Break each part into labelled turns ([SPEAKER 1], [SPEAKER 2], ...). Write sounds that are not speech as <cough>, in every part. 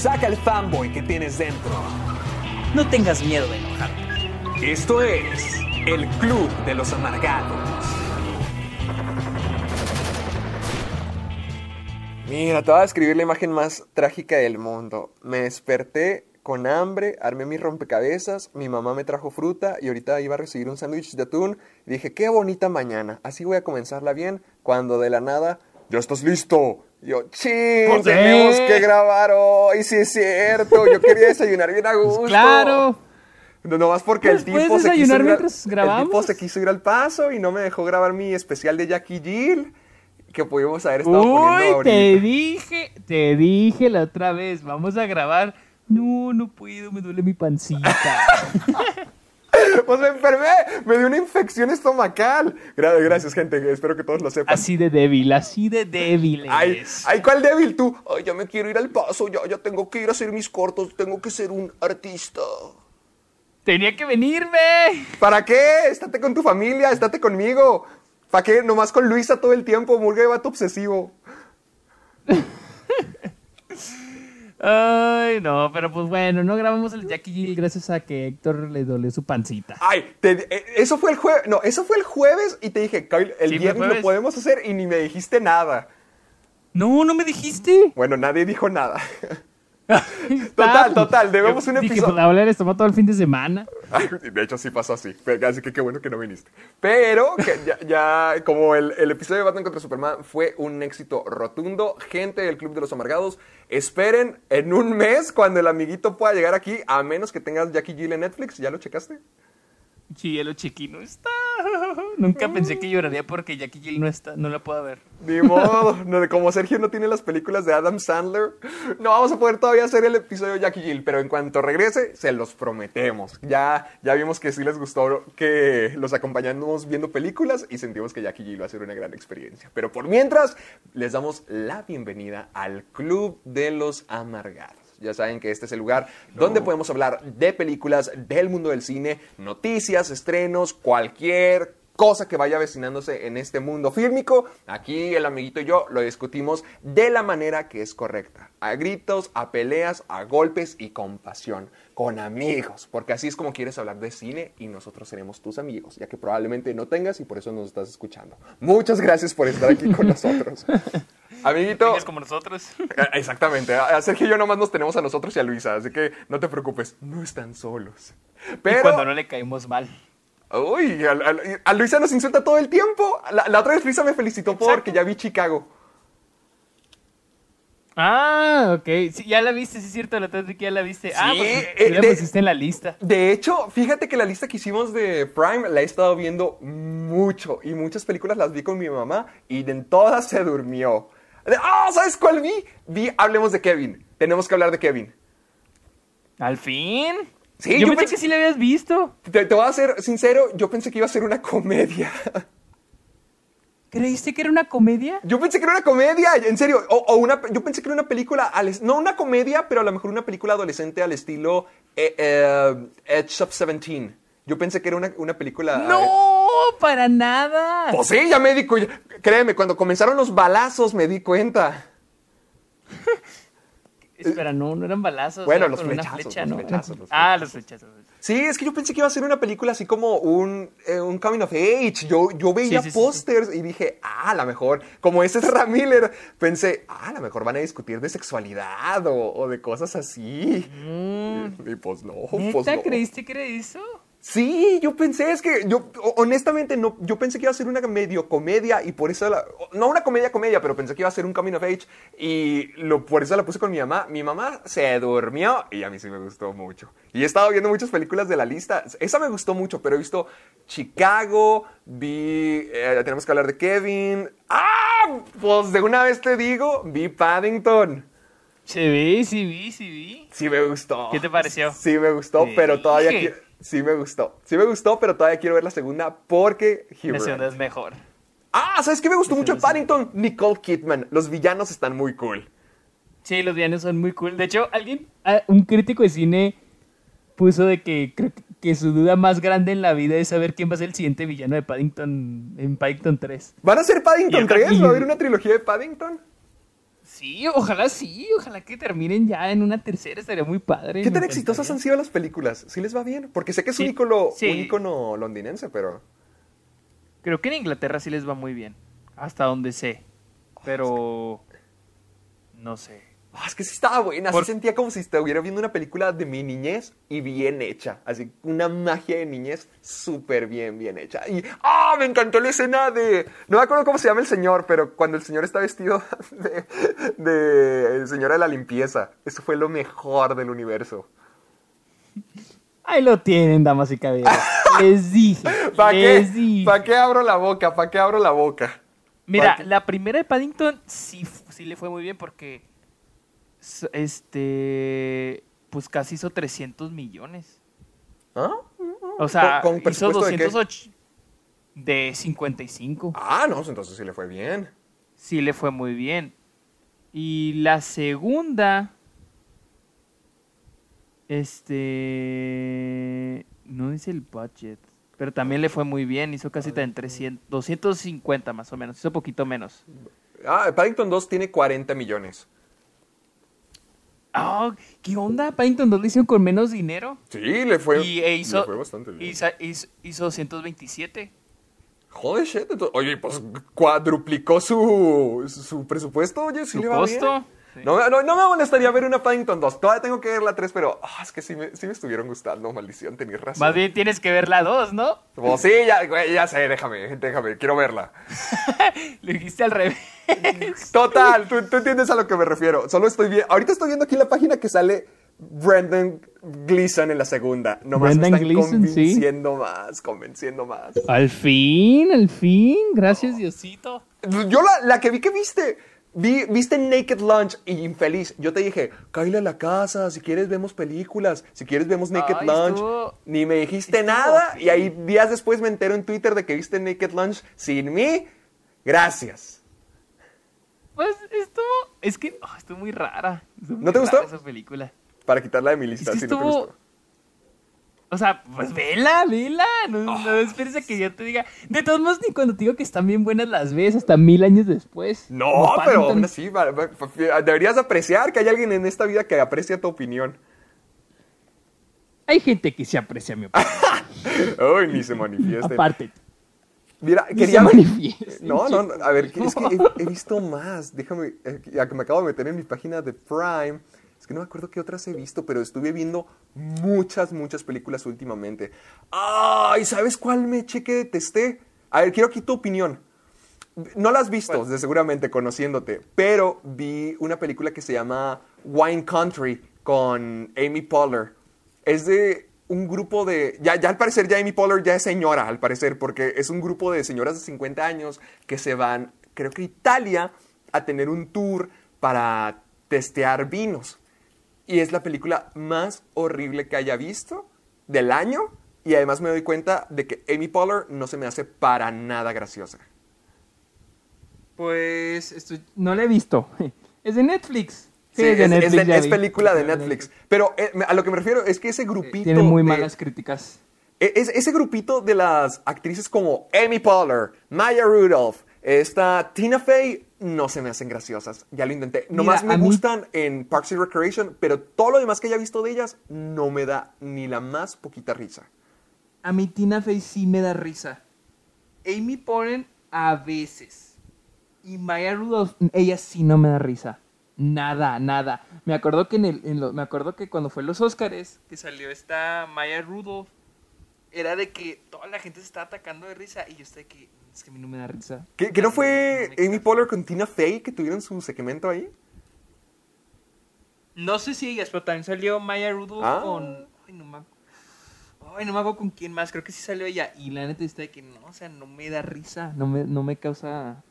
[SPEAKER 1] Saca el fanboy que tienes dentro.
[SPEAKER 2] No tengas miedo de enojarte.
[SPEAKER 1] Esto es el Club de los Amargados.
[SPEAKER 3] Mira, te voy a describir la imagen más trágica del mundo. Me desperté con hambre, armé mis rompecabezas, mi mamá me trajo fruta y ahorita iba a recibir un sándwich de atún. Y dije, qué bonita mañana, así voy a comenzarla bien, cuando de la nada, ¿ya estás listo? Yo, ching,
[SPEAKER 2] Pues,
[SPEAKER 3] tenemos
[SPEAKER 2] ¿eh?
[SPEAKER 3] que grabar hoy, sí es cierto, yo quería desayunar bien a gusto.
[SPEAKER 2] Claro.
[SPEAKER 3] No, nomás porque
[SPEAKER 2] Pues,
[SPEAKER 3] el tipo
[SPEAKER 2] ¿puedes
[SPEAKER 3] se quiso ir al-
[SPEAKER 2] mientras
[SPEAKER 3] El
[SPEAKER 2] grabamos?
[SPEAKER 3] tipo se quiso ir al paso y no me dejó grabar mi especial de Jackie Jill que pudimos haber estado poniendo
[SPEAKER 2] Uy,
[SPEAKER 3] ahorita.
[SPEAKER 2] te dije, te dije la otra vez, vamos a grabar. No, no puedo, me duele mi pancita. <laughs> <laughs>
[SPEAKER 3] Pues me enfermé, me dio una infección estomacal. Gra- Gracias, gente, espero que todos lo sepan.
[SPEAKER 2] así de débil, así de débil
[SPEAKER 3] Ay, ay, ¿cuál débil tú? Ay, ya me quiero ir al paso, ya, ya tengo que ir a hacer mis cortos, tengo que ser un artista.
[SPEAKER 2] Tenía que venirme.
[SPEAKER 3] ¿Para qué? Estate con tu familia, estate conmigo. ¿Para qué? Nomás con Luisa todo el tiempo, murga de vato obsesivo. <laughs>
[SPEAKER 2] Ay, no, pero pues bueno, no grabamos el Jackie Jill gracias a que Héctor le dolió su pancita.
[SPEAKER 3] Ay, te- eh, eso fue el jueves, no, eso fue el jueves y te dije, Kyle, el
[SPEAKER 2] Sí,
[SPEAKER 3] viernes lo podemos hacer y ni me dijiste nada.
[SPEAKER 2] No, no me dijiste.
[SPEAKER 3] Bueno, nadie dijo nada. <laughs> <laughs> Total, total, debemos un
[SPEAKER 2] Dije,
[SPEAKER 3] episodio.
[SPEAKER 2] pues hablar esto todo el fin de semana.
[SPEAKER 3] De hecho, sí pasó así. Así que qué bueno que no viniste. Pero, que ya, ya como el, el episodio de Batman contra Superman fue un éxito rotundo, gente del Club de los Amargados, esperen en un mes cuando el amiguito pueda llegar aquí, a menos que tengas Jackie Jill en Netflix. ¿Ya lo checaste?
[SPEAKER 2] Sí, el chiquino está. <laughs> Nunca pensé que lloraría porque Jackie Jill no está, no la puedo ver.
[SPEAKER 3] Ni modo. No, como Sergio no tiene las películas de Adam Sandler, no vamos a poder todavía hacer el episodio de Jackie Jill. Pero en cuanto regrese, se los prometemos. Ya, ya vimos que sí les gustó que los acompañamos viendo películas y sentimos que Jackie Jill va a ser una gran experiencia. Pero por mientras, les damos la bienvenida al Club de los Amargados. Ya saben que este es el lugar donde podemos hablar de películas, del mundo del cine, noticias, estrenos, cualquier cosa que vaya avecinándose en este mundo fílmico. Aquí el amiguito y yo lo discutimos de la manera que es correcta. A gritos, a peleas, a golpes y con pasión. Con amigos. Porque así es como quieres hablar de cine y nosotros seremos tus amigos. Ya que probablemente no tengas y por eso nos estás escuchando. Muchas gracias por estar aquí con nosotros. <laughs> Amiguito.
[SPEAKER 2] Tengas como nosotros.
[SPEAKER 3] Eh, Exactamente. A Sergio y yo nomás nos tenemos a nosotros y a Luisa, así que no te preocupes, no están solos. Pero,
[SPEAKER 2] Y cuando no le caemos mal.
[SPEAKER 3] Uy, a, a- a Luisa nos insulta todo el tiempo. La, la otra vez Luisa me felicitó porque ya vi Chicago.
[SPEAKER 2] Ah, ok. Sí, ya la viste, sí es cierto, la otra vez que ya la viste. ah,
[SPEAKER 3] Sí,
[SPEAKER 2] pues
[SPEAKER 3] eh,
[SPEAKER 2] la pusiste en la lista.
[SPEAKER 3] De hecho, fíjate que la lista que hicimos de Prime la he estado viendo mucho y muchas películas las vi con mi mamá y en todas se durmió. Ah, ¿sabes cuál vi? Vi Hablemos de Kevin. Tenemos que hablar de Kevin.
[SPEAKER 2] ¿Al fin?
[SPEAKER 3] Sí,
[SPEAKER 2] yo,
[SPEAKER 3] yo
[SPEAKER 2] pensé
[SPEAKER 3] pensé-
[SPEAKER 2] que sí la habías visto.
[SPEAKER 3] Te, te voy a ser sincero, yo pensé que iba a ser una comedia. <laughs>
[SPEAKER 2] ¿Creíste que era una comedia?
[SPEAKER 3] Yo pensé que era una comedia, en serio. O, o una, yo pensé que era una película, al- no una comedia, pero a lo mejor una película adolescente al estilo eh, eh, Edge of Seventeen. Yo pensé que era una, una película...
[SPEAKER 2] No, para nada.
[SPEAKER 3] Pues sí, ya me di cuenta. Créeme, cuando comenzaron los balazos me di cuenta. <laughs>
[SPEAKER 2] Espera, no, no eran balazos.
[SPEAKER 3] Bueno,
[SPEAKER 2] era
[SPEAKER 3] los flechazos,
[SPEAKER 2] flecha,
[SPEAKER 3] los
[SPEAKER 2] ¿no?
[SPEAKER 3] flechazos, los
[SPEAKER 2] Ah, los flechazos.
[SPEAKER 3] Sí, es que yo pensé que iba a ser una película así como un, eh, un coming of age. Yo, yo veía
[SPEAKER 2] Sí, sí, sí,
[SPEAKER 3] pósters y dije, ah, a lo mejor, como ese es Ram Miller, pensé, ah, a lo mejor van a discutir de sexualidad o, o de cosas así. Y pues no, pues
[SPEAKER 2] Mm. ¿Neta
[SPEAKER 3] no.
[SPEAKER 2] creíste que era eso?
[SPEAKER 3] Sí, yo pensé, es que yo ho- honestamente no, yo pensé que iba a ser una medio comedia y por eso la, no una comedia comedia, pero pensé que iba a ser un coming of age y lo, por eso la puse con mi mamá. Mi mamá se durmió y a mí sí me gustó mucho. Y he estado viendo muchas películas de la lista. Esa me gustó mucho, pero he visto Chicago, vi, eh, tenemos que hablar de Kevin. Ah, pues de una vez te digo, vi Paddington.
[SPEAKER 2] Sí vi, sí vi, sí vi.
[SPEAKER 3] Sí me gustó.
[SPEAKER 2] ¿Qué te pareció?
[SPEAKER 3] Sí me gustó, pero todavía quiero... Sí me gustó. Sí me gustó, pero todavía quiero ver la segunda porque Hugh
[SPEAKER 2] La segunda es mejor.
[SPEAKER 3] Ah, ¿sabes qué me gustó mucho Paddington? Nicole Kidman. Los villanos están muy cool.
[SPEAKER 2] Sí, los villanos son muy cool. De hecho, alguien, ah, un crítico de cine puso de que creo que- su duda más grande en la vida es saber quién va a ser el siguiente villano de Paddington en Paddington 3.
[SPEAKER 3] ¿Van a ser Paddington
[SPEAKER 2] Y-
[SPEAKER 3] 3?
[SPEAKER 2] y-
[SPEAKER 3] ¿Va a haber una trilogía de Paddington?
[SPEAKER 2] Sí, ojalá sí, ojalá que terminen ya en una tercera, estaría muy padre.
[SPEAKER 3] ¿Qué tan exitosas han sido las películas? ¿Sí les va bien? Porque sé que es un,
[SPEAKER 2] Sí,
[SPEAKER 3] ícono,
[SPEAKER 2] sí.
[SPEAKER 3] un ícono londinense, pero...
[SPEAKER 2] Creo que en Inglaterra sí les va muy bien, hasta donde sé, pero no sé.
[SPEAKER 3] Ah, es que sí estaba buena.
[SPEAKER 2] Por-
[SPEAKER 3] Sí sentía como si estuviera viendo una película de mi niñez y bien hecha. Así, una magia de niñez súper bien, bien hecha. Y, ¡ah! Me encantó la escena de... No me acuerdo cómo se llama el señor, pero cuando el señor está vestido <laughs> de, de señora de la limpieza. Eso fue lo mejor del universo.
[SPEAKER 2] Ahí lo tienen, damas y caballeros. <laughs> Les dije,
[SPEAKER 3] ¿Para qué?
[SPEAKER 2] les dije.
[SPEAKER 3] ¿Para qué abro la boca? ¿Para qué abro la boca?
[SPEAKER 2] Mira, la primera de Paddington sí, sí le fue muy bien porque este pues casi hizo 300 millones.
[SPEAKER 3] ¿Ah?
[SPEAKER 2] O sea,
[SPEAKER 3] ¿Con- con
[SPEAKER 2] hizo
[SPEAKER 3] presupuesto de qué?
[SPEAKER 2] 208 de 55.
[SPEAKER 3] Ah, no, entonces sí le fue bien.
[SPEAKER 2] Sí le fue muy bien. Y la segunda este no dice el budget, pero también le fue muy bien, hizo casi en 300 250 más o menos, hizo poquito menos.
[SPEAKER 3] Ah, Paddington 2 tiene 40 millones.
[SPEAKER 2] Ah, ¿qué onda? Paddington 2 lo hicieron con menos dinero.
[SPEAKER 3] Sí, le fue,
[SPEAKER 2] y e hizo,
[SPEAKER 3] le fue bastante bien.
[SPEAKER 2] hizo, hizo, hizo 227.
[SPEAKER 3] Joder, shit. entonces- oye, pues cuadruplicó su, su presupuesto. Oye, sí
[SPEAKER 2] ¿Su
[SPEAKER 3] le va
[SPEAKER 2] costo?
[SPEAKER 3] bien.
[SPEAKER 2] Sí.
[SPEAKER 3] No, no, no me molestaría ver una Paddington 2. Todavía tengo que ver la 3, pero ah, es que sí me, sí me estuvieron gustando. Maldición, tenías razón.
[SPEAKER 2] Más bien tienes que ver la 2, ¿no?
[SPEAKER 3] Pues sí, ya, ya sé, déjame, déjame, quiero verla. <laughs>
[SPEAKER 2] Lo dijiste al revés.
[SPEAKER 3] Total, tú, tú entiendes a lo que me refiero. Solo estoy viendo, ahorita estoy viendo aquí la página que sale Brendan Gleeson en la segunda. Nomás
[SPEAKER 2] Brendan
[SPEAKER 3] me están
[SPEAKER 2] sí.
[SPEAKER 3] convenciendo más, convenciendo más.
[SPEAKER 2] Al fin, al fin. Gracias, Diosito.
[SPEAKER 3] Yo la, la que vi que viste, vi, viste Naked Lunch y Infeliz. Yo te dije, cállale a la casa, si quieres vemos películas, si quieres vemos Naked
[SPEAKER 2] Ay,
[SPEAKER 3] Lunch.
[SPEAKER 2] estuvo-
[SPEAKER 3] Ni me dijiste nada y ahí días después me entero en Twitter de que viste Naked Lunch sin mí. Gracias.
[SPEAKER 2] Pues estuvo. Es que oh, estuvo muy rara. Estuvo
[SPEAKER 3] ¿No te gustó?
[SPEAKER 2] esa película.
[SPEAKER 3] Para quitarla de mi
[SPEAKER 2] Es
[SPEAKER 3] lista,
[SPEAKER 2] que
[SPEAKER 3] si no te gustó.
[SPEAKER 2] O sea, pues vela, vela. No, no esperes a que yo te diga. De todos modos, ni cuando te digo que están bien buenas las ves, hasta mil años después.
[SPEAKER 3] No, pero aún así, deberías apreciar que hay alguien en esta vida que aprecia tu opinión.
[SPEAKER 2] Hay gente que se aprecia mi opinión. <laughs>
[SPEAKER 3] Ay, ni se manifieste.
[SPEAKER 2] Aparte.
[SPEAKER 3] Mira,
[SPEAKER 2] Ni
[SPEAKER 3] quería
[SPEAKER 2] se
[SPEAKER 3] No, no, no, a ver, es que he, <laughs> he visto más. Déjame, eh, ya que me acabo de meter en mi página de Prime. Que no me acuerdo qué otras he visto, pero estuve viendo muchas, muchas películas últimamente. Ay, ¿sabes cuál me eché que detesté? A ver, quiero aquí tu opinión. No la has visto, de seguramente conociéndote, pero vi una película que se llama Wine Country con Amy Poehler. Es de un grupo de... Ya, ya al parecer ya Amy Poehler ya es señora, al parecer, porque es un grupo de señoras de 50 años que se van, creo que a Italia, a tener un tour para testear vinos. Y es la película más horrible que haya visto del año. Y además me doy cuenta de que Amy Poehler no se me hace para nada graciosa.
[SPEAKER 2] Pues no la he visto. <laughs> Es de Netflix.
[SPEAKER 3] Sí, es,
[SPEAKER 2] Netflix,
[SPEAKER 3] de-
[SPEAKER 2] ya
[SPEAKER 3] es película de Netflix. Pero eh, a lo que me refiero es que ese grupito.
[SPEAKER 2] Tiene muy
[SPEAKER 3] de-
[SPEAKER 2] malas críticas.
[SPEAKER 3] e- es- ese grupito de las actrices como Amy Poehler, Maya Rudolph, esta Tina Fey, no se me hacen graciosas. Ya lo intenté. Nomás
[SPEAKER 2] Mira,
[SPEAKER 3] me
[SPEAKER 2] mí-
[SPEAKER 3] gustan en Parks and Recreation, pero todo lo demás que haya visto de ellas no me da ni la más poquita risa.
[SPEAKER 2] A mí Tina Fey sí me da risa. Amy Poehler a veces. Y Maya Rudolph, ella sí no me da risa. Nada, nada. Me acuerdo que en el, en lo- me acuerdo que cuando fue los Óscares, que salió esta Maya Rudolph era de que toda la gente se estaba atacando de risa y yo estoy que es que a mí no me da risa.
[SPEAKER 3] ¿Que, que no fue Amy Poehler con Tina Fey que tuvieron su segmento ahí?
[SPEAKER 2] No sé si ellas, pero también salió Maya Rudolph
[SPEAKER 3] Ah.
[SPEAKER 2] con. Ay, no me Ay, no me acuerdo con quién más. Creo que sí salió ella. Y la neta está de que no, o sea, no me da risa. No me, no me causa.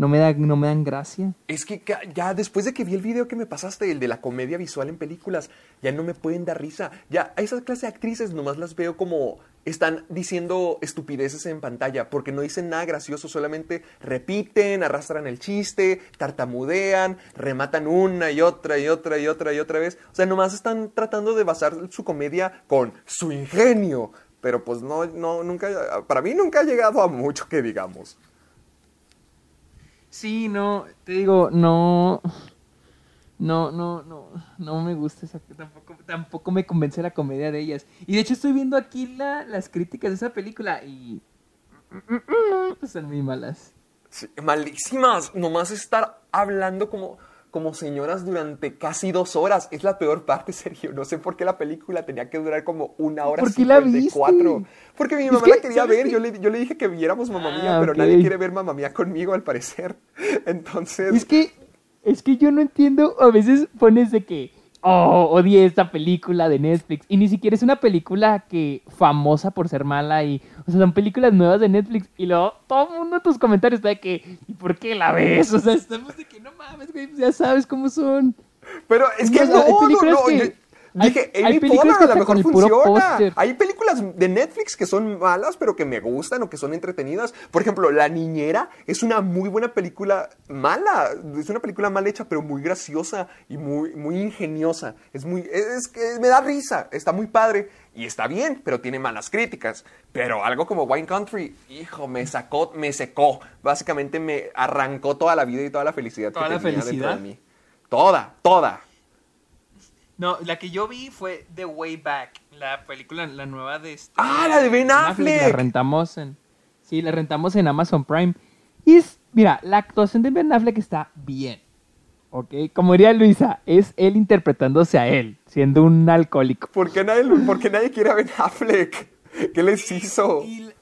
[SPEAKER 2] No me, da, no me dan gracia.
[SPEAKER 3] Es que ya después de que vi el video que me pasaste, el de la comedia visual en películas, ya no me pueden dar risa. Ya a esas clases de actrices nomás las veo como están diciendo estupideces en pantalla, porque no dicen nada gracioso, solamente repiten, arrastran el chiste, tartamudean, rematan una y otra y otra y otra y otra vez. O sea, nomás están tratando de basar su comedia con su ingenio. Pero pues no, no, nunca, para mí nunca ha llegado a mucho que digamos.
[SPEAKER 2] Sí, no, te digo, no. No, no, no, no me gusta esa, tampoco, tampoco me convence la comedia de ellas. Y de hecho estoy viendo aquí la, las críticas de esa película y pues son muy malas.
[SPEAKER 3] Sí, malísimas. Nomás estar hablando como, como señoras durante casi dos horas. Es la peor parte, <laughs> Sergio. No sé por qué la película tenía que durar como una hora
[SPEAKER 2] ¿Por qué la
[SPEAKER 3] 54.
[SPEAKER 2] viste?
[SPEAKER 3] Porque mi
[SPEAKER 2] Es
[SPEAKER 3] mamá
[SPEAKER 2] que,
[SPEAKER 3] la quería
[SPEAKER 2] ¿sabes
[SPEAKER 3] ver. Yo le, yo le dije que viéramos Mamá Mía,
[SPEAKER 2] Ah,
[SPEAKER 3] pero nadie quiere ver Mamá Mía conmigo, al parecer. <laughs> Entonces...
[SPEAKER 4] Es que, es que yo no entiendo, a veces pones de que, oh, odié esta película de Netflix, y ni siquiera es una película que famosa por ser mala, y, o sea, son películas nuevas de Netflix, y luego todo el mundo en tus comentarios está de que, ¿y por qué la ves? O sea, estamos de que no mames, güey, ya sabes cómo son.
[SPEAKER 3] Pero es que no, no, no.
[SPEAKER 4] que-
[SPEAKER 3] yo-
[SPEAKER 4] hay-
[SPEAKER 3] dije,
[SPEAKER 4] hay
[SPEAKER 3] Amy
[SPEAKER 4] películas
[SPEAKER 3] Poehler
[SPEAKER 4] que
[SPEAKER 3] a lo mejor funciona. Hay películas de Netflix que son malas, pero que me gustan o que son entretenidas. Por ejemplo, La Niñera es una muy buena película mala. Es una película mal hecha, pero muy graciosa y muy, muy ingeniosa. Es muy, es que me da risa. Está muy padre. Y está bien, pero tiene malas críticas. Pero algo como Wine Country, hijo, me sacó, me secó. Básicamente me arrancó toda la vida y toda la felicidad
[SPEAKER 2] ¿Toda
[SPEAKER 3] que
[SPEAKER 2] la
[SPEAKER 3] tenía dentro
[SPEAKER 2] felicidad?
[SPEAKER 3] de mí. Toda, toda.
[SPEAKER 2] No, la que yo vi fue The Way Back, la película, la nueva de este...
[SPEAKER 3] Ah, la de Ben
[SPEAKER 4] La
[SPEAKER 3] Affleck.
[SPEAKER 4] rentamos en, sí, la rentamos en Amazon Prime, y es, mira, la actuación de Ben Affleck está bien, ¿ok? Como diría Luisa, es él interpretándose a él, siendo un alcohólico.
[SPEAKER 3] ¿Por qué nadie, por qué nadie quiere a Ben Affleck? ¿Qué les hizo?
[SPEAKER 2] Y, la-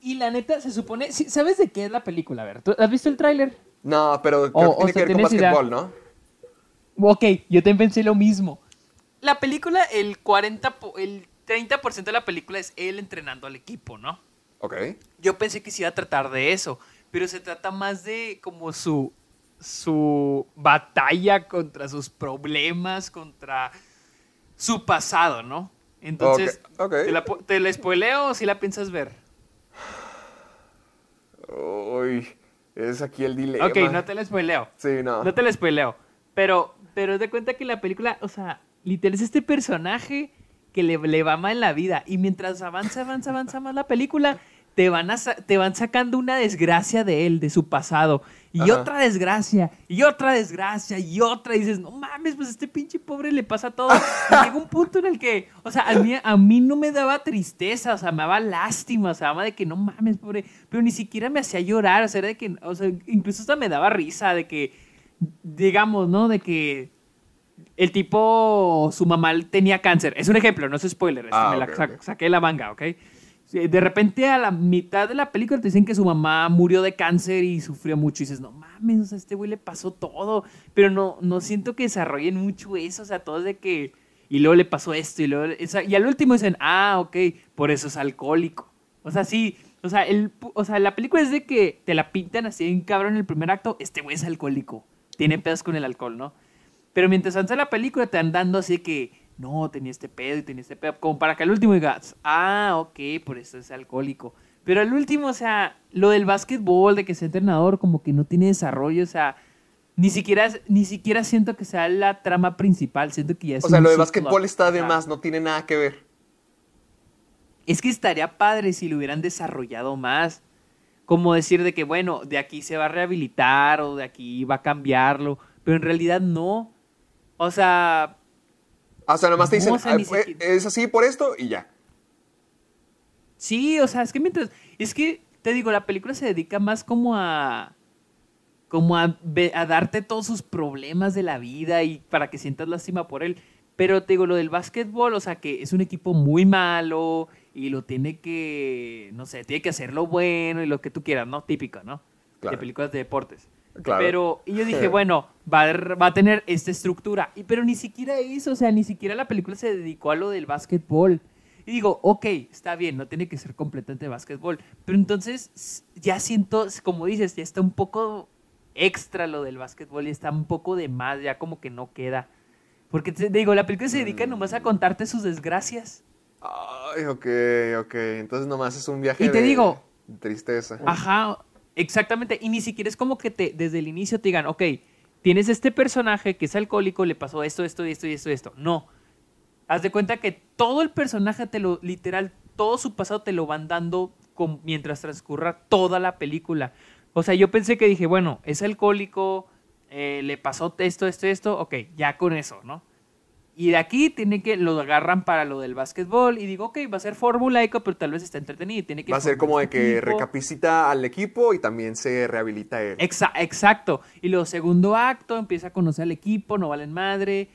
[SPEAKER 4] Y la neta, se supone, ¿sabes de qué es la película? A ver, ¿tú has visto el tráiler?
[SPEAKER 3] No, pero creo
[SPEAKER 4] O-
[SPEAKER 3] que
[SPEAKER 4] o
[SPEAKER 3] tiene
[SPEAKER 4] sea,
[SPEAKER 3] que ver con básquetbol, ¿no?
[SPEAKER 4] Ok, yo también pensé lo mismo.
[SPEAKER 2] la película, el 40, po- el 30% de la película es él entrenando al equipo, ¿no?
[SPEAKER 3] Ok.
[SPEAKER 2] Yo pensé que se iba a tratar de eso, pero se trata más de como su su batalla contra sus problemas, contra su pasado, ¿no? Entonces,
[SPEAKER 3] Ok, ok.
[SPEAKER 2] ¿te, la, ¿te la spoileo o si la piensas ver?
[SPEAKER 3] Uy, es aquí el dilema.
[SPEAKER 2] Ok, no te la spoileo.
[SPEAKER 3] Sí, no.
[SPEAKER 2] No te la spoileo. Pero, pero de cuenta que la película, o sea, literal es este personaje que le, le va mal en la vida. Y mientras avanza, avanza, avanza más la película, te van, a te van sacando una desgracia de él, de su pasado. Y
[SPEAKER 3] Ajá.
[SPEAKER 2] otra desgracia, y otra desgracia, y otra. Y dices, no mames, pues a este pinche pobre le pasa todo. Y llega un punto en el que, o sea, a mí, a mí no me daba tristeza, o sea, me daba lástima, o sea, daba de que no mames, pobre. Pero ni siquiera me hacía llorar, o sea, era de que, o sea, incluso hasta me daba risa de que, digamos, ¿no? De que el tipo, su mamá tenía cáncer. Es un ejemplo, no es spoiler, es que
[SPEAKER 3] Ah,
[SPEAKER 2] me la sa- saqué de la manga, ¿ok? De repente a la mitad de la película te dicen que su mamá murió de cáncer y sufrió mucho y dices, no mames, o sea, a este güey le pasó todo, pero no, no siento que desarrollen mucho eso, o sea, todo es de que, y luego le pasó esto y luego, y al último dicen, ah, ok, por eso es alcohólico. O sea, sí, o sea, el, o sea, la película es de que te la pintan así en cabrón en el primer acto, este güey es alcohólico, tiene pedos con el alcohol, ¿no? Pero mientras avanza la película te van dando así que, no, tenía este pedo y tenía este pedo. Como para que al último digas, ah, ok, por eso es alcohólico. Pero al último, o sea, lo del básquetbol, de que sea entrenador, como que no tiene desarrollo, o sea, ni siquiera, ni siquiera siento que sea la trama principal, siento que ya es
[SPEAKER 3] O sea, lo de básquetbol está de más, no tiene nada que ver.
[SPEAKER 2] Es que estaría padre si lo hubieran desarrollado más. Como decir de que, bueno, de aquí se va a rehabilitar o de aquí va a cambiarlo. Pero en realidad no. O sea,
[SPEAKER 3] O sea, nomás te dicen,
[SPEAKER 2] o sea, ni
[SPEAKER 3] "Ah, eh, es así por esto y ya.
[SPEAKER 2] Sí, o sea, es que mientras. Es que, te digo, la película se dedica más como a. Como a, a darte todos sus problemas de la vida y para que sientas lástima por él. Pero te digo, lo del básquetbol, o sea, que es un equipo muy malo y lo tiene que, no sé, tiene que hacer lo bueno y lo que tú quieras, ¿no? Típico, ¿no?
[SPEAKER 3] Claro.
[SPEAKER 2] De películas de deportes.
[SPEAKER 3] Claro.
[SPEAKER 2] Pero, y yo dije, <laughs> bueno, va a, va a tener esta estructura. Y, pero ni siquiera eso, o sea, ni siquiera la película se dedicó a lo del básquetbol. Y digo, ok, está bien, no tiene que ser completamente básquetbol. Pero entonces, ya siento, como dices, ya está un poco extra lo del básquetbol y está un poco de más, ya como que no queda. Porque te digo, la película se dedica nomás a contarte sus desgracias.
[SPEAKER 3] Ay, ok, ok. Entonces nomás es un viaje
[SPEAKER 2] Y te
[SPEAKER 3] de
[SPEAKER 2] digo-
[SPEAKER 3] tristeza.
[SPEAKER 2] Ajá, exactamente. Y ni siquiera es como que te, desde el inicio te digan, ok, tienes este personaje que es alcohólico, le pasó esto, esto, y esto y esto y esto. No. Haz de cuenta que todo el personaje te lo, literal, todo su pasado te lo van dando con- mientras transcurra toda la película. O sea, yo pensé que dije, bueno, es alcohólico, eh, le pasó esto, esto, esto, ok, ya con eso, ¿no? Y de aquí tiene que lo agarran para lo del básquetbol y digo, ok, va a ser formulaico, pero tal vez está entretenido tiene que
[SPEAKER 3] Va a ser como de
[SPEAKER 2] su
[SPEAKER 3] que
[SPEAKER 2] equipo.
[SPEAKER 3] recapacita al equipo y también se rehabilita él.
[SPEAKER 2] Exa- exacto. Y luego, segundo acto, empieza a conocer al equipo, no valen madre.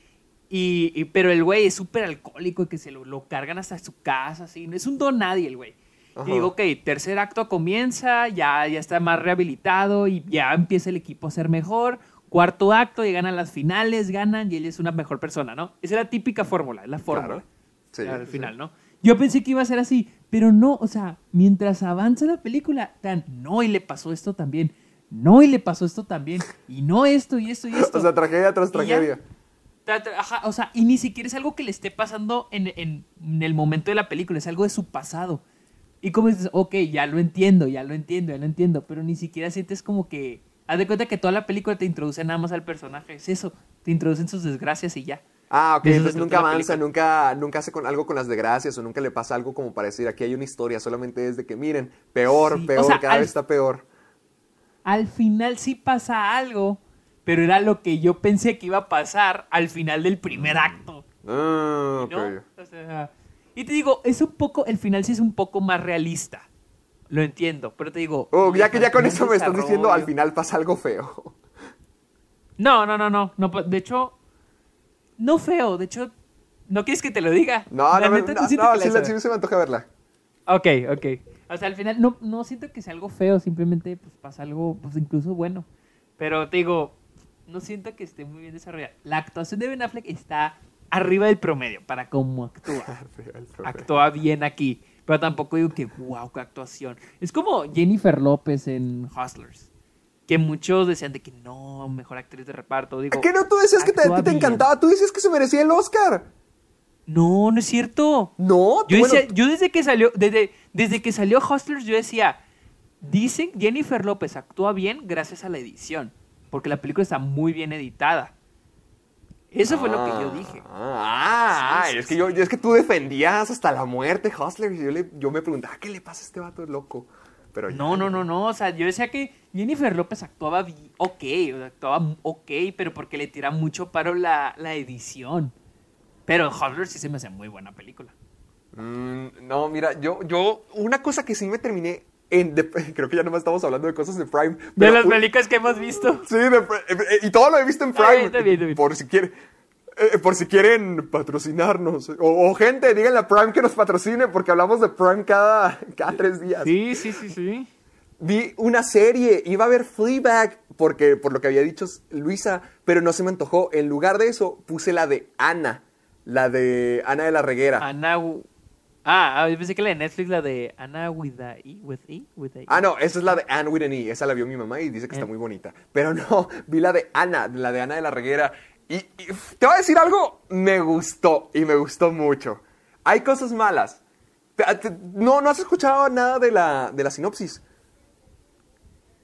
[SPEAKER 2] Y, y- pero el güey es súper alcohólico y que se lo, lo cargan hasta su casa, así. Es un don nadie el güey.
[SPEAKER 3] Ajá.
[SPEAKER 2] Y digo, ok, tercer acto comienza, ya, ya está más rehabilitado y ya empieza el equipo a ser mejor. Cuarto acto, llegan a las finales, ganan y él es una mejor persona, ¿no? Esa es la típica fórmula, es la fórmula.
[SPEAKER 3] Claro. Sí,
[SPEAKER 2] al
[SPEAKER 3] sí.
[SPEAKER 2] final, ¿no? Yo pensé que iba a ser así, pero no, o sea, mientras avanza la película, tan, no, y le pasó esto también, no, y le pasó esto también, y no esto, y esto, y <laughs> esto.
[SPEAKER 3] O sea, tragedia tras
[SPEAKER 2] ya.
[SPEAKER 3] tragedia.
[SPEAKER 2] Tra- tra- ajá, o sea, y ni siquiera es algo que le esté pasando en, en- en el momento de la película, es algo de su pasado. Y como dices, ok, ya lo entiendo, ya lo entiendo, ya lo entiendo, pero ni siquiera sientes como que... Haz de cuenta que toda la película te introduce nada más al personaje, es eso, te introducen sus desgracias y ya.
[SPEAKER 3] Ah, ok, entonces nunca avanza, nunca, nunca hace con algo con las desgracias o nunca le pasa algo como para decir, aquí hay una historia, solamente es de que miren, peor,
[SPEAKER 2] Sí, o
[SPEAKER 3] peor,
[SPEAKER 2] sea,
[SPEAKER 3] cada
[SPEAKER 2] al-
[SPEAKER 3] vez está peor.
[SPEAKER 2] al final sí pasa algo, pero era lo que yo pensé que iba a pasar al final del primer acto.
[SPEAKER 3] Ah, ok.
[SPEAKER 2] ¿no? O sea, y te digo, es un poco, el final sí es un poco más realista. Lo entiendo, pero te digo.
[SPEAKER 3] Oh, ya que ya con eso me estás diciendo, al final pasa algo feo.
[SPEAKER 2] No, no, no, no, De hecho, no feo. De hecho, ¿no quieres que te lo diga?
[SPEAKER 3] No, no, no, no, sí se me antoja verla.
[SPEAKER 2] Ok, ok. O sea, al final no, no siento que sea algo feo, simplemente pues pasa algo, pues incluso bueno. Pero te digo, no siento que esté muy bien desarrollada. La actuación de Ben Affleck está arriba del promedio para cómo actúa. <laughs> Actúa bien aquí, pero tampoco digo que wow, qué actuación. Es como Jennifer López en Hustlers, que muchos decían de que no, mejor actriz de reparto. Digo,
[SPEAKER 3] ¿Qué no tú decías que te, encantaba? Tú decías que se merecía el Oscar.
[SPEAKER 2] No, no es cierto.
[SPEAKER 3] No,
[SPEAKER 2] Yo,
[SPEAKER 3] bueno,
[SPEAKER 2] decía- yo desde que salió, desde, desde que salió Hustlers, yo decía, dicen Jennifer López actúa bien gracias a la edición, porque la película está muy bien editada. Eso fue lo que yo dije.
[SPEAKER 3] Ah, ah,
[SPEAKER 2] Sí, sí,
[SPEAKER 3] es que yo, yo- es que tú defendías hasta la muerte, Hustler. Y yo, le- yo me preguntaba, ¿qué le pasa a este vato loco? Pero ya-
[SPEAKER 2] No, no, no, no. O sea, yo decía que Jennifer López actuaba ok, o sea, actuaba ok, pero porque le tira mucho paro la, la edición. Pero Hustlers sí se me hace muy buena película.
[SPEAKER 3] Mm, no, mira, yo, yo, una cosa que sí me terminé en, de- <laughs> creo que ya nomás estamos hablando de cosas de Prime.
[SPEAKER 2] De las películas que hemos visto.
[SPEAKER 3] Sí, de- eh, eh, y todo lo he visto en
[SPEAKER 2] Está
[SPEAKER 3] Prime.
[SPEAKER 2] bien, está bien.
[SPEAKER 3] Por si quieren, eh, por si quieren patrocinarnos. O, o gente, díganle a Prime que nos patrocine porque hablamos de Prime cada, cada tres días.
[SPEAKER 2] Sí, sí, sí, sí.
[SPEAKER 3] Vi una serie, iba a ver Fleabag, porque, por lo que había dicho Luisa, pero no se me antojó. En lugar de eso, puse la de Ana, la de Ana de la Reguera.
[SPEAKER 2] Ana. Ah, ah, yo pensé que la de Netflix, la de Ana with a E. With E? With a E.
[SPEAKER 3] Ah, no, esa es la de Anne with an E. Esa la vio mi mamá y dice que está
[SPEAKER 2] Eh.
[SPEAKER 3] muy bonita. Pero no, <laughs> vi la de Ana, la de Ana de la Reguera. Y, te voy a decir algo, me gustó y me gustó mucho. Hay cosas malas. No, no has escuchado nada de la, de la sinopsis.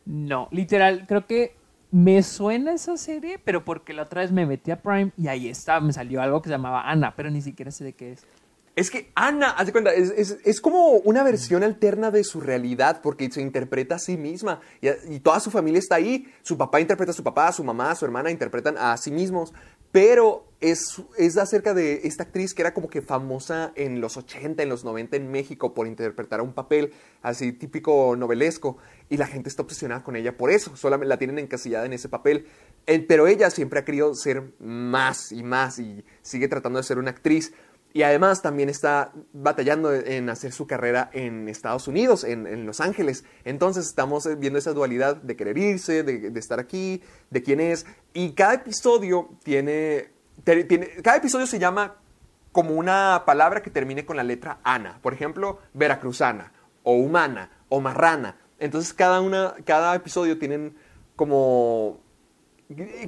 [SPEAKER 2] No, literal, creo que me suena esa serie, pero porque la otra vez me metí a Prime y ahí está, me salió algo que se llamaba Ana, pero ni siquiera sé de qué es.
[SPEAKER 3] Es que Ana, haz de cuenta, es, es- es como una versión alterna de su realidad porque se interpreta a sí misma y, y toda su familia está ahí. Su papá interpreta a su papá, su mamá, su hermana interpretan a sí mismos. Pero es, es acerca de esta actriz que era como que famosa en los 80, en los 90 en México por interpretar a un papel así típico novelesco y la gente está obsesionada con ella por eso, solamente la tienen encasillada en ese papel. Eh, pero ella siempre ha querido ser más y más y sigue tratando de ser una actriz. Y además también está batallando en hacer su carrera en Estados Unidos, en, en Los Ángeles. Entonces estamos viendo esa dualidad de querer irse, de, de estar aquí, de quién es. Y cada episodio tiene, tiene... Cada episodio se llama como una palabra que termine con la letra Ana. Por ejemplo, veracruzana, o humana, o marrana. Entonces cada, una, cada episodio tienen como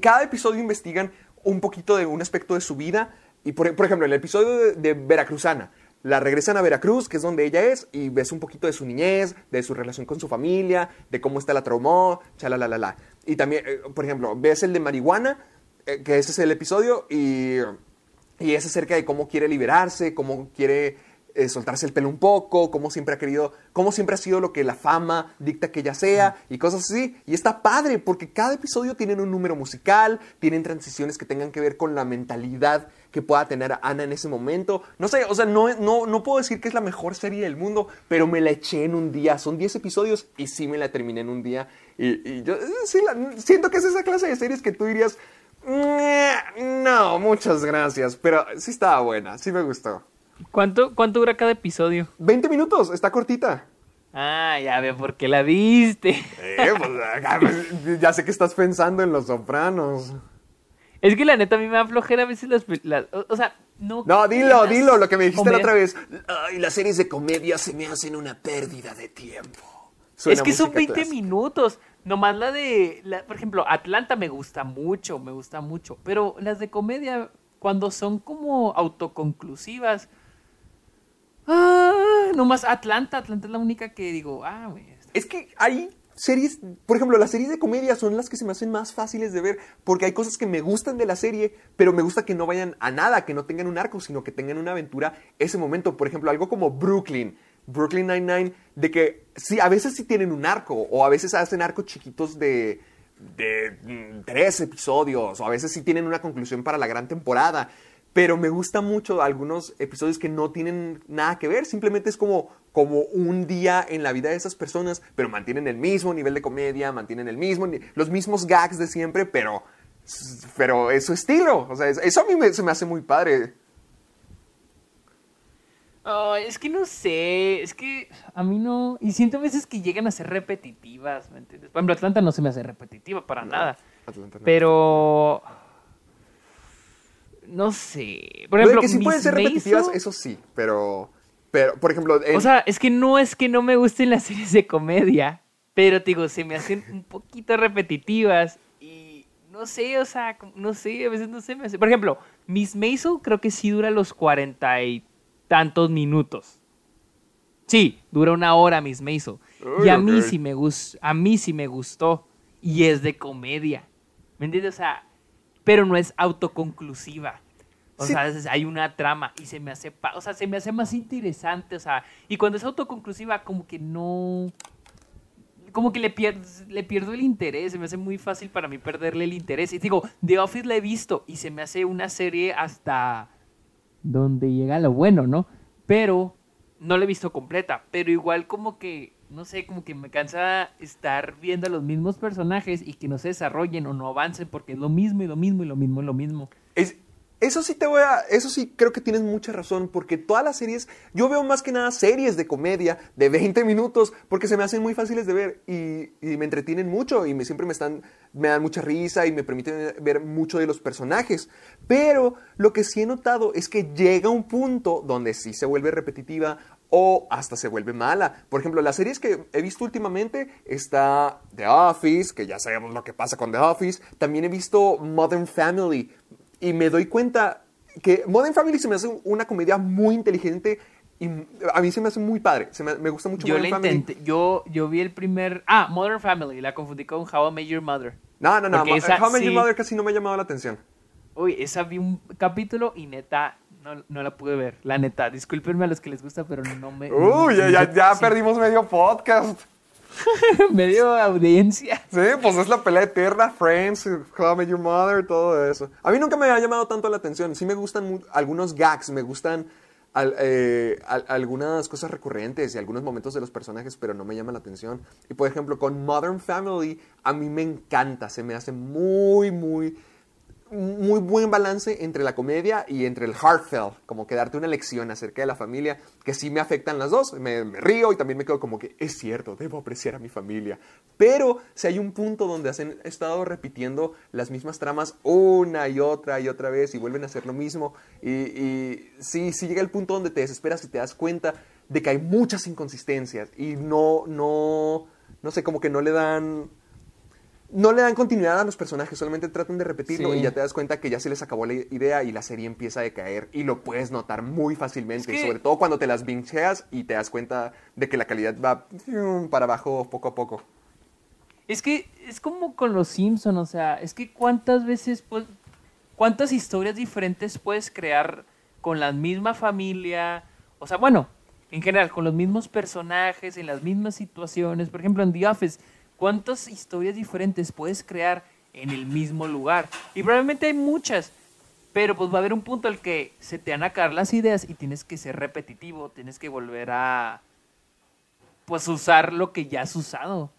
[SPEAKER 3] cada episodio investigan un poquito de un aspecto de su vida. Y por, por ejemplo, en el episodio de, Veracruzana, la regresan a Veracruz, que es donde ella es, y ves un poquito de su niñez, de su relación con su familia, de cómo está la traumó, la. Y también, eh, por ejemplo, ves el de marihuana, eh, que ese es el episodio, y, y es acerca de cómo quiere liberarse, cómo quiere eh, soltarse el pelo un poco, cómo siempre ha querido, cómo siempre ha sido lo que la fama dicta que ella sea y cosas así. Y está padre porque cada episodio tienen un número musical, tienen transiciones que tengan que ver con la mentalidad que pueda tener Ana en ese momento. No sé, o sea, no, no, no puedo decir que es la mejor serie del mundo, pero me la eché en un día. Son 10 episodios y sí me la terminé en un día. Y, y yo eh, sí la- siento que es esa clase de series que tú dirías, "Mm, no, muchas gracias, pero sí estaba buena, sí me gustó.
[SPEAKER 2] ¿Cuánto, ¿Cuánto dura cada episodio?
[SPEAKER 3] 20 minutos, está cortita.
[SPEAKER 2] Ah, ya veo por qué la viste.
[SPEAKER 3] Eh, pues, <laughs> ya sé que estás pensando en Los Sopranos.
[SPEAKER 2] Es que la neta a mí me da flojera a veces las... o, o sea, no...
[SPEAKER 3] No, dilo, dilo, lo que me dijiste la otra vez. Ay, las series de comedia se me hacen una pérdida de tiempo. Suena
[SPEAKER 2] es que son
[SPEAKER 3] música
[SPEAKER 2] 20
[SPEAKER 3] clásica.
[SPEAKER 2] minutos. Nomás la de, la- por ejemplo, Atlanta me gusta mucho, me gusta mucho. Pero las de comedia, cuando son como autoconclusivas. Ah, nomás Atlanta, Atlanta es la única que digo, ah, güey.
[SPEAKER 3] Es que hay series, por ejemplo, las series de comedia son las que se me hacen más fáciles de ver porque hay cosas que me gustan de la serie, pero me gusta que no vayan a nada, que no tengan un arco, sino que tengan una aventura ese momento. Por ejemplo, algo como Brooklyn, Brooklyn Nine-Nine, de que sí, a veces sí tienen un arco, o a veces hacen arcos chiquitos de, de mm, tres episodios, o a veces sí tienen una conclusión para la gran temporada. Pero me gusta mucho algunos episodios que no tienen nada que ver, simplemente es como, como un día en la vida de esas personas, pero mantienen el mismo nivel de comedia, mantienen el mismo, los mismos gags de siempre, pero, pero es su estilo. O sea, es- eso a mí me- se me hace muy padre.
[SPEAKER 2] Es que no sé, es que a mí no... Y siento a veces que llegan a ser repetitivas, ¿me entiendes? Por ejemplo, Atlanta no se me hace repetitiva para nada.
[SPEAKER 3] Atlanta no.
[SPEAKER 2] Pero... No sé. Por ejemplo,
[SPEAKER 3] que sí pueden ser repetitivas,
[SPEAKER 2] Maisel-
[SPEAKER 3] eso sí, pero, pero por ejemplo, en-
[SPEAKER 2] O sea, es que no es que no me gusten las series de comedia, pero te digo, se me hacen un poquito repetitivas y no sé, o sea, no sé, a veces no se me hace. Por ejemplo, Miss Maisel creo que sí dura los cuarenta y tantos minutos. Sí, dura una hora Miss Maisel. Y a mí sí me gustó, a mí sí me gustó y es de comedia. ¿Me entiendes? O sea, pero no es autoconclusiva. O
[SPEAKER 3] Sí.
[SPEAKER 2] sea, hay una trama y se me hace, pa- o sea, se me hace más interesante, o sea, y cuando es autoconclusiva como que no como que le pierdo, le pierdo el interés, se me hace muy fácil para mí perderle el interés. Y digo, The Office la he visto y se me hace una serie hasta donde llega lo bueno, ¿no? Pero no la he visto completa, pero igual como que, no sé, como que me cansa estar viendo a los mismos personajes y que no se desarrollen o no avancen porque es lo mismo y lo mismo y lo mismo y lo mismo.
[SPEAKER 3] Es- eso sí te voy a, eso sí creo que tienes mucha razón, porque todas las series, yo veo más que nada series de comedia de 20 minutos, porque se me hacen muy fáciles de ver y, me entretienen mucho y me, siempre me están, me dan mucha risa y me permiten ver mucho de los personajes. Pero lo que sí he notado es que llega un punto donde sí se vuelve repetitiva o hasta se vuelve mala. Por ejemplo, las series que he visto últimamente está The Office, que ya sabemos lo que pasa con The Office. También he visto Modern Family y me doy cuenta que Modern Family se me hace una comedia muy inteligente y a mí se me hace muy padre. Se me, me gusta mucho
[SPEAKER 2] Yo
[SPEAKER 3] Modern Family.
[SPEAKER 2] intenté, yo, yo vi el primer, ah, Modern Family, la confundí con How I Met Your Mother.
[SPEAKER 3] No, no, no.
[SPEAKER 2] Esa
[SPEAKER 3] How I Met Your
[SPEAKER 2] sí-
[SPEAKER 3] Mother casi no me ha llamado la atención.
[SPEAKER 2] Uy, esa vi un capítulo y neta, no, no la pude ver. La neta, discúlpenme a los que les gusta, pero no me. no-
[SPEAKER 3] Uy, ya, ya, ya
[SPEAKER 2] sí,
[SPEAKER 3] perdimos medio podcast. <laughs>
[SPEAKER 2] medio audiencia.
[SPEAKER 3] Sí, pues es la pelea eterna, Friends, How I Met Your Mother, todo eso. A mí nunca me ha llamado tanto la atención. Sí me gustan algunos gags, me gustan al- eh, al- algunas cosas recurrentes y algunos momentos de los personajes, pero no me llama la atención. Y por ejemplo, con Modern Family, a mí me encanta, se me hace muy, muy, muy buen balance entre la comedia y entre el heartfelt, como que darte una lección acerca de la familia, que sí me afectan las dos. Me, río y también me quedo como que es cierto, debo apreciar a mi familia. Pero si hay un punto donde han estado repitiendo las mismas tramas una y otra y otra vez y vuelven a hacer lo mismo, y, y sí, sí llega el punto donde te desesperas y te das cuenta de que hay muchas inconsistencias y no, no, no sé, como que no le dan no le dan continuidad a los personajes, solamente tratan de repetirlo
[SPEAKER 2] Sí.
[SPEAKER 3] y ya te das cuenta que ya se les acabó la idea y la serie empieza a decaer y lo puedes notar muy fácilmente,
[SPEAKER 2] Es que-
[SPEAKER 3] sobre todo cuando te las bingeas y te das cuenta de que la calidad va fium, para abajo poco a poco.
[SPEAKER 2] Es que es como con los Simpson, o sea, es que cuántas veces, pues, cuántas historias diferentes puedes crear con la misma familia, o sea, bueno, en general, con los mismos personajes, en las mismas situaciones, por ejemplo, en The Office, cuántas historias diferentes puedes crear en el mismo lugar. Y probablemente hay muchas, pero pues va a haber un punto al que se te van a acabar las ideas y tienes que ser repetitivo, tienes que volver a, pues usar lo que ya has usado.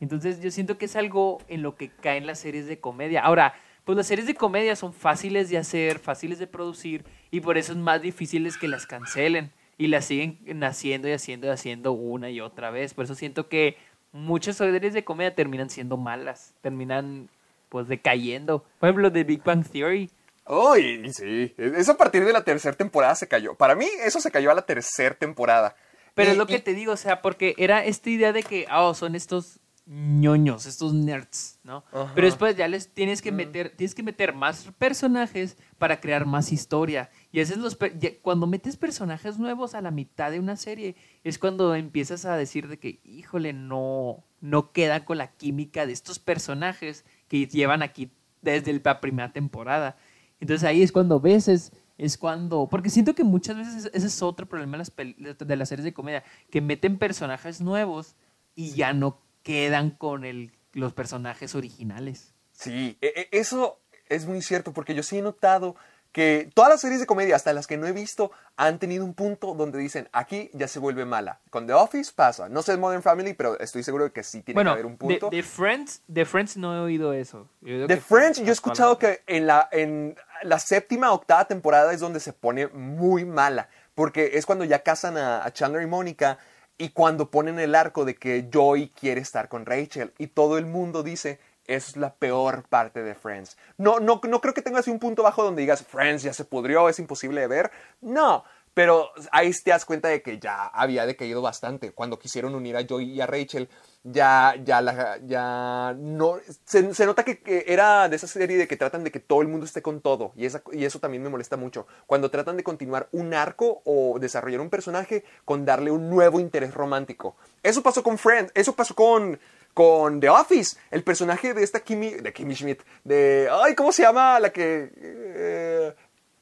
[SPEAKER 2] Entonces yo siento que es algo en lo que caen las series de comedia. Ahora, pues las series de comedia son fáciles de hacer, fáciles de producir y por eso es más difícil que las cancelen y las siguen haciendo y haciendo y haciendo una y otra vez. Por eso siento que muchas series de comedia terminan siendo malas, terminan pues decayendo. Por ejemplo, The Big Bang Theory.
[SPEAKER 3] Uy, sí, eso a partir de la tercera temporada se cayó. Para mí eso se cayó a la tercera temporada.
[SPEAKER 2] Pero
[SPEAKER 3] Y-
[SPEAKER 2] es lo
[SPEAKER 3] y-
[SPEAKER 2] que te digo, o sea, porque era esta idea de que, oh, son estos ñoños, estos nerds, ¿no?
[SPEAKER 3] Ajá.
[SPEAKER 2] Pero después ya les tienes que meter, tienes que meter más personajes para crear más historia. Y es los cuando metes personajes nuevos a la mitad de una serie, es cuando empiezas a decir de que, híjole, no, no queda con la química de estos personajes que llevan aquí desde la primera temporada. Entonces ahí es cuando ves, es, es cuando... Porque siento que muchas veces ese es otro problema de las, de las series de comedia, que meten personajes nuevos y ya no quedan con el, los personajes originales.
[SPEAKER 3] Sí, e- e- eso es muy cierto porque yo sí he notado que todas las series de comedia, hasta las que no he visto, han tenido un punto donde dicen, aquí ya se vuelve mala. Con The Office pasa. No sé Modern Family, pero estoy seguro de que sí tiene
[SPEAKER 2] bueno,
[SPEAKER 3] que haber un
[SPEAKER 2] de,
[SPEAKER 3] punto.
[SPEAKER 2] de Friends, de Friends no he oído eso. Que
[SPEAKER 3] Friends, yo he escuchado que en la, en la séptima octava temporada es donde se pone muy mala, porque es cuando ya casan a, a Chandler y Mónica y cuando ponen el arco de que Joey quiere estar con Rachel y todo el mundo dice, es la peor parte de Friends. No, no, no creo que tengas un punto bajo donde digas, Friends ya se pudrió, es imposible de ver. No, pero ahí te das cuenta de que ya había decaído bastante. Cuando quisieron unir a Joey y a Rachel, ya, ya, la, ya no. Se, nota que, que era de esa serie de que tratan de que todo el mundo esté con todo. Y, esa, y eso también me molesta mucho. Cuando tratan de continuar un arco o desarrollar un personaje con darle un nuevo interés romántico. Eso pasó con Friends, eso pasó con. Con The Office, el personaje de esta Kimmy, de Kimmy Schmidt, de, ay, ¿cómo se llama? La que, eh,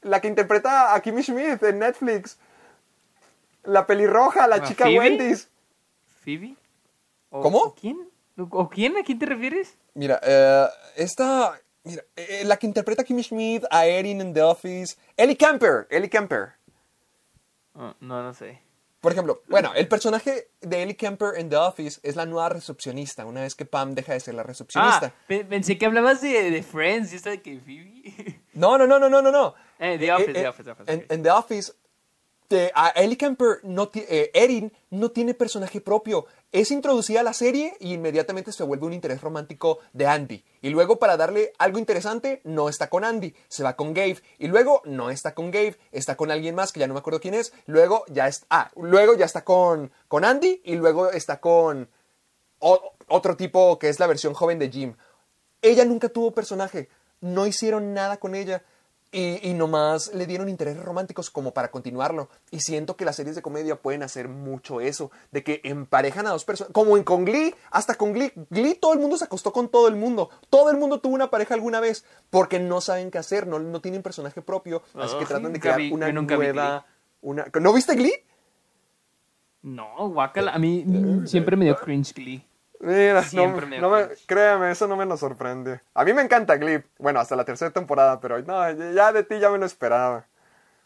[SPEAKER 3] la que interpreta a Kimmy Schmidt en Netflix. La pelirroja, la
[SPEAKER 2] ¿A
[SPEAKER 3] chica
[SPEAKER 2] Phoebe?
[SPEAKER 3] Wendy's.
[SPEAKER 2] ¿Phoebe? ¿O-
[SPEAKER 3] ¿Cómo?
[SPEAKER 2] ¿O quién? ¿O, quién? ¿A quién te refieres?
[SPEAKER 3] Mira, eh, esta, mira, eh, la que interpreta a Kimmy Schmidt, a Erin en The Office, Ellie Kemper, Ellie Kemper.
[SPEAKER 2] Oh, no, no sé.
[SPEAKER 3] Por ejemplo, bueno, el personaje de Ellie Kemper en The Office es la nueva recepcionista, una vez que Pam deja de ser la recepcionista.
[SPEAKER 2] Ah, pe- pensé que hablabas de, de Friends y esta de que Phoebe.
[SPEAKER 3] No, no, no, no, no, no, no.
[SPEAKER 2] Eh, The Office,
[SPEAKER 3] Eh,
[SPEAKER 2] The
[SPEAKER 3] eh,
[SPEAKER 2] Office, The Office,
[SPEAKER 3] En, The Office, te- a Ellie Kemper, no Erin no tiene personaje propio. Es introducida a la serie y inmediatamente se vuelve un interés romántico de Andy. Y luego, para darle algo interesante, no está con Andy, se va con Gabe. Y luego, no está con Gabe, está con alguien más que ya no me acuerdo quién es. Luego, ya, es, ah, luego ya está con, con Andy y luego está con o- otro tipo que es la versión joven de Jim. Ella nunca tuvo personaje, no hicieron nada con ella y, y nomás le dieron intereses románticos como para continuarlo. Y siento que las series de comedia pueden hacer mucho eso, de que emparejan a dos personas, como en con Glee, hasta con Glee. Glee todo el mundo se acostó con todo el mundo, todo el mundo tuvo una pareja alguna vez, porque no saben qué hacer, no, no tienen personaje propio, así que tratan de crear
[SPEAKER 2] vi-
[SPEAKER 3] una nueva... Una... ¿No viste Glee?
[SPEAKER 2] No, guacala. A mí mm, siempre me dio cringe Glee.
[SPEAKER 3] Mira, no,
[SPEAKER 2] Siempre me
[SPEAKER 3] no me-
[SPEAKER 2] cringe.
[SPEAKER 3] créeme, eso no me lo sorprende. A mí me encanta Glee. Bueno, hasta la tercera temporada, pero no, ya de ti ya me lo esperaba.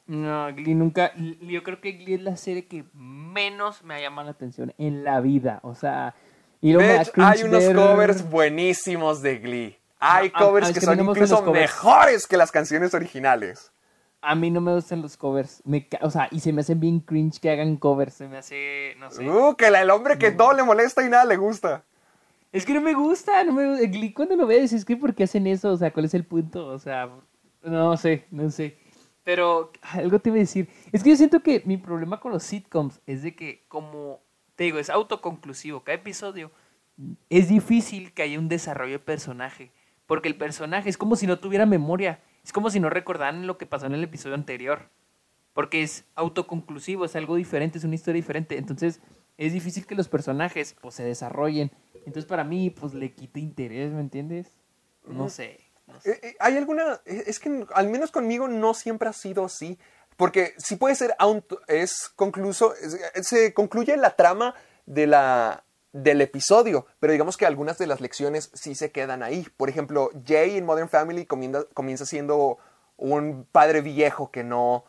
[SPEAKER 2] No, Glee nunca. Yo creo que Glee es la serie que menos me ha llamado la atención en la vida. O sea,
[SPEAKER 3] Bitch,
[SPEAKER 2] cringe
[SPEAKER 3] hay unos
[SPEAKER 2] ver-
[SPEAKER 3] covers buenísimos de Glee. Hay
[SPEAKER 2] No,
[SPEAKER 3] covers
[SPEAKER 2] a-
[SPEAKER 3] que son incluso mejores que las canciones originales.
[SPEAKER 2] A mí no me gustan los covers. Me o sea, y se me hacen bien cringe que hagan covers. Se me hace. No sé.
[SPEAKER 3] Uh, que la- el hombre que todo le molesta y nada le gusta.
[SPEAKER 2] Es que no me gusta. No me, Glee, cuando lo ves, es que ¿por qué hacen eso? O sea, ¿cuál es el punto? O sea, no sé, no sé. Pero algo te iba a decir. Es que yo siento que mi problema con los sitcoms es de que, como te digo, es autoconclusivo. Cada episodio es difícil que haya un desarrollo de personaje. Porque el personaje es como si no tuviera memoria. Es como si no recordaran lo que pasó en el episodio anterior. Porque es autoconclusivo, es algo diferente, es una historia diferente. Entonces, es difícil que los personajes pues, se desarrollen. Entonces, para mí, pues le quita interés, ¿me entiendes? No sé. no sé.
[SPEAKER 3] Eh, eh, ¿Hay alguna.? eh, Es que al menos conmigo no siempre ha sido así. Porque sí puede ser. Es concluso. es- se concluye la trama de la, del episodio. Pero digamos que algunas de las lecciones sí se quedan ahí. Por ejemplo, Jay en Modern Family comienza, siendo un padre viejo que no.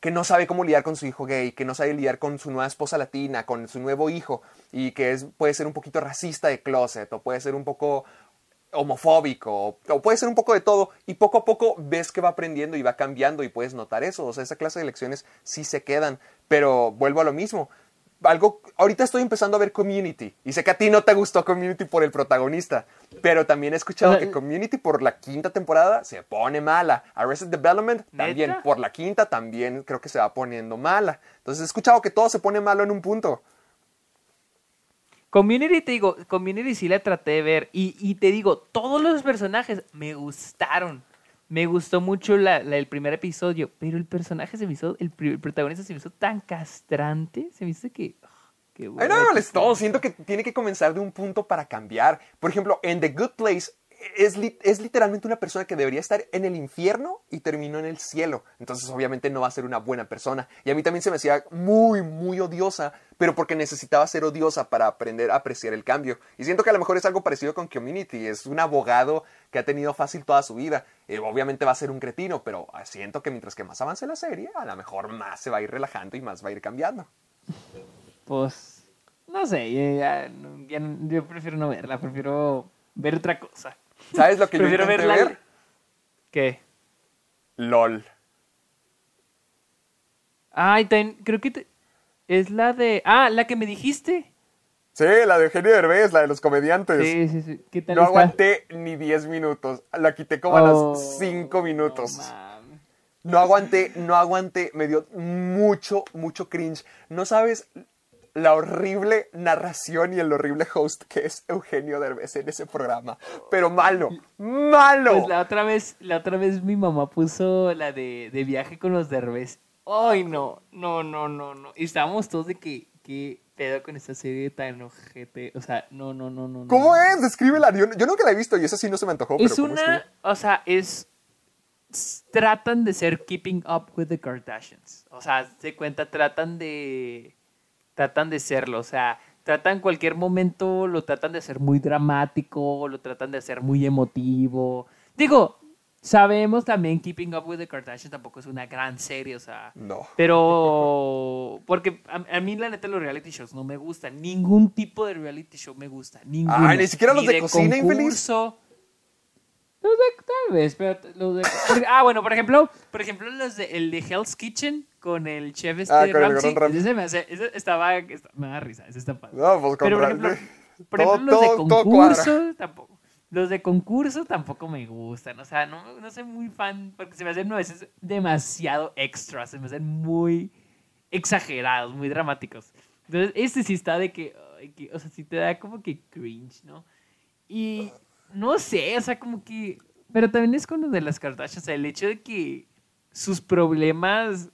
[SPEAKER 3] que no sabe cómo lidiar con su hijo gay, que no sabe lidiar con su nueva esposa latina, con su nuevo hijo, y que es, puede ser un poquito racista de closet, o puede ser un poco homofóbico, o, o puede ser un poco de todo, y poco a poco ves que va aprendiendo y va cambiando y puedes notar eso, o sea, esa clase de lecciones sí se quedan, pero vuelvo a lo mismo. Algo, ahorita estoy empezando a ver Community, y sé que a ti no te gustó Community por el protagonista, pero también he escuchado que Community por la quinta temporada se pone mala. Arrested Development también
[SPEAKER 2] ¿Neta?
[SPEAKER 3] por la quinta también creo que se va poniendo mala. Entonces he escuchado que todo se pone malo en un punto.
[SPEAKER 2] Community, te digo, Community sí la traté de ver. Y, y te digo, todos los personajes me gustaron. Me gustó mucho la, la- el primer episodio, pero el personaje se me hizo, el, el protagonista se me hizo tan castrante, se me hizo que... ah, qué
[SPEAKER 3] Ay,
[SPEAKER 2] hueva
[SPEAKER 3] no me molestó. Siento que tiene que comenzar de un punto para cambiar. Por ejemplo, en The Good Place es, es literalmente una persona que debería estar en el infierno y terminó en el cielo. Entonces, obviamente, no va a ser una buena persona. Y a mí también se me hacía muy, muy odiosa, pero porque necesitaba ser odiosa para aprender a apreciar el cambio. Y siento que a lo mejor es algo parecido con Community. Es un abogado que ha tenido fácil toda su vida. Eh, obviamente va a ser un cretino, pero siento que mientras que más avance la serie, a lo mejor más se va a ir relajando y más va a ir cambiando.
[SPEAKER 2] Pues, no sé, yo prefiero no verla, prefiero ver otra cosa.
[SPEAKER 3] ¿Sabes lo que yo
[SPEAKER 2] prefiero
[SPEAKER 3] intenté
[SPEAKER 2] verla...
[SPEAKER 3] ver?
[SPEAKER 2] ¿Qué?
[SPEAKER 3] LOL.
[SPEAKER 2] Ay, también, creo que te- es la de... Ah, la que me dijiste.
[SPEAKER 3] Sí, la de Eugenio Derbez, la de los comediantes.
[SPEAKER 2] Sí, sí, sí. ¿Qué tal
[SPEAKER 3] no
[SPEAKER 2] está?
[SPEAKER 3] aguanté ni 10 minutos. La quité como a los 5 minutos.
[SPEAKER 2] No
[SPEAKER 3] aguanté, no aguanté. Me dio mucho, mucho cringe. No sabes la horrible narración y el horrible host que es Eugenio Derbez en ese programa. Pero malo, malo.
[SPEAKER 2] Pues la otra vez, la otra vez mi mamá puso la de, de viaje con los derbez. Ay, no, no, no, no, no. Y estábamos todos de que, qué pedo con esta serie tan ojete. O sea, no, no, no, no. no.
[SPEAKER 3] ¿Cómo es? Descríbela. Yo, yo nunca la he visto y esa sí no se me antojó.
[SPEAKER 2] Es
[SPEAKER 3] pero ¿cómo
[SPEAKER 2] una, o sea, es tratan de ser keeping up with the Kardashians. O sea, se cuenta, tratan de tratan de serlo, o sea, tratan cualquier momento, lo tratan de hacer muy dramático, lo tratan de hacer muy emotivo. Digo, sabemos también Keeping Up with the Kardashians tampoco es una gran serie, o sea,
[SPEAKER 3] No.
[SPEAKER 2] pero porque a, a mí la neta los reality shows no me gustan, ningún tipo de reality show me gusta, ninguno.
[SPEAKER 3] Ay, ni siquiera los de cocina, infeliz.
[SPEAKER 2] Los de, tal vez, pero los de... ah, bueno, por ejemplo, por ejemplo, los de, el de Hell's Kitchen con el chef este
[SPEAKER 3] Ah, con el
[SPEAKER 2] Ramsay,
[SPEAKER 3] Gordon Ramsay.
[SPEAKER 2] ese me hace, ese estaba, esta- me da risa, ese está padre.
[SPEAKER 3] No, pues
[SPEAKER 2] Pero por
[SPEAKER 3] con
[SPEAKER 2] ejemplo, por ejemplo,
[SPEAKER 3] Todo-
[SPEAKER 2] los de concurso tampoco. Los de concurso tampoco me gustan. O sea, no, no soy muy fan porque se me hacen a veces demasiado extras. Se me hacen muy exagerados, muy dramáticos. Entonces, este sí está de que, que- o sea, sí te da como que cringe, ¿no? Y no sé, o sea, como que... Pero también es con lo de las Kardashians, o sea, el hecho de que sus problemas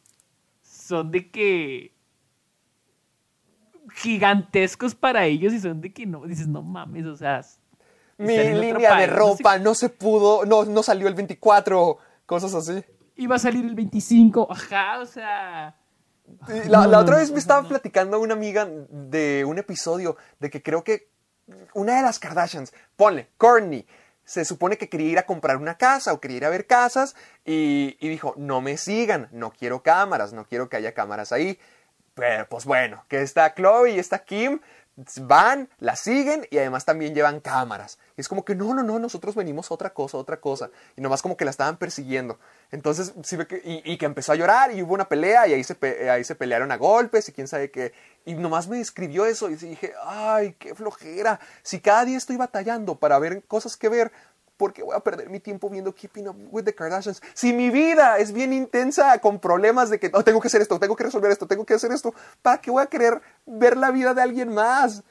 [SPEAKER 2] son de que gigantescos para ellos y son de que no, dices, no mames, o sea,
[SPEAKER 3] Mi línea de
[SPEAKER 2] país, no sé
[SPEAKER 3] ropa no se pudo, no, no salió el 24, cosas así.
[SPEAKER 2] iba a salir el 25, ajá, o sea,
[SPEAKER 3] La,
[SPEAKER 2] No,
[SPEAKER 3] la otra vez me estaba platicando una amiga de un episodio de que creo que una de las Kardashians, ponle, Courtney, se supone que quería ir a comprar una casa o quería ir a ver casas y, y dijo, no me sigan, no quiero cámaras, no quiero que haya cámaras ahí. Pero pues bueno, que está Chloe y está Kim, van, la siguen y además también llevan cámaras. Es como que no, no, no, nosotros venimos a otra cosa, otra cosa. Y nomás como que la estaban persiguiendo. Entonces, sí y, que empezó a llorar y hubo una pelea y ahí se, ahí se pelearon a golpes y quién sabe qué. Y nomás me describió eso y dije, ay, qué flojera. Si cada día estoy batallando para ver cosas que ver, ¿por qué voy a perder mi tiempo viendo Keeping Up with the Kardashians? Si mi vida es bien intensa con problemas de que oh, tengo que hacer esto, tengo que resolver esto, tengo que hacer esto, ¿para qué voy a querer ver la vida de alguien más?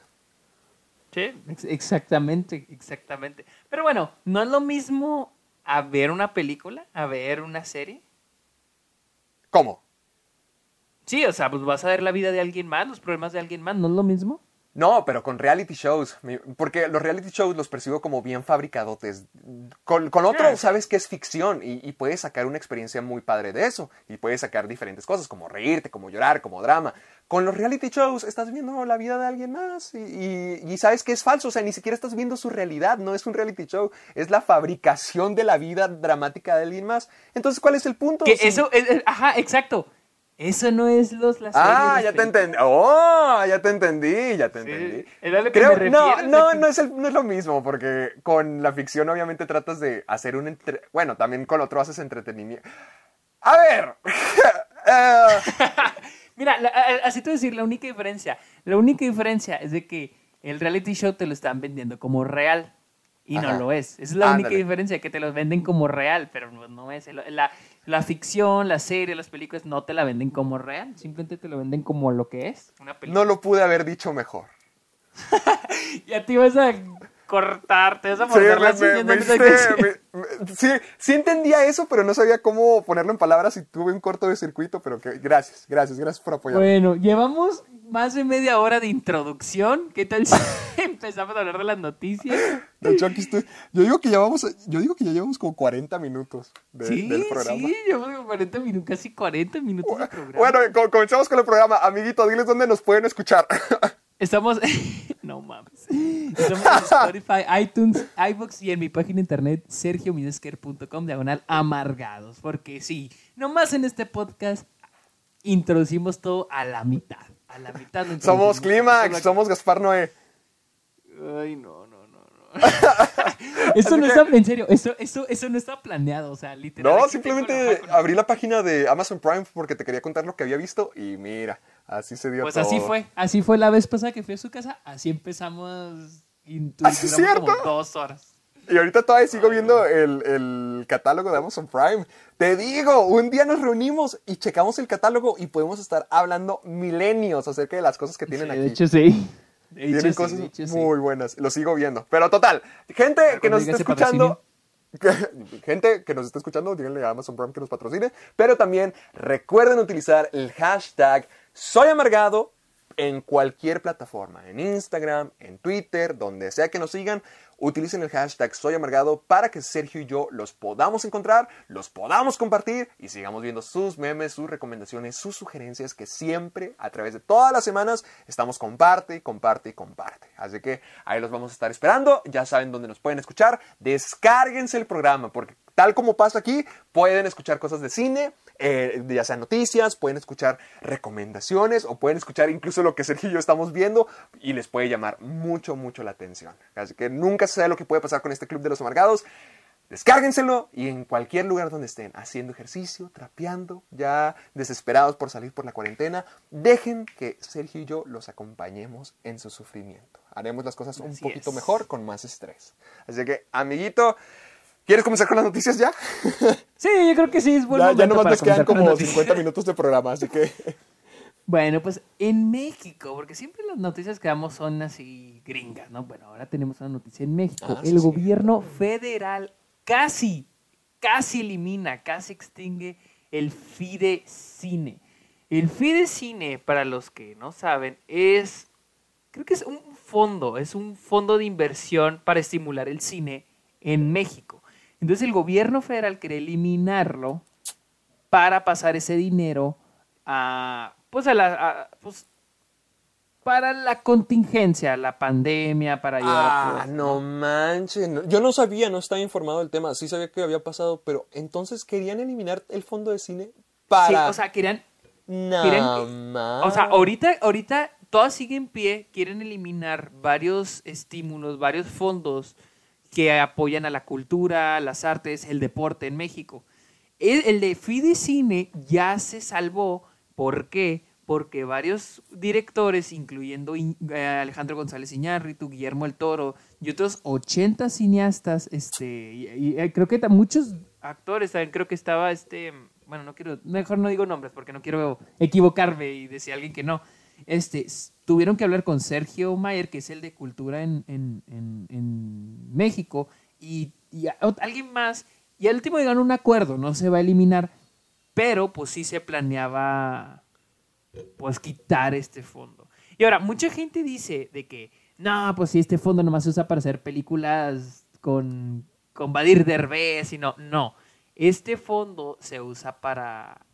[SPEAKER 2] Sí, ex- exactamente, exactamente. Pero bueno, no es lo mismo a ver una película, a ver una serie.
[SPEAKER 3] ¿Cómo?
[SPEAKER 2] Sí, o sea, pues vas a ver la vida de alguien más, los problemas de alguien más, ¿no es lo mismo?
[SPEAKER 3] No, pero con reality shows. Porque los reality shows los percibo como bien fabricadotes. Con, con otro
[SPEAKER 2] Ah,
[SPEAKER 3] sabes que es ficción y, y puedes sacar una experiencia muy padre de eso. Y puedes sacar diferentes cosas, como reírte, como llorar, como drama. Con los reality shows estás viendo la vida de alguien más y, y- y sabes que es falso. O sea, ni siquiera estás viendo su realidad. No es un reality show. Es la fabricación de la vida dramática de alguien más. Entonces, ¿cuál es el punto?
[SPEAKER 2] Que eso, es- es- ajá, exacto. Eso no es los las
[SPEAKER 3] Ah, ya te entendí. Oh, ya te entendí, ya te
[SPEAKER 2] Sí,
[SPEAKER 3] entendí.
[SPEAKER 2] era lo que
[SPEAKER 3] Creo,
[SPEAKER 2] me
[SPEAKER 3] no,
[SPEAKER 2] refiero,
[SPEAKER 3] no, no es, el- no es lo mismo, porque con la ficción obviamente tratas de hacer un... entre- Bueno, también con otro haces entretenimiento. A ver. <laughs> eh, <laughs>
[SPEAKER 2] Mira, la- así te voy a decir, la única diferencia, la única diferencia es de que el reality show te lo están vendiendo como real y
[SPEAKER 3] Ajá.
[SPEAKER 2] no lo es. Esa es la única diferencia, que te lo venden como real, pero no, no es. El- La, la ficción, la serie, las películas no te la venden como real, simplemente te lo venden como lo que es, una película.
[SPEAKER 3] no lo pude haber dicho mejor. <laughs>
[SPEAKER 2] Ya te ibas a cortar, te vas a
[SPEAKER 3] Sí,
[SPEAKER 2] morder
[SPEAKER 3] me-
[SPEAKER 2] las
[SPEAKER 3] me- me me- sí, sí entendía eso, pero no sabía cómo ponerlo en palabras y tuve un corto de circuito, pero que, gracias, gracias, gracias por apoyarme.
[SPEAKER 2] Bueno, llevamos más de media hora de introducción. ¿Qué tal si <laughs> empezamos a hablar de las noticias?
[SPEAKER 3] De hecho, aquí estoy- Yo digo que ya vamos, yo digo que ya llevamos como 40 minutos de-
[SPEAKER 2] sí,
[SPEAKER 3] del programa.
[SPEAKER 2] sí, llevamos como 40 minutos, casi 40 minutos de programa.
[SPEAKER 3] Bueno, co- comenzamos con el programa. Amiguito, diles dónde nos pueden escuchar. <laughs>
[SPEAKER 2] Estamos, <laughs> no mames, estamos en Spotify, <laughs> iTunes, iVoox y en mi página de internet sergiomidesker.com diagonal amargados. Porque sí, nomás en este podcast introducimos todo a la mitad. A la mitad lo
[SPEAKER 3] somos. Clímax, somos Gaspar Noé.
[SPEAKER 2] Ay, no, no, no, no. <laughs> eso no está, en serio, eso, eso, eso no está planeado, o sea, literal.
[SPEAKER 3] No, simplemente
[SPEAKER 2] la
[SPEAKER 3] abrí la página de Amazon Prime porque te quería contar lo que había visto y mira, así se dio
[SPEAKER 2] Pues
[SPEAKER 3] todo.
[SPEAKER 2] así fue, así fue la vez pasada que fui a su casa, así empezamos y
[SPEAKER 3] ¿Ah, es
[SPEAKER 2] duramos como
[SPEAKER 3] cierto?
[SPEAKER 2] dos horas.
[SPEAKER 3] Y ahorita todavía sigo viendo el, el catálogo de Amazon Prime. Te digo, un día nos reunimos y checamos el catálogo y podemos estar hablando milenios acerca de las cosas que tienen
[SPEAKER 2] Sí,
[SPEAKER 3] aquí.
[SPEAKER 2] de hecho sí. De hecho,
[SPEAKER 3] Tienen
[SPEAKER 2] sí,
[SPEAKER 3] cosas
[SPEAKER 2] de hecho, sí.
[SPEAKER 3] muy buenas. Lo sigo viendo. Pero total, gente que nos está escuchando. <laughs> gente que nos está escuchando, díganle a Amazon Prime que nos patrocine. Pero también recuerden utilizar el hashtag Soy Amargado en cualquier plataforma. En Instagram, en Twitter, donde sea que nos sigan. Utilicen el hashtag Soy Amargado para que Sergio y yo los podamos encontrar, los podamos compartir y sigamos viendo sus memes, sus recomendaciones, sus sugerencias que siempre a través de todas las semanas estamos comparte y comparte y comparte. Así que ahí los vamos a estar esperando. Ya saben dónde nos pueden escuchar. Descárguense el programa porque tal como pasa aquí, pueden escuchar cosas de cine, eh, ya sean noticias, pueden escuchar recomendaciones o pueden escuchar incluso lo que Sergio y yo estamos viendo y les puede llamar mucho, mucho la atención. Así que nunca se sabe lo que puede pasar con este Club de los Amargados. Descárguenselo y en cualquier lugar donde estén, haciendo ejercicio, trapeando, ya desesperados por salir por la cuarentena, dejen que Sergio y yo los acompañemos en su sufrimiento. Haremos las cosas un
[SPEAKER 2] Así
[SPEAKER 3] poquito
[SPEAKER 2] es.
[SPEAKER 3] mejor, con más estrés. Así que, amiguito, ¿quieres comenzar con las noticias ya? <laughs>
[SPEAKER 2] Sí, yo creo que sí es buen
[SPEAKER 3] ya, ya nomás nos quedan como
[SPEAKER 2] noticias.
[SPEAKER 3] 50 minutos de programa, así que... <laughs>
[SPEAKER 2] Bueno, pues en México, porque siempre las noticias que damos son así gringas, ¿no? Bueno, ahora tenemos una noticia en México.
[SPEAKER 3] Ah,
[SPEAKER 2] El
[SPEAKER 3] sí.
[SPEAKER 2] gobierno federal casi, casi elimina, casi extingue el Fidecine. El Fidecine, para los que no saben, es, creo que es un fondo, es un fondo de inversión para estimular el cine en México. Entonces el gobierno federal quiere eliminarlo para pasar ese dinero a, pues a la, a- pues, para la contingencia, la pandemia, para ayudar a
[SPEAKER 3] Ah, no manches. no- Yo no sabía, no estaba informado del tema. Sí sabía que había pasado, pero entonces querían eliminar el fondo de cine
[SPEAKER 2] Sí,
[SPEAKER 3] para.
[SPEAKER 2] o sea, querían
[SPEAKER 3] no
[SPEAKER 2] quieren-. O sea, ahorita, ahorita todas siguen en pie, quieren eliminar varios estímulos, varios fondos que apoyan a la cultura, las artes, el deporte en México. El, el de Fidecine ya se salvó. ¿Por qué? Porque varios directores, incluyendo In- eh, Alejandro González Iñárritu, Guillermo el Toro y otros 80 cineastas, este, y, eh, creo que muchos actores, creo que estaba este, bueno, no quiero, mejor no digo nombres porque no quiero equivocarme y decir a alguien que no. Este, tuvieron que hablar con Sergio Mayer, que es el de cultura en, México, y, alguien más, y al último llegaron a un acuerdo, no se va a eliminar, pero pues sí se planeaba pues quitar este fondo. Y ahora, mucha gente dice de que, no, pues si este fondo nomás se usa para hacer películas con, con Badir Derbez y no, no. Este fondo se usa para,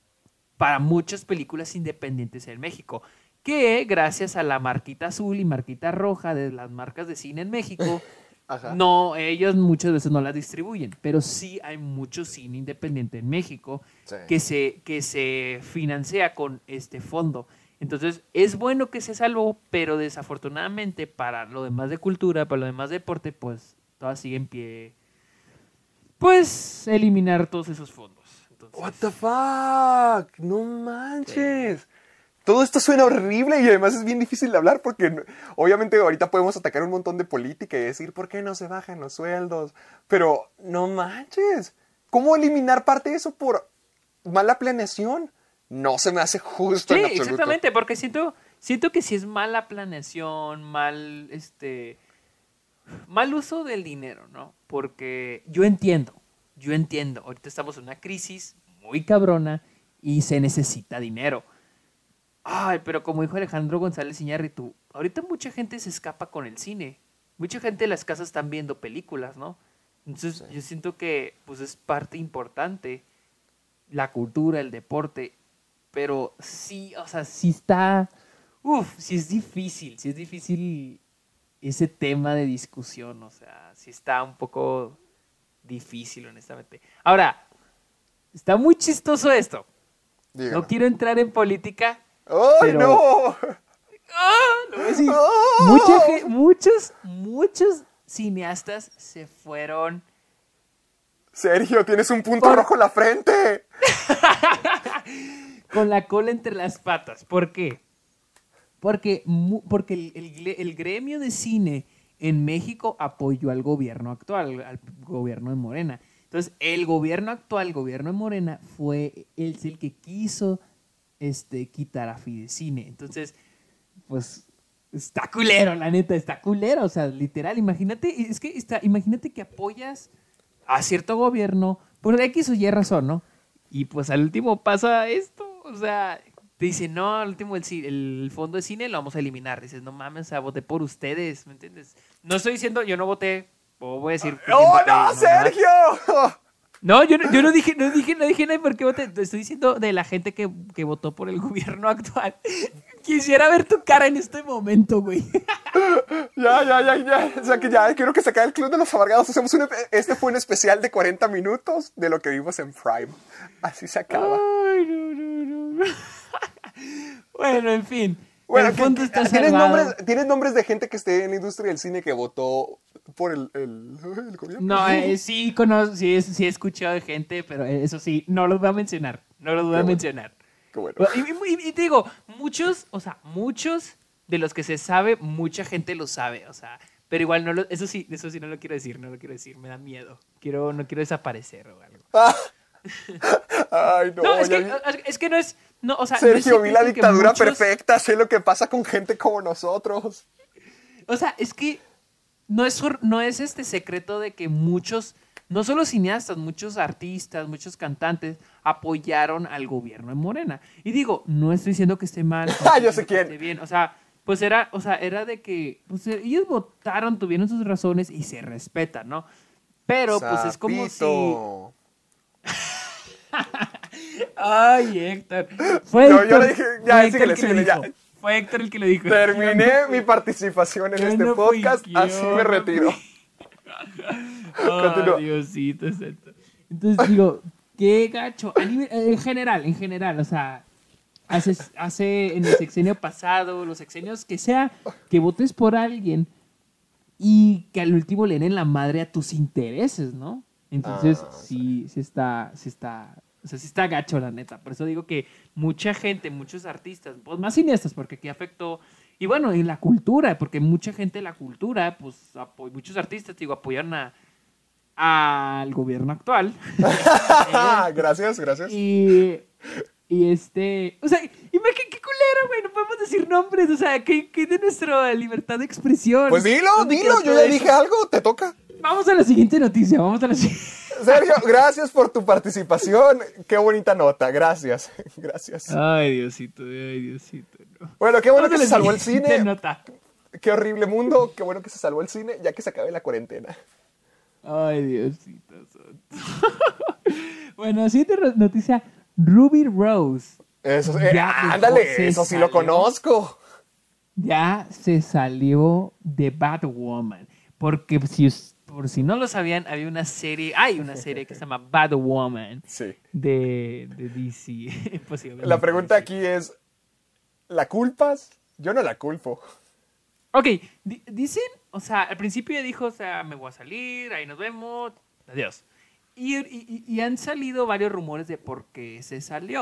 [SPEAKER 2] para muchas películas independientes en México, que gracias a la marquita azul y marquita roja de las marcas de cine en México, <laughs>
[SPEAKER 3] Ajá.
[SPEAKER 2] no, ellos muchas veces no las distribuyen, pero sí hay mucho cine independiente en México
[SPEAKER 3] Sí.
[SPEAKER 2] que, se, que se financia con este fondo. Entonces, es bueno que se salvó, pero desafortunadamente para lo demás de cultura, para lo demás de deporte, pues todavía sigue en pie, pues, eliminar todos esos fondos. Entonces,
[SPEAKER 3] What the fuck? No manches. Todo esto suena horrible y además es bien difícil de hablar porque no- obviamente ahorita podemos atacar un montón de política y decir por qué no se bajan los sueldos. Pero no manches. ¿Cómo eliminar parte de eso por mala planeación? No se me hace justo
[SPEAKER 2] Sí,
[SPEAKER 3] en absoluto.
[SPEAKER 2] exactamente, porque siento, siento que si es mala planeación, mal, este, mal uso del dinero, ¿no? Porque yo entiendo, yo entiendo, ahorita estamos en una crisis muy cabrona y se necesita dinero. Ay, pero como dijo Alejandro González Iñárritu, ahorita mucha gente se escapa con el cine. Mucha gente en las casas están viendo películas, ¿no? Entonces yo siento que pues es parte importante la cultura, el deporte, pero sí, o sea, sí está, uf, sí es difícil, sí es difícil ese tema de discusión, o sea, sí está un poco difícil, honestamente. Ahora, está muy chistoso esto.
[SPEAKER 3] Dígame.
[SPEAKER 2] No quiero entrar en política.
[SPEAKER 3] ¡Ay,
[SPEAKER 2] pero-
[SPEAKER 3] no!
[SPEAKER 2] ¡Ah! Lo voy a decir. Mucha ge- muchos, muchos cineastas se fueron
[SPEAKER 3] Sergio, tienes un punto rojo en la frente. <laughs>
[SPEAKER 2] con la cola entre las patas. ¿Por qué? Porque, porque el, el gle- el gremio de cine en México apoyó al gobierno actual, al gobierno de Morena. Entonces, el gobierno actual, el gobierno de Morena, fue el, el que quiso este, quitar a Fidecine. Entonces, pues, está culero, la neta, está culero. O sea, literal, imagínate, es que está, imagínate que apoyas a cierto gobierno por X o Y razón, ¿no? Y pues al último pasa esto, o sea, te dicen, no, al último el, el fondo de cine lo vamos a eliminar. Dices, no mames, o sea, voté por ustedes, ¿me entiendes? No estoy diciendo, yo no voté, o voy a decir... quién
[SPEAKER 3] ¡Oh,
[SPEAKER 2] voté,
[SPEAKER 3] no,
[SPEAKER 2] nada.
[SPEAKER 3] Sergio!
[SPEAKER 2] No, yo no, yo no dije, no dije, no dije nada por qué voté. Estoy diciendo de la gente que, que votó por el <laughs> gobierno actual. Quisiera ver tu cara en este momento, güey. <laughs>
[SPEAKER 3] Ya, ya, ya, ya. O sea que ya quiero que se acabe el Club de los Amargados. Hacemos un, epe- este fue un especial de 40 minutos de lo que vimos en Prime. Así se acaba.
[SPEAKER 2] Ay, no, no, no. <laughs> bueno, en fin.
[SPEAKER 3] Bueno, que-
[SPEAKER 2] está
[SPEAKER 3] ¿tienes, nombres, ¿tienes nombres de gente que esté en la industria del cine que votó por el, el, <laughs> el gobierno?
[SPEAKER 2] No, eh, sí conozco, sí, sí he escuchado de gente, pero eso sí, no los voy a mencionar. No los voy a
[SPEAKER 3] bueno.
[SPEAKER 2] mencionar.
[SPEAKER 3] Qué bueno.
[SPEAKER 2] Y, y- y te digo, muchos, o sea, muchos de los que se sabe, mucha gente lo sabe, o sea, pero igual no lo, eso sí, eso sí no lo quiero decir, no lo quiero decir, me da miedo. Quiero, no quiero desaparecer o algo. <laughs>
[SPEAKER 3] Ay, no.
[SPEAKER 2] No, es que, es que no es, no, o sea, no es
[SPEAKER 3] Sergio, vi la dictadura
[SPEAKER 2] muchos-
[SPEAKER 3] perfecta. Sé lo que pasa con gente como nosotros.
[SPEAKER 2] O sea, es que no es, no es este secreto de que muchos, no solo cineastas, muchos artistas, muchos cantantes apoyaron al gobierno de Morena. Y digo, no estoy diciendo que esté mal. <laughs> no
[SPEAKER 3] Ah, yo sé quién.
[SPEAKER 2] esté bien. O sea, pues era, o sea, era de que pues, ellos votaron, tuvieron sus razones y se respetan, ¿no? Pero pues es como si... <laughs> Ay, Héctor. Fue
[SPEAKER 3] No, yo
[SPEAKER 2] Héctor-
[SPEAKER 3] le dije, ya,
[SPEAKER 2] Héctor
[SPEAKER 3] síguele, ya.
[SPEAKER 2] Fue Héctor el que lo dijo.
[SPEAKER 3] Terminé mi participación en
[SPEAKER 2] Yo
[SPEAKER 3] este
[SPEAKER 2] no
[SPEAKER 3] podcast,
[SPEAKER 2] yo
[SPEAKER 3] así me retiro. <laughs>
[SPEAKER 2] Oh. Diosito santo. Entonces digo, qué gacho. A nivel- en general, en general, o sea, hace, hace en el sexenio pasado, los sexenios que sea, que votes por alguien y que al último le den la madre a tus intereses, ¿no? Entonces,
[SPEAKER 3] Ah,
[SPEAKER 2] sí, sí está, sí está, o sea, sí está gacho, la neta. Por eso digo que mucha gente, muchos artistas, pues más cineastas, porque aquí afectó, y bueno, en la cultura, porque mucha gente de la cultura, pues muchos artistas, digo, apoyaron a, al gobierno actual. <laughs>
[SPEAKER 3] gracias, gracias.
[SPEAKER 2] y, y este, o sea, imagínate qué culero, güey, no podemos decir nombres, o sea, ¿qué, qué de nuestra libertad de expresión?
[SPEAKER 3] Pues dilo,
[SPEAKER 2] ¿Dónde
[SPEAKER 3] dilo, yo ya dije algo, te toca.
[SPEAKER 2] Vamos a la siguiente noticia, vamos a la siguiente.
[SPEAKER 3] Sergio, gracias por tu participación. Qué bonita nota, gracias. <laughs> Gracias.
[SPEAKER 2] Ay, Diosito, ay, Diosito. No.
[SPEAKER 3] Bueno, qué bueno
[SPEAKER 2] Vamos
[SPEAKER 3] que se salvó el cine.
[SPEAKER 2] nota.
[SPEAKER 3] Qué horrible mundo. Qué bueno que se salvó el cine, ya que se acabe la cuarentena.
[SPEAKER 2] Ay, Diosito santo. <laughs> bueno, siguiente noticia, Ruby Rose.
[SPEAKER 3] Eso, eh, ándale, eso sí lo conozco.
[SPEAKER 2] ya se salió de Batwoman. Porque si, us- por si no lo sabían, había una serie, hay una serie que se llama Batwoman
[SPEAKER 3] Sí.
[SPEAKER 2] de, de DC. <laughs> Posiblemente.
[SPEAKER 3] La pregunta aquí es, ¿la culpas? Yo no la culpo.
[SPEAKER 2] Ok, di- dicen, o sea, al principio dijo, o sea, me voy a salir, ahí nos vemos, adiós. Y, y- y han salido varios rumores de por qué se salió.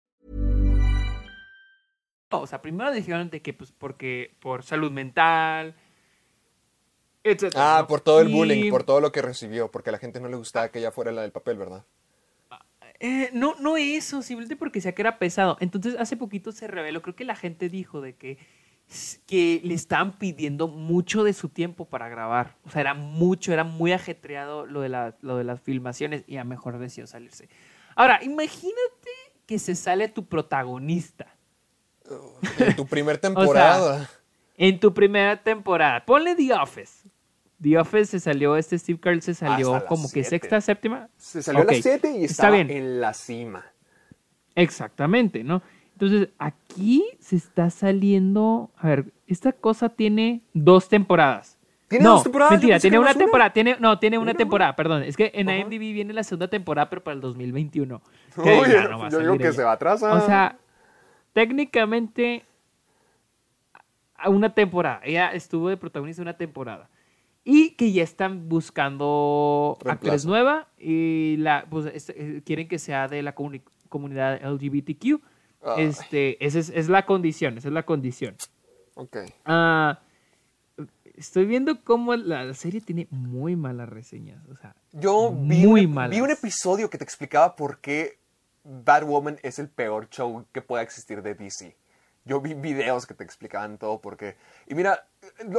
[SPEAKER 2] O sea, primero dijeron de que, pues, porque, por salud mental, etc.
[SPEAKER 3] Ah, por todo el
[SPEAKER 2] Y,
[SPEAKER 3] bullying, por todo lo que recibió, porque a la gente no le gustaba que ella fuera la del papel, ¿verdad?
[SPEAKER 2] eh, no, no eso, simplemente porque decía que era pesado. Entonces, hace poquito se reveló, creo que la gente dijo de que, que le estaban pidiendo mucho de su tiempo para grabar. O sea, era mucho, era muy ajetreado lo de, la- lo de las filmaciones y a mejor decidió salirse. Ahora, imagínate que se sale tu protagonista.
[SPEAKER 3] En tu primer <laughs> temporada.
[SPEAKER 2] En tu primera temporada. Ponle The Office. The Office se salió, este Steve Carell se salió como que sexta, séptima.
[SPEAKER 3] Se salió a
[SPEAKER 2] Ok,
[SPEAKER 3] las 7 y
[SPEAKER 2] está bien.
[SPEAKER 3] en la cima.
[SPEAKER 2] Exactamente, ¿no? Entonces, aquí se está saliendo. A ver, esta cosa tiene dos temporadas.
[SPEAKER 3] ¿Tiene
[SPEAKER 2] no,
[SPEAKER 3] dos temporadas?
[SPEAKER 2] Mentira, tiene una temporada. Tiene, no, tiene una temporada, perdón. Es que en. IMDb viene la segunda temporada, pero para el 2021. Que
[SPEAKER 3] Uy,
[SPEAKER 2] ya no a
[SPEAKER 3] yo digo que
[SPEAKER 2] ella.
[SPEAKER 3] se va a atrasar.
[SPEAKER 2] O sea, técnicamente, a una temporada. Ella estuvo de protagonista una temporada. Y que ya están buscando
[SPEAKER 3] Reemplazo.
[SPEAKER 2] nueva y la, pues, este, eh, quieren que sea de la comuni- comunidad LGBTQ.
[SPEAKER 3] Ay.
[SPEAKER 2] Este, esa es, es la condición, esa es la condición.
[SPEAKER 3] Ok.
[SPEAKER 2] Ah, estoy viendo cómo la serie tiene muy malas reseñas. O sea,
[SPEAKER 3] Yo vi,
[SPEAKER 2] muy
[SPEAKER 3] un,
[SPEAKER 2] malas.
[SPEAKER 3] vi un episodio que te explicaba por qué Batwoman es el peor show que pueda existir de DC. Yo vi videos que te explicaban todo porque... Y mira,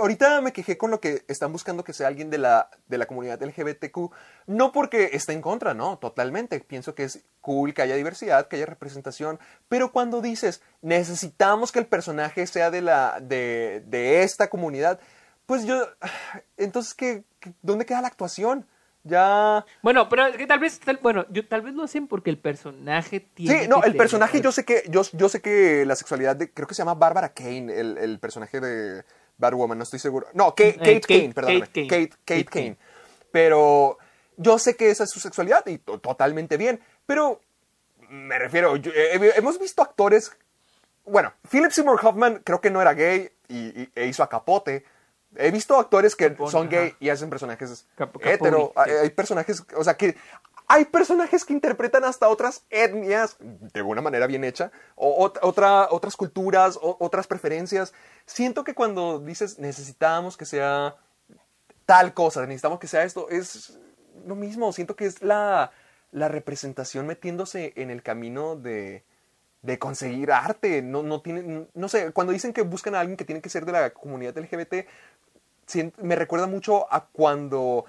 [SPEAKER 3] ahorita me quejé con lo que están buscando que sea alguien de la, de la comunidad LGBTQ. No porque esté en contra, no, totalmente. Pienso que es cool que haya diversidad, que haya representación. Pero cuando dices, necesitamos que el personaje sea de, la, de, de esta comunidad, pues yo... <sighs> Entonces, ¿qué, qué- ¿dónde queda la actuación? Ya...
[SPEAKER 2] Bueno, pero es que tal vez, tal- bueno, yo, tal vez lo hacen porque el personaje tiene.
[SPEAKER 3] Sí, no, el personaje yo sé que yo, yo sé que la sexualidad de creo que se llama Bárbara Kane, el, el personaje de Batwoman, no estoy seguro. No, Kate,
[SPEAKER 2] Eh,
[SPEAKER 3] Kate- Kane, perdóname.
[SPEAKER 2] Kate
[SPEAKER 3] Kate,
[SPEAKER 2] Kane.
[SPEAKER 3] Kate,
[SPEAKER 2] Kate
[SPEAKER 3] Kane.
[SPEAKER 2] Kane.
[SPEAKER 3] Pero yo sé que esa es su sexualidad y to- totalmente bien, pero me refiero, yo- eh, hemos visto actores bueno, Philip Seymour Hoffman creo que no era gay y, y- e hizo a Capote. He visto actores que
[SPEAKER 2] Capone,
[SPEAKER 3] son gay
[SPEAKER 2] ajá.
[SPEAKER 3] y hacen personajes
[SPEAKER 2] Cap- Capone,
[SPEAKER 3] hetero.
[SPEAKER 2] sí.
[SPEAKER 3] Hay, personajes, o sea, que hay personajes que interpretan hasta otras etnias de una manera bien hecha, o ot- otra, otras culturas, o- otras preferencias. Siento que cuando dices necesitamos que sea tal cosa, necesitamos que sea esto, es lo mismo. Siento que es la, la representación metiéndose en el camino de, de conseguir arte. No, no tienen, no sé, cuando dicen que buscan a alguien que tiene que ser de la comunidad LGBT, me recuerda mucho a cuando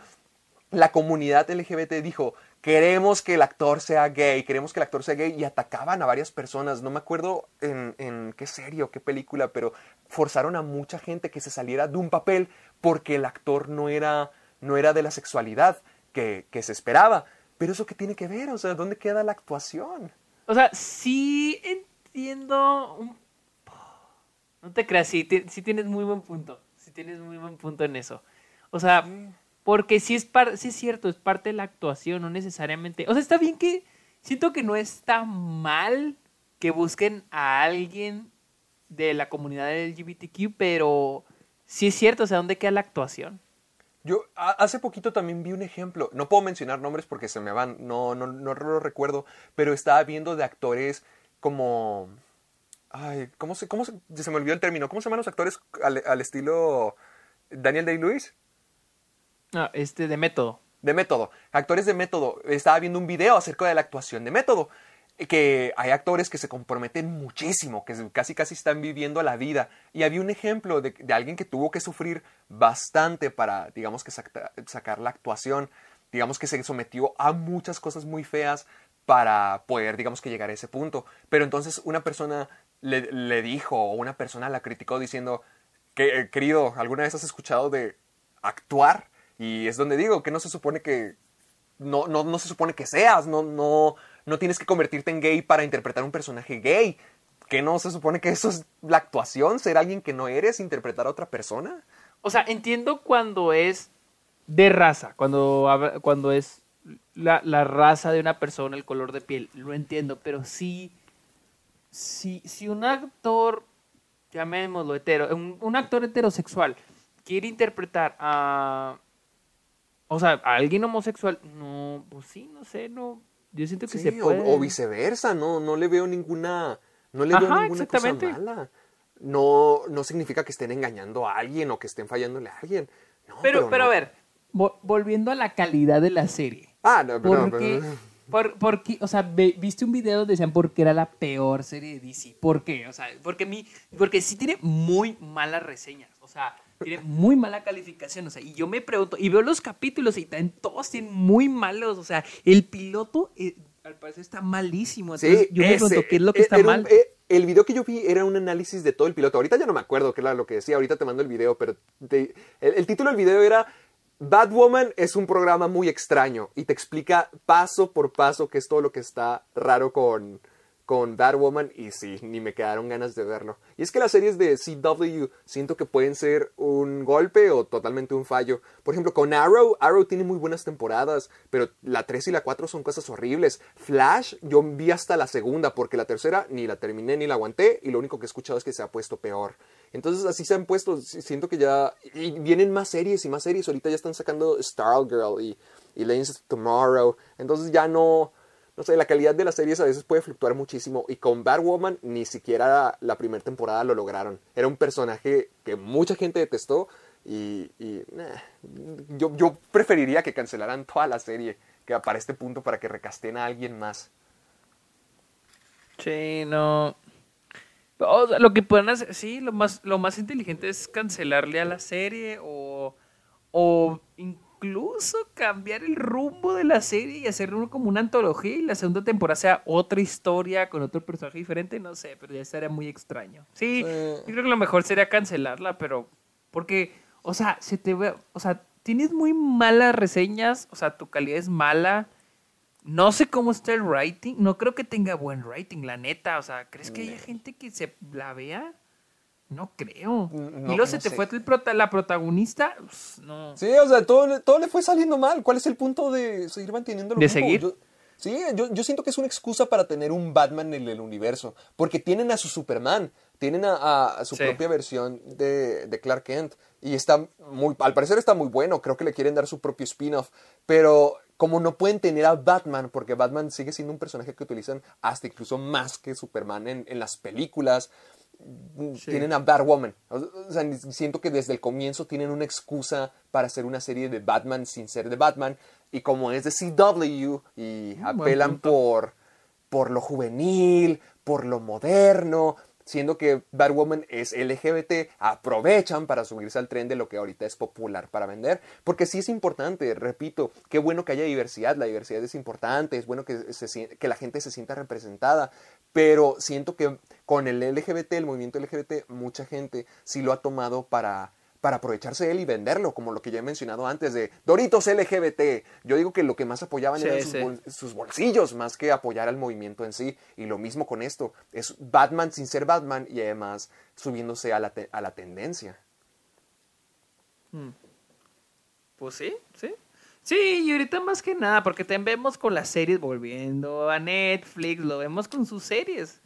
[SPEAKER 3] la comunidad LGBT dijo, queremos que el actor sea gay, queremos que el actor sea gay, y atacaban a varias personas. No me acuerdo en, qué serie o qué película, pero forzaron a mucha gente que se saliera de un papel porque el actor no era, no era de la sexualidad que, se esperaba. Pero eso qué tiene que ver, o sea, ¿dónde queda la actuación?
[SPEAKER 2] O sea, sí entiendo. un- No te creas, sí, sí tienes muy buen punto. Tienes muy buen punto en eso. O sea, porque sí es, par- sí es cierto, es parte de la actuación, no necesariamente. O sea, está bien que. Siento que no está mal que busquen a alguien de la comunidad LGBTQ, pero sí es cierto, o sea, ¿dónde queda la actuación?
[SPEAKER 3] Yo hace poquito también vi un ejemplo, no puedo mencionar nombres porque se me van, no, no, no lo recuerdo, pero estaba viendo de actores como... Ay, ¿cómo se, cómo se, se me olvidó el término? ¿Cómo se llaman los actores al, al estilo Daniel Day-Lewis?
[SPEAKER 2] Ah, este, de método.
[SPEAKER 3] De método, actores de método. Estaba viendo un video acerca de la actuación de método. Que hay actores que se comprometen muchísimo, que casi casi están viviendo la vida. Y había un ejemplo de, de alguien que tuvo que sufrir bastante para, digamos que saca- sacar la actuación. Digamos que se sometió a muchas cosas muy feas para poder, digamos que llegar a ese punto. Pero entonces una persona le, dijo, o una persona la criticó diciendo, que, eh, querido, ¿alguna vez has escuchado de actuar? Y es donde digo que no se supone que no, no, no se supone que seas, no, no, no tienes que convertirte en gay para interpretar un personaje gay. Que no se supone que eso es la actuación, ser alguien que no eres, interpretar a otra persona.
[SPEAKER 2] O sea, entiendo cuando es de raza, cuando, cuando es la, la raza de una persona, el color de piel, lo entiendo, pero sí, si, si un actor, llamémoslo hetero, un, un actor heterosexual quiere interpretar a, o sea, a alguien homosexual, no, pues sí, no sé, no, yo siento que
[SPEAKER 3] Sí,
[SPEAKER 2] se
[SPEAKER 3] o-
[SPEAKER 2] puede.
[SPEAKER 3] o, viceversa, no, no le veo ninguna, no le veo
[SPEAKER 2] Ajá,
[SPEAKER 3] ninguna
[SPEAKER 2] exactamente.
[SPEAKER 3] cosa mala. No, no significa que estén engañando a alguien o que estén fallándole a alguien. No,
[SPEAKER 2] Pero, pero,
[SPEAKER 3] no.
[SPEAKER 2] a ver, vo- volviendo a la calidad de la serie.
[SPEAKER 3] Ah, no, pero,
[SPEAKER 2] Porque,
[SPEAKER 3] pero-
[SPEAKER 2] por, porque, o sea, ve- viste un video donde decían por qué era la peor serie de DC. ¿Por qué? O sea, porque, mi, porque sí tiene muy malas reseñas. O sea, tiene muy mala calificación. O sea, y yo me pregunto, y veo los capítulos y también todos tienen muy malos. O sea, el piloto, eh, al parecer, está malísimo. Entonces,
[SPEAKER 3] Sí,
[SPEAKER 2] yo me pregunto,
[SPEAKER 3] ese,
[SPEAKER 2] ¿qué es lo que
[SPEAKER 3] eh,
[SPEAKER 2] está
[SPEAKER 3] un-
[SPEAKER 2] mal?
[SPEAKER 3] eh, el video que yo vi era un análisis de todo el piloto. Ahorita ya no me acuerdo qué era lo que decía. Ahorita te mando el video, pero te- el, el título del video era Batwoman es un programa muy extraño y te explica paso por paso qué es todo lo que está raro con, con Batwoman y sí, ni me quedaron ganas de verlo. Y es que las series de CW siento que pueden ser un golpe o totalmente un fallo. Por ejemplo, con Arrow, Arrow tiene muy buenas temporadas, pero la 3 y la 4 son cosas horribles. Flash, yo vi hasta la segunda porque la tercera ni la terminé ni la aguanté y lo único que he escuchado es que se ha puesto peor. Entonces así se han puesto, si- siento que ya... Y vienen más series y más series, ahorita ya están sacando Stargirl y, y of Tomorrow, entonces ya no no sé, la calidad de las series a veces puede fluctuar muchísimo. Y con Batwoman ni siquiera la, primera temporada lo lograron. Era un personaje que mucha gente detestó. Y, nah, yo, yo preferiría que cancelaran toda la serie que para este punto para que recasten a alguien más.
[SPEAKER 2] Sí, no. O sea, lo que pueden hacer, sí, lo más, lo más inteligente es cancelarle a la serie o, o incluso cambiar el rumbo de la serie y hacer uno como una antología y la segunda temporada sea otra historia con otro personaje diferente, no sé, pero ya estaría muy extraño. Sí,
[SPEAKER 3] Sí.
[SPEAKER 2] yo creo que lo mejor sería cancelarla, pero porque, o sea, se te ve, o sea, tienes muy malas reseñas, o sea, tu calidad es mala. No sé cómo está el writing. No creo que tenga buen writing, la neta. O sea, ¿crees que haya gente que se la vea? No creo.
[SPEAKER 3] No,
[SPEAKER 2] y luego se te
[SPEAKER 3] sé.
[SPEAKER 2] fue el prota- la protagonista. Pues, no.
[SPEAKER 3] Sí, o sea, todo, le- todo le fue saliendo mal. ¿Cuál es el punto de seguir manteniendo lo
[SPEAKER 2] ¿De
[SPEAKER 3] mismo?
[SPEAKER 2] seguir?
[SPEAKER 3] Yo- sí, yo, yo siento que es una excusa para tener un Batman en el universo. Porque tienen a su Superman, tienen a, a- a su
[SPEAKER 2] Sí.
[SPEAKER 3] propia versión de, de Clark Kent. Y está muy, al parecer está muy bueno. Creo que le quieren dar su propio spin-off. Pero como no pueden tener a Batman, porque Batman sigue siendo un personaje que utilizan hasta incluso más que Superman en, en las películas tienen a Batwoman. O sea, siento que desde el comienzo tienen una excusa para hacer una serie de Batman sin ser de Batman. Y como es de CW y
[SPEAKER 2] buen
[SPEAKER 3] apelan por, por lo juvenil, por lo moderno, siendo que Batwoman es LGBT, aprovechan para subirse al tren de lo que ahorita es popular para vender, porque sí es importante, repito, qué bueno que haya diversidad, la diversidad es importante, es bueno que, se, que la gente se sienta representada, pero siento que con el LGBT, el movimiento LGBT, mucha gente sí lo ha tomado para para aprovecharse de él y venderlo, como lo que ya he mencionado antes de Doritos LGBT. Yo digo que lo que más apoyaban eran sus, bolsillos, más que apoyar al movimiento en sí. Y lo mismo con esto, es Batman sin ser Batman y además subiéndose a la, a la tendencia.
[SPEAKER 2] Hmm. Pues sí, sí. Sí, y ahorita más que nada, porque te vemos con las series volviendo a Netflix, lo vemos con sus series.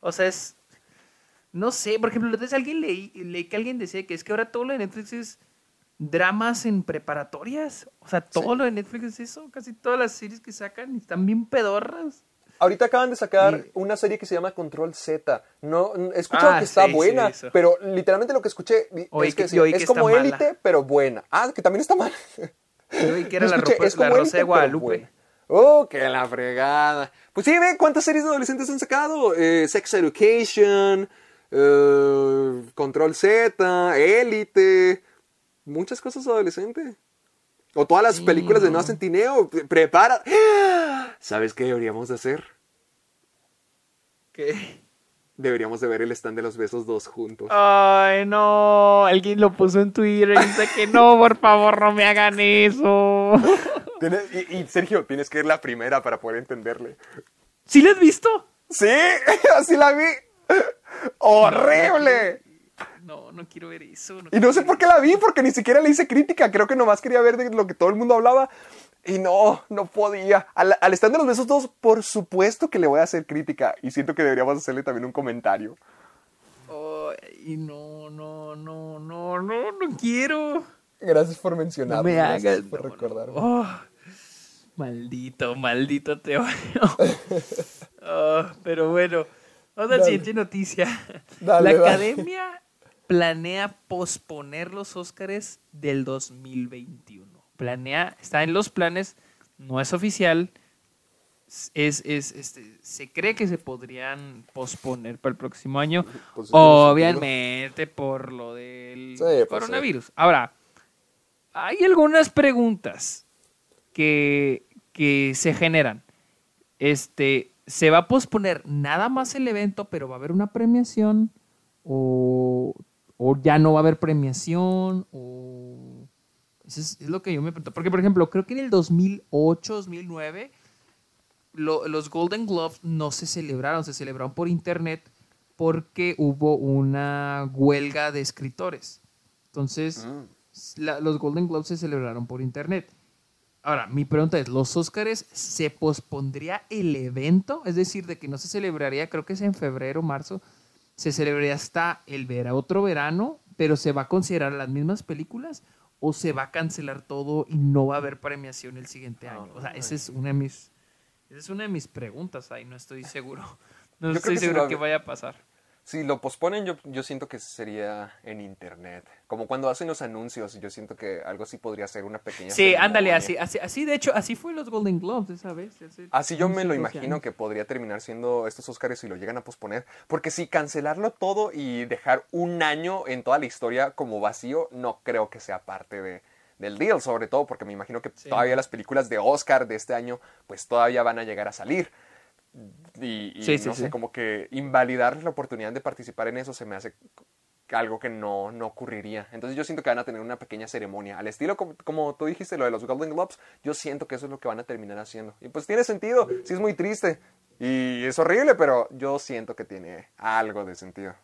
[SPEAKER 2] O sea, es, no sé, por ejemplo, entonces alguien leí, leí que alguien decía que es que ahora todo lo de Netflix es dramas en preparatorias. O sea, todo lo de Netflix es eso. Casi todas las series que sacan están bien pedorras.
[SPEAKER 3] Ahorita acaban de sacar una serie que se llama Control Z. No, he escuchado ah, que está buena, pero literalmente lo que escuché es que, es como élite, pero buena. Ah, que también está mal. <laughs>
[SPEAKER 2] Yo que era la, es la Rosa de Guadalupe.
[SPEAKER 3] Oh, qué la fregada. Pues sí, ve cuántas series de adolescentes han sacado. Eh, Sex Education, eh, Control Z, Élite, muchas cosas adolescentes. O todas las películas de Noah Centineo. Prepara. <gasps> ¿Sabes qué deberíamos de hacer?
[SPEAKER 2] ¿Qué?
[SPEAKER 3] Deberíamos de ver el stand de los besos dos juntos.
[SPEAKER 2] Ay, no. Alguien lo puso en Twitter y dice que no, por favor, no me hagan eso. <laughs>
[SPEAKER 3] y, y, Sergio, tienes que ir la primera para poder entenderle.
[SPEAKER 2] ¿Sí la has visto?
[SPEAKER 3] Sí, <laughs> así la vi. ¡Horrible!
[SPEAKER 2] No, no quiero ver eso.
[SPEAKER 3] y no sé por qué la vi, porque ni siquiera le hice crítica. Creo que nomás quería ver de lo que todo el mundo hablaba. Y no, no podía. Al, al estar de los besos todos, por supuesto que le voy a hacer crítica. Y siento que deberíamos hacerle también un comentario.
[SPEAKER 2] y no, no, no, no, no, no quiero.
[SPEAKER 3] Gracias por mencionarlo.
[SPEAKER 2] No me hagas.
[SPEAKER 3] por recordarme.
[SPEAKER 2] Oh, maldito, maldito te oh, <laughs> pero bueno. Vamos a la siguiente noticia. la academia planea posponer los Óscares del 2021. Planea, está en los planes, no es oficial. Es, es, este, se cree que se podrían posponer para el próximo año, pues, obviamente por lo del pues, coronavirus. Ahora, hay algunas preguntas que, que se generan. Este, ¿Se va a posponer nada más el evento, pero va a haber una premiación? ¿O, ya no va a haber premiación? ¿O... Eso es, lo que yo me pregunto. Porque, por ejemplo, creo que en el 2008, 2009, los Golden Globes no se celebraron, se celebraron por internet porque hubo una huelga de escritores. Entonces, ah. los Golden Globes se celebraron por internet. Ahora, mi pregunta es, ¿los Óscares se pospondría el evento? Es decir, de que no se celebraría, creo que es en febrero, marzo, se celebraría hasta el verano, otro verano, pero se va a considerar las mismas películas o se va a cancelar todo y no va a haber premiación el siguiente año. O sea, esa es una de mis, esa es una de mis preguntas ahí, no estoy seguro. No estoy seguro que vaya a pasar.
[SPEAKER 3] Si lo posponen, yo, yo siento que sería en internet. Como cuando hacen los anuncios, yo siento que algo así podría ser una pequeña.
[SPEAKER 2] Sí, ándale, así, así, así, de hecho, así fue los Golden Globes esa vez.
[SPEAKER 3] así yo me lo imagino que podría terminar siendo estos Oscars si lo llegan a posponer. Porque si cancelarlo todo y dejar un año en toda la historia como vacío, no creo que sea parte de, del deal, sobre todo porque me imagino que todavía las películas de Oscar de este año, pues todavía van a llegar a salir. Y, no sé, como que invalidar la oportunidad de participar en eso se me hace algo que no, no ocurriría. Entonces yo siento que van a tener una pequeña ceremonia. Al estilo, como, tú dijiste, lo de los Golden Globes, yo siento que eso es lo que van a terminar haciendo. Y pues tiene sentido, sí es muy triste. Y es horrible, pero yo siento que tiene algo de sentido.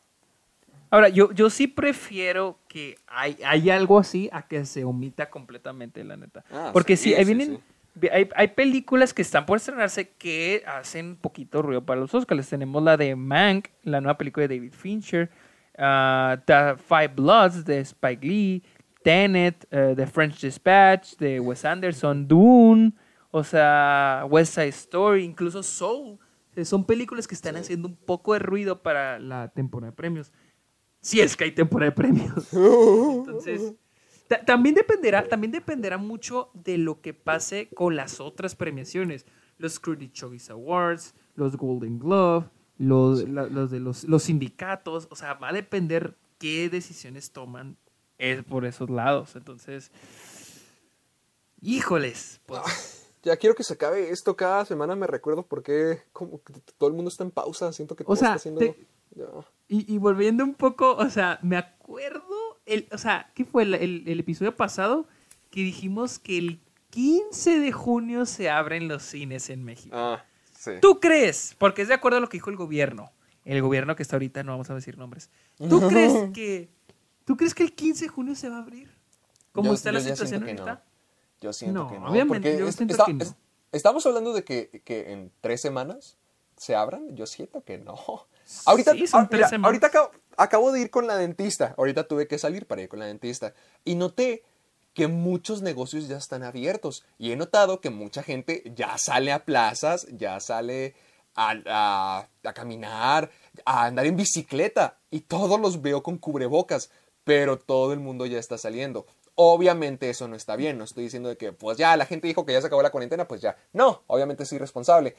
[SPEAKER 2] Ahora, yo, yo sí prefiero que hay, hay algo así a que se omita completamente, la neta. Ah, Porque si ahí vienen... Hay, hay, películas que están por estrenarse que hacen poquito ruido para los Oscars. Tenemos la de Mank, la nueva película de David Fincher, uh, The Five Bloods de Spike Lee, Tenet, uh, The French Dispatch de Wes Anderson, Dune, o sea, West Side Story, incluso Soul. Son películas que están haciendo un poco de ruido para la temporada de premios. Si es que hay temporada de premios. <laughs> Entonces, también dependerá, también dependerá mucho de lo que pase con las otras premiaciones. Los Critics Choice Awards, los Golden Glove, los, la- los de los, los sindicatos. O sea, va a depender qué decisiones toman es por esos lados. Entonces, híjoles. pues,
[SPEAKER 3] Ya quiero que se acabe esto. Cada semana me recuerdo por qué como que todo el mundo está en pausa. Siento que todo
[SPEAKER 2] sea,
[SPEAKER 3] está haciendo...
[SPEAKER 2] te-. Y, y volviendo un poco, o sea, me acuerdo, el, o sea, ¿qué fue el, el- el episodio pasado? Que dijimos que el 15 de junio se abren los cines en México.
[SPEAKER 3] Ah, sí.
[SPEAKER 2] ¿Tú crees? Porque es de acuerdo a lo que dijo el gobierno. El gobierno que está ahorita, no vamos a decir nombres. ¿Tú <laughs> crees que, ¿tú crees que el 15 de junio se va a abrir? ¿Cómo
[SPEAKER 3] Yo-
[SPEAKER 2] está la
[SPEAKER 3] yo ya
[SPEAKER 2] situación
[SPEAKER 3] siento que
[SPEAKER 2] ahorita?
[SPEAKER 3] Yo siento
[SPEAKER 2] No,
[SPEAKER 3] que no.
[SPEAKER 2] obviamente,
[SPEAKER 3] porque
[SPEAKER 2] yo siento
[SPEAKER 3] está-
[SPEAKER 2] que no.
[SPEAKER 3] es- estamos hablando de que, que en tres semanas se abran. Yo siento que no. Ahorita,
[SPEAKER 2] Sí, son
[SPEAKER 3] ah, mira, ahorita acabo, acabo de ir con la dentista. Ahorita tuve que salir para ir con la dentista. Y noté que muchos negocios ya están abiertos. Y he notado que mucha gente ya sale a plazas, ya sale a, a- a caminar, a andar en bicicleta. Y todos los veo con cubrebocas. Pero todo el mundo ya está saliendo. Obviamente eso no está bien. No estoy diciendo de que, pues ya, la gente dijo que ya se acabó la cuarentena, pues ya. No, obviamente es irresponsable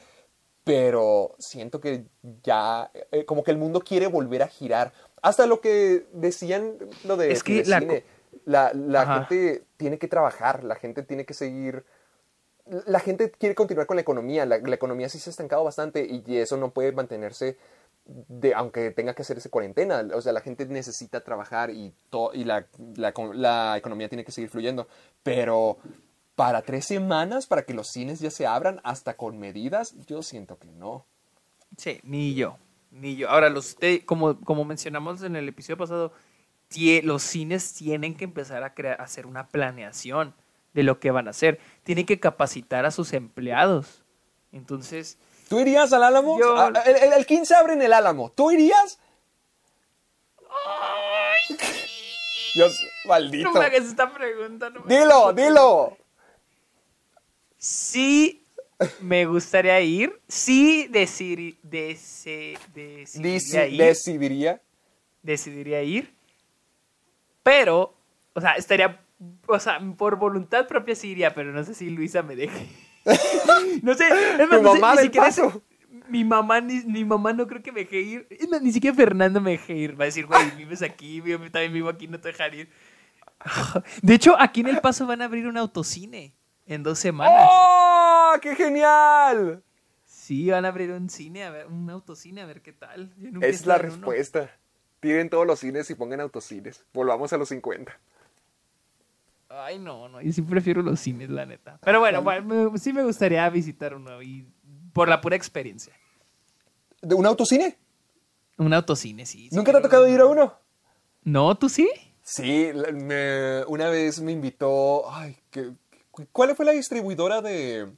[SPEAKER 3] pero siento que ya, eh, como que el mundo quiere volver a girar. Hasta lo que decían lo de,
[SPEAKER 2] Es que
[SPEAKER 3] de
[SPEAKER 2] la
[SPEAKER 3] cine. La, gente tiene que trabajar, la gente tiene que seguir... La gente quiere continuar con la economía, la, la economía sí se ha estancado bastante y eso no puede mantenerse de, aunque tenga que hacerse cuarentena. O sea, la gente necesita trabajar y, to- y la, la, la economía tiene que seguir fluyendo. Pero para tres semanas, para que los cines ya se abran, hasta con medidas, yo siento que no.
[SPEAKER 2] Sí, ni yo, ni yo. Ahora, los te- como, como mencionamos en el episodio pasado, tie- los cines tienen que empezar a, crear, a hacer una planeación de lo que van a hacer. Tienen que capacitar a sus empleados. Entonces,
[SPEAKER 3] ¿Tú irías al Álamo?
[SPEAKER 2] Yo-
[SPEAKER 3] Ah, El, el- el 15 abre en el Álamo. ¿Tú irías? Dios, maldito.
[SPEAKER 2] no me hagas esta pregunta. no me-
[SPEAKER 3] Dilo, dilo.
[SPEAKER 2] Sí, me gustaría ir. Sí, decir, dese- decidiría
[SPEAKER 3] Dici-
[SPEAKER 2] ir.
[SPEAKER 3] decidiría.
[SPEAKER 2] decidiría ir. Pero, o sea, estaría, o sea, por voluntad propia sí iría, pero no sé si Luisa me deje. <laughs> no sé, es más, no sé,
[SPEAKER 3] mamá
[SPEAKER 2] ni
[SPEAKER 3] del
[SPEAKER 2] siquiera
[SPEAKER 3] paso.
[SPEAKER 2] sé- mi mamá, ni, mi mamá no creo que me deje ir. Es más, ni siquiera Fernando me deje ir. Va a decir, güey, vives aquí, yo también vivo aquí, no te dejaré ir. De hecho, aquí en El Paso van a abrir un autocine en dos semanas.
[SPEAKER 3] ¡Oh! ¡Qué genial!
[SPEAKER 2] Sí, van a abrir un cine, a ver, un autocine, a ver qué tal.
[SPEAKER 3] Es la
[SPEAKER 2] uno.
[SPEAKER 3] respuesta. Tiren todos los cines y pongan autocines. Volvamos a los 50.
[SPEAKER 2] Ay, no, no, yo sí prefiero los cines, la neta. Pero bueno, bueno, me- sí me gustaría visitar uno y por la pura experiencia.
[SPEAKER 3] ¿De un autocine?
[SPEAKER 2] Un autocine, sí. sí
[SPEAKER 3] ¿Nunca te ha tocado ir a uno?
[SPEAKER 2] No, ¿tú sí?
[SPEAKER 3] Sí, me- una vez me invitó. Ay, ¿qué- qué- ¿cuál fue la distribuidora de.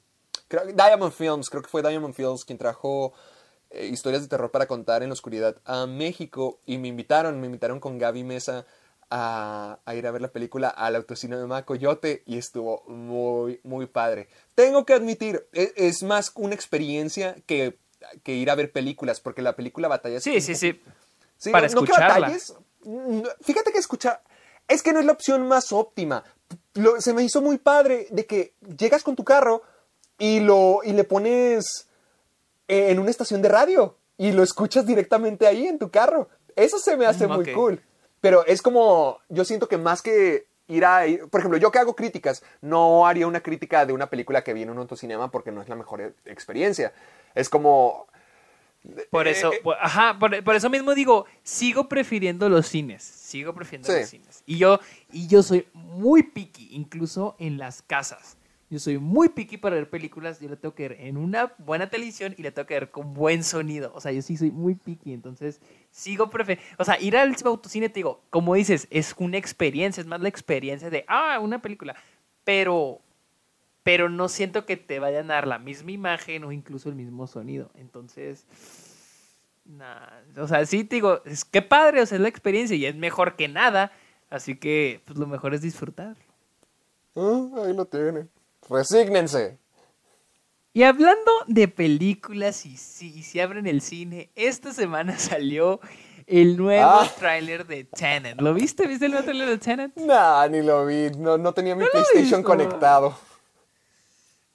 [SPEAKER 3] creo- Diamond Films, creo que fue Diamond Films quien trajo eh, historias de terror para contar en la oscuridad a México. Y me invitaron, me invitaron con Gaby Mesa a, a ir a ver la película al autocine de Macoyote y estuvo muy, muy padre. Tengo que admitir, e- es, más una experiencia que, que ir a ver películas, porque la película batalla
[SPEAKER 2] Sí, sí, sí.
[SPEAKER 3] Sí,
[SPEAKER 2] Para
[SPEAKER 3] no- no que batalles, Fíjate que escuchar. Es que no es la opción más óptima. Lo- se me hizo muy padre de que llegas con tu carro y, lo, y le pones en una estación de radio y lo escuchas directamente ahí en tu carro. Eso se me hace
[SPEAKER 2] Mm,
[SPEAKER 3] muy cool. Pero es como. Yo siento que más que ir a. por ejemplo, yo que hago críticas, no haría una crítica de una película que vi en un autocinema porque no es la mejor e- experiencia. Es como.
[SPEAKER 2] Por
[SPEAKER 3] Eh,
[SPEAKER 2] eso,
[SPEAKER 3] eh,
[SPEAKER 2] por- ajá, por, por eso mismo digo, sigo prefiriendo los cines, sigo prefiriendo
[SPEAKER 3] Sí.
[SPEAKER 2] los cines. Y yo, y yo soy muy picky, incluso en las casas. Yo soy muy picky para ver películas, yo la tengo que ver en una buena televisión y la tengo que ver con buen sonido. O sea, yo sí soy muy picky, entonces sigo prefiriendo, o sea, ir al autocine, te digo, como dices, es una experiencia, es más la experiencia de, ah, una película, pero, pero no siento que te vayan a dar la misma imagen o incluso el mismo sonido. Entonces, nah, o sea, sí te digo, es que padre, o sea, es la experiencia y es mejor que nada, así que pues lo mejor es disfrutar.
[SPEAKER 3] ah, ahí lo tienen. Resígnense.
[SPEAKER 2] Y hablando de películas y si, si abren el cine, esta semana <laughs> salió el nuevo
[SPEAKER 3] Ah.
[SPEAKER 2] tráiler de Tenet. ¿Lo viste? ¿Viste el nuevo tráiler de Tenet?
[SPEAKER 3] Nah, ni lo vi. No, no tenía mi PlayStation conectado.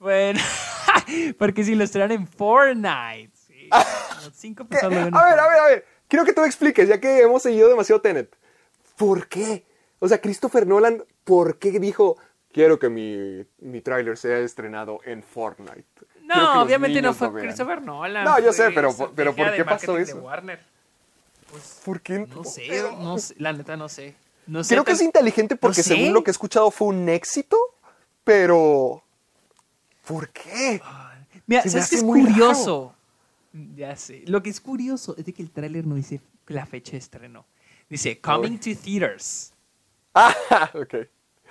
[SPEAKER 2] Bueno, <laughs> porque si lo estrenan en Fortnite. Sí, <laughs> cinco.
[SPEAKER 3] A ver, a ver, a ver. Quiero que tú me expliques, ya que hemos seguido demasiado Tenet. ¿Por qué? O sea, Christopher Nolan, ¿por qué dijo, quiero que mi, mi tráiler sea estrenado en Fortnite?
[SPEAKER 2] No, obviamente no fue
[SPEAKER 3] lo vean"?
[SPEAKER 2] Christopher Nolan.
[SPEAKER 3] No, yo sé, pero- pero ¿por qué pasó
[SPEAKER 2] de
[SPEAKER 3] eso?
[SPEAKER 2] Warner.
[SPEAKER 3] ¿Por qué?
[SPEAKER 2] No sé, no sé, la neta no sé. No sé
[SPEAKER 3] Creo que es inteligente porque
[SPEAKER 2] No sé.
[SPEAKER 3] según lo que he escuchado fue un éxito, pero... ¿Por qué?
[SPEAKER 2] Mira, ¿sabes qué es curioso? Ya sé. Lo que es curioso es de que el tráiler no dice la fecha de estreno. Dice Coming to Theaters.
[SPEAKER 3] Ah, <laughs> ok.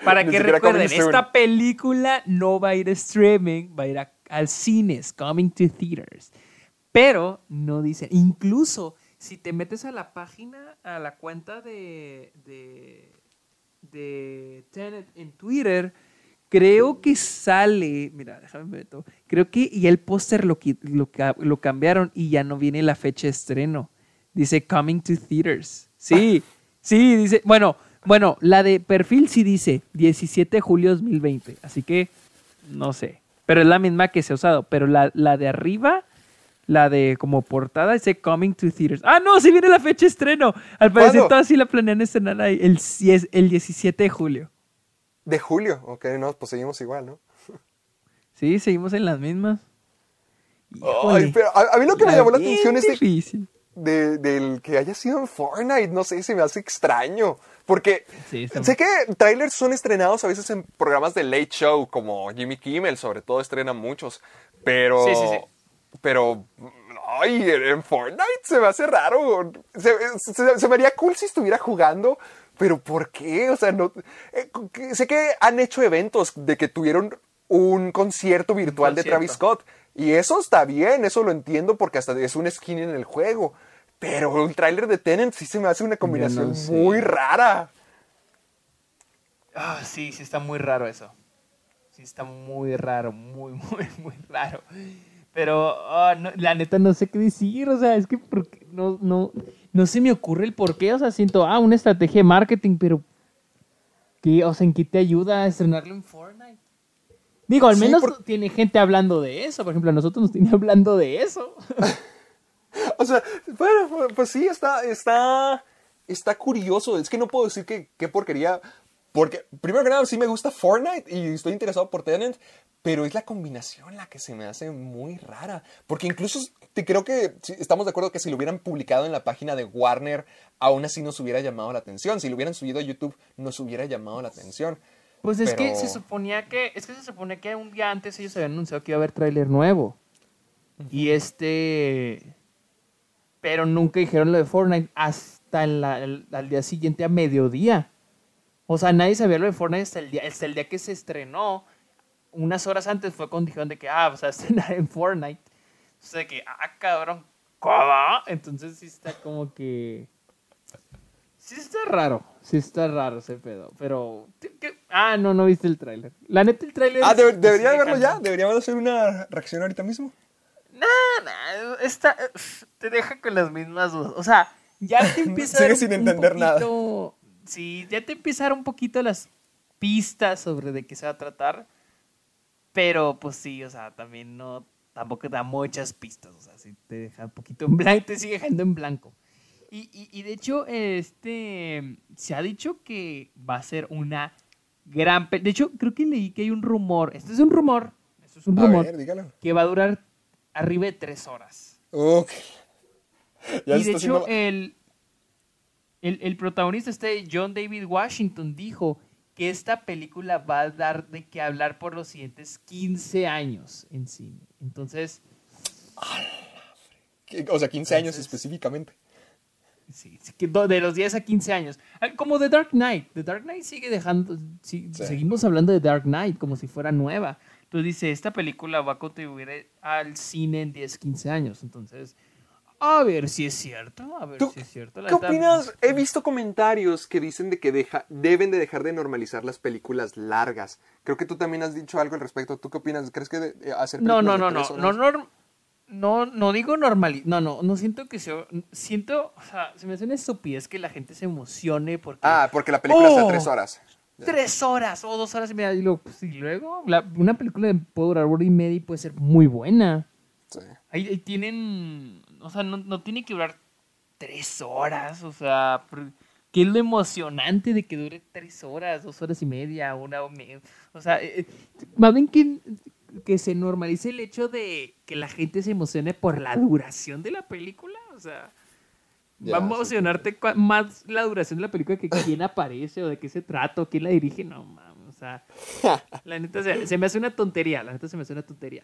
[SPEAKER 2] Para
[SPEAKER 3] Ni
[SPEAKER 2] que recuerden, esta película no va a ir a streaming, va a ir a- al cines, Coming to Theaters. Pero no dice, incluso si te metes a la página, a la cuenta de, de, de Tenet en Twitter, creo que sale, mira, déjame meto, creo que y el póster lo, lo, lo cambiaron y ya no viene la fecha de estreno. Dice Coming to Theaters. Sí, <laughs> sí, dice, bueno, bueno, la de perfil sí dice 17 de julio 2020, así que no sé, pero es la misma que se ha usado, pero la, la de arriba, la de como portada dice Coming to Theaters. Ah, no, sí viene la fecha de estreno. Al parecer todas sí la planean estrenar ahí, el, el 17 de julio.
[SPEAKER 3] De julio, ok, no, pues seguimos igual, ¿no?
[SPEAKER 2] Sí, seguimos en las mismas.
[SPEAKER 3] Ay,
[SPEAKER 2] Híjole,
[SPEAKER 3] pero a, a mí lo que me
[SPEAKER 2] la
[SPEAKER 3] llamó la atención es de,
[SPEAKER 2] difícil.
[SPEAKER 3] de- del que haya sido en Fortnite, no sé, se me hace extraño. Porque
[SPEAKER 2] Sí,
[SPEAKER 3] sé que trailers son estrenados a veces en programas de late show, como Jimmy Kimmel, sobre todo estrena muchos. Pero.
[SPEAKER 2] Sí, sí, sí.
[SPEAKER 3] Pero. Ay, en Fortnite se me hace raro. Se, se- se me haría cool si estuviera jugando. Pero ¿por qué? O sea, no. eh, sé que han hecho eventos de que tuvieron un concierto virtual de
[SPEAKER 2] concierto.
[SPEAKER 3] Travis Scott. Y eso está bien, eso lo entiendo porque hasta es un skin en el juego. Pero el tráiler de Tenant sí se me hace una combinación
[SPEAKER 2] sé.
[SPEAKER 3] muy rara.
[SPEAKER 2] Ah, sí, sí está muy raro eso. Sí está muy raro, muy, <laughs> muy, muy raro. Pero ah, no, la neta no sé qué decir, o sea, es que por qué- no, no, no se me ocurre el por qué, o sea, siento, ah, una estrategia de marketing, pero ¿qué, o sea, ¿en qué te ayuda a estrenarlo en Fortnite? Digo, al
[SPEAKER 3] Sí,
[SPEAKER 2] menos
[SPEAKER 3] por-
[SPEAKER 2] tiene gente hablando de eso, por ejemplo, a nosotros nos tiene hablando de eso. <laughs>
[SPEAKER 3] O sea, bueno, pues sí, está, está, está curioso. Es que no puedo decir que qué porquería. Porque, primero que nada, sí me gusta Fortnite y estoy interesado por Tenant, pero es la combinación la que se me hace muy rara. Porque incluso te creo que sí, estamos de acuerdo que si lo hubieran publicado en la página de Warner, aún así nos hubiera llamado la atención. Si lo hubieran subido a YouTube, nos hubiera llamado la atención.
[SPEAKER 2] Pues es que se suponía que, es que se supone que un día antes ellos habían anunciado que iba a haber tráiler nuevo. Y este, pero nunca dijeron lo de Fortnite hasta la- el- al día siguiente a mediodía. O sea, nadie sabía lo de Fortnite hasta el día, hasta el día que se estrenó. Unas horas antes fue cuando dijeron de que, ah, vas a <laughs> estrenar en Fortnite. O sea, que, ah, cabrón, ¿cómo? Entonces sí está como que... Sí está raro, sí está raro ese pedo, pero... Ah, no, no viste el tráiler. La neta, el tráiler...
[SPEAKER 3] Ah, debería de
[SPEAKER 2] deja-
[SPEAKER 3] verlo ya. Deberíamos hacer una reacción ahorita mismo.
[SPEAKER 2] Nah, nah, está, te deja con las mismas dudas. O sea, ya te <laughs> empieza a
[SPEAKER 3] Sigue sin
[SPEAKER 2] un
[SPEAKER 3] entender nada.
[SPEAKER 2] Sí, ya te empieza a dar un poquito las pistas sobre de qué se va a tratar. Pero, pues sí, o sea, también no... Tampoco da muchas pistas. O sea, sí te deja un poquito en blanco, te sigue dejando en blanco. Y, y, y de hecho, este... Se ha dicho que va a ser una gran... De hecho, creo que leí que hay un rumor. Esto es un rumor. Esto es un
[SPEAKER 3] A
[SPEAKER 2] rumor
[SPEAKER 3] ver, dígalo.
[SPEAKER 2] que va a durar arriba de tres horas.
[SPEAKER 3] Ok. Ya
[SPEAKER 2] y de hecho, el, el, el protagonista, este John David Washington, dijo que esta película va a dar de qué hablar por los siguientes 15 años en cine. Entonces,
[SPEAKER 3] O sea, 15 años específicamente.
[SPEAKER 2] sí, sí de los 10 a 15 años. Ah, Como The Dark Knight. The Dark Knight sigue dejando, sí,
[SPEAKER 3] Sí.
[SPEAKER 2] seguimos hablando de Dark Knight como si fuera nueva. Entonces dice, esta película va a contribuir al cine en 10, 15 años. Entonces, a ver si es cierto, a ver
[SPEAKER 3] ¿Tú
[SPEAKER 2] si es cierto. La
[SPEAKER 3] ¿Qué opinas? He visto comentarios que dicen de que deja, deben de dejar de normalizar las películas largas. Creo que tú también has dicho algo al respecto. ¿Tú qué opinas? ¿Crees que de- eh, hacer
[SPEAKER 2] No, no,
[SPEAKER 3] películas
[SPEAKER 2] no,
[SPEAKER 3] de
[SPEAKER 2] no,
[SPEAKER 3] tres
[SPEAKER 2] no,
[SPEAKER 3] horas-
[SPEAKER 2] no, no, no digo normal, no, no, no siento que se, siento, o sea, se me hace una estupidez que la gente se emocione porque
[SPEAKER 3] Ah, porque la película está
[SPEAKER 2] ¡Oh!
[SPEAKER 3] tres horas.
[SPEAKER 2] tres horas o dos horas y media, y luego, pues, y luego la- una película de- puede durar hora y media y puede ser muy buena.
[SPEAKER 3] Sí.
[SPEAKER 2] Ahí, ahí tienen, o sea, no, no tiene que durar tres horas, o sea, ¿qué es lo emocionante de que dure tres horas, dos horas y media, una o me- O sea, eh, eh, más bien que, que se normalice el hecho de que la gente se emocione por la duración de la película, o sea,
[SPEAKER 3] Ya,
[SPEAKER 2] va a
[SPEAKER 3] sí,
[SPEAKER 2] emocionarte cua- más la duración de la película que quién aparece o de qué se trata o quién la dirige, no mames, o sea, <laughs> la neta se, se me hace una tontería, la neta se me hace una tontería.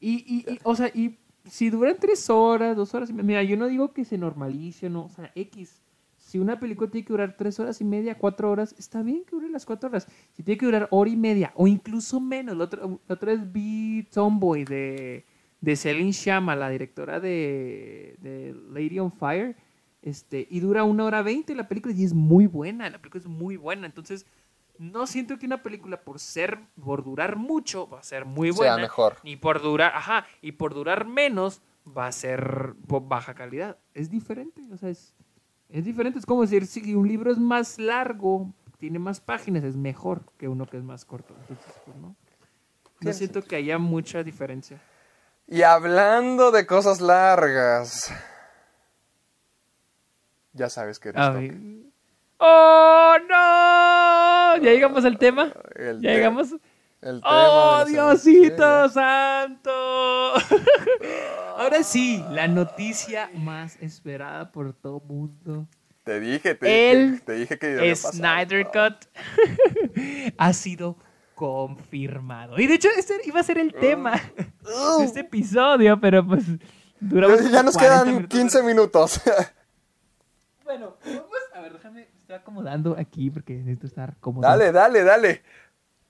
[SPEAKER 2] Y, y, y, o sea, y si duran tres horas, dos horas y media, mira, yo no digo que se normalice, no, o sea, X. Si una película tiene que durar tres horas y media, cuatro horas, está bien que dure las cuatro horas. Si tiene que durar hora y media o incluso menos, la otra, la otra vez vi Tomboy de, de Celine Sciamma, la directora de, de Lady on Fire, este, y dura una hora veinte la película y es muy buena, la película es muy buena, entonces no siento que una película por ser, por durar mucho, va a ser muy
[SPEAKER 3] Sea
[SPEAKER 2] buena.
[SPEAKER 3] mejor.
[SPEAKER 2] Ni por durar, ajá, y por durar menos va a ser baja calidad. Es diferente, o sea, es, es diferente. Es como decir, si un libro es más largo, tiene más páginas, es mejor que uno que es más corto. Entonces, pues, no. Siento que haya mucha diferencia.
[SPEAKER 3] Y hablando de cosas largas. Ya sabes que eres.
[SPEAKER 2] ¡Oh, no! ¿Ya llegamos al tema?
[SPEAKER 3] El
[SPEAKER 2] ¿Ya
[SPEAKER 3] te-
[SPEAKER 2] llegamos?
[SPEAKER 3] El tema
[SPEAKER 2] ¡Oh, Diosito santo! <laughs> Ahora sí, la noticia más esperada por todo mundo.
[SPEAKER 3] Te dije, te,
[SPEAKER 2] El
[SPEAKER 3] dije, te dije que pasado.
[SPEAKER 2] Snyder Cut <laughs> ha sido confirmado. Y de hecho, este iba a ser el tema de este episodio, pero pues duramos
[SPEAKER 3] Ya, nos
[SPEAKER 2] 40
[SPEAKER 3] quedan
[SPEAKER 2] minutos.
[SPEAKER 3] 15 minutos. <laughs>
[SPEAKER 2] Bueno, vamos a ver, déjame, me estoy acomodando aquí porque necesito estar cómodo.
[SPEAKER 3] dale, dale, dale.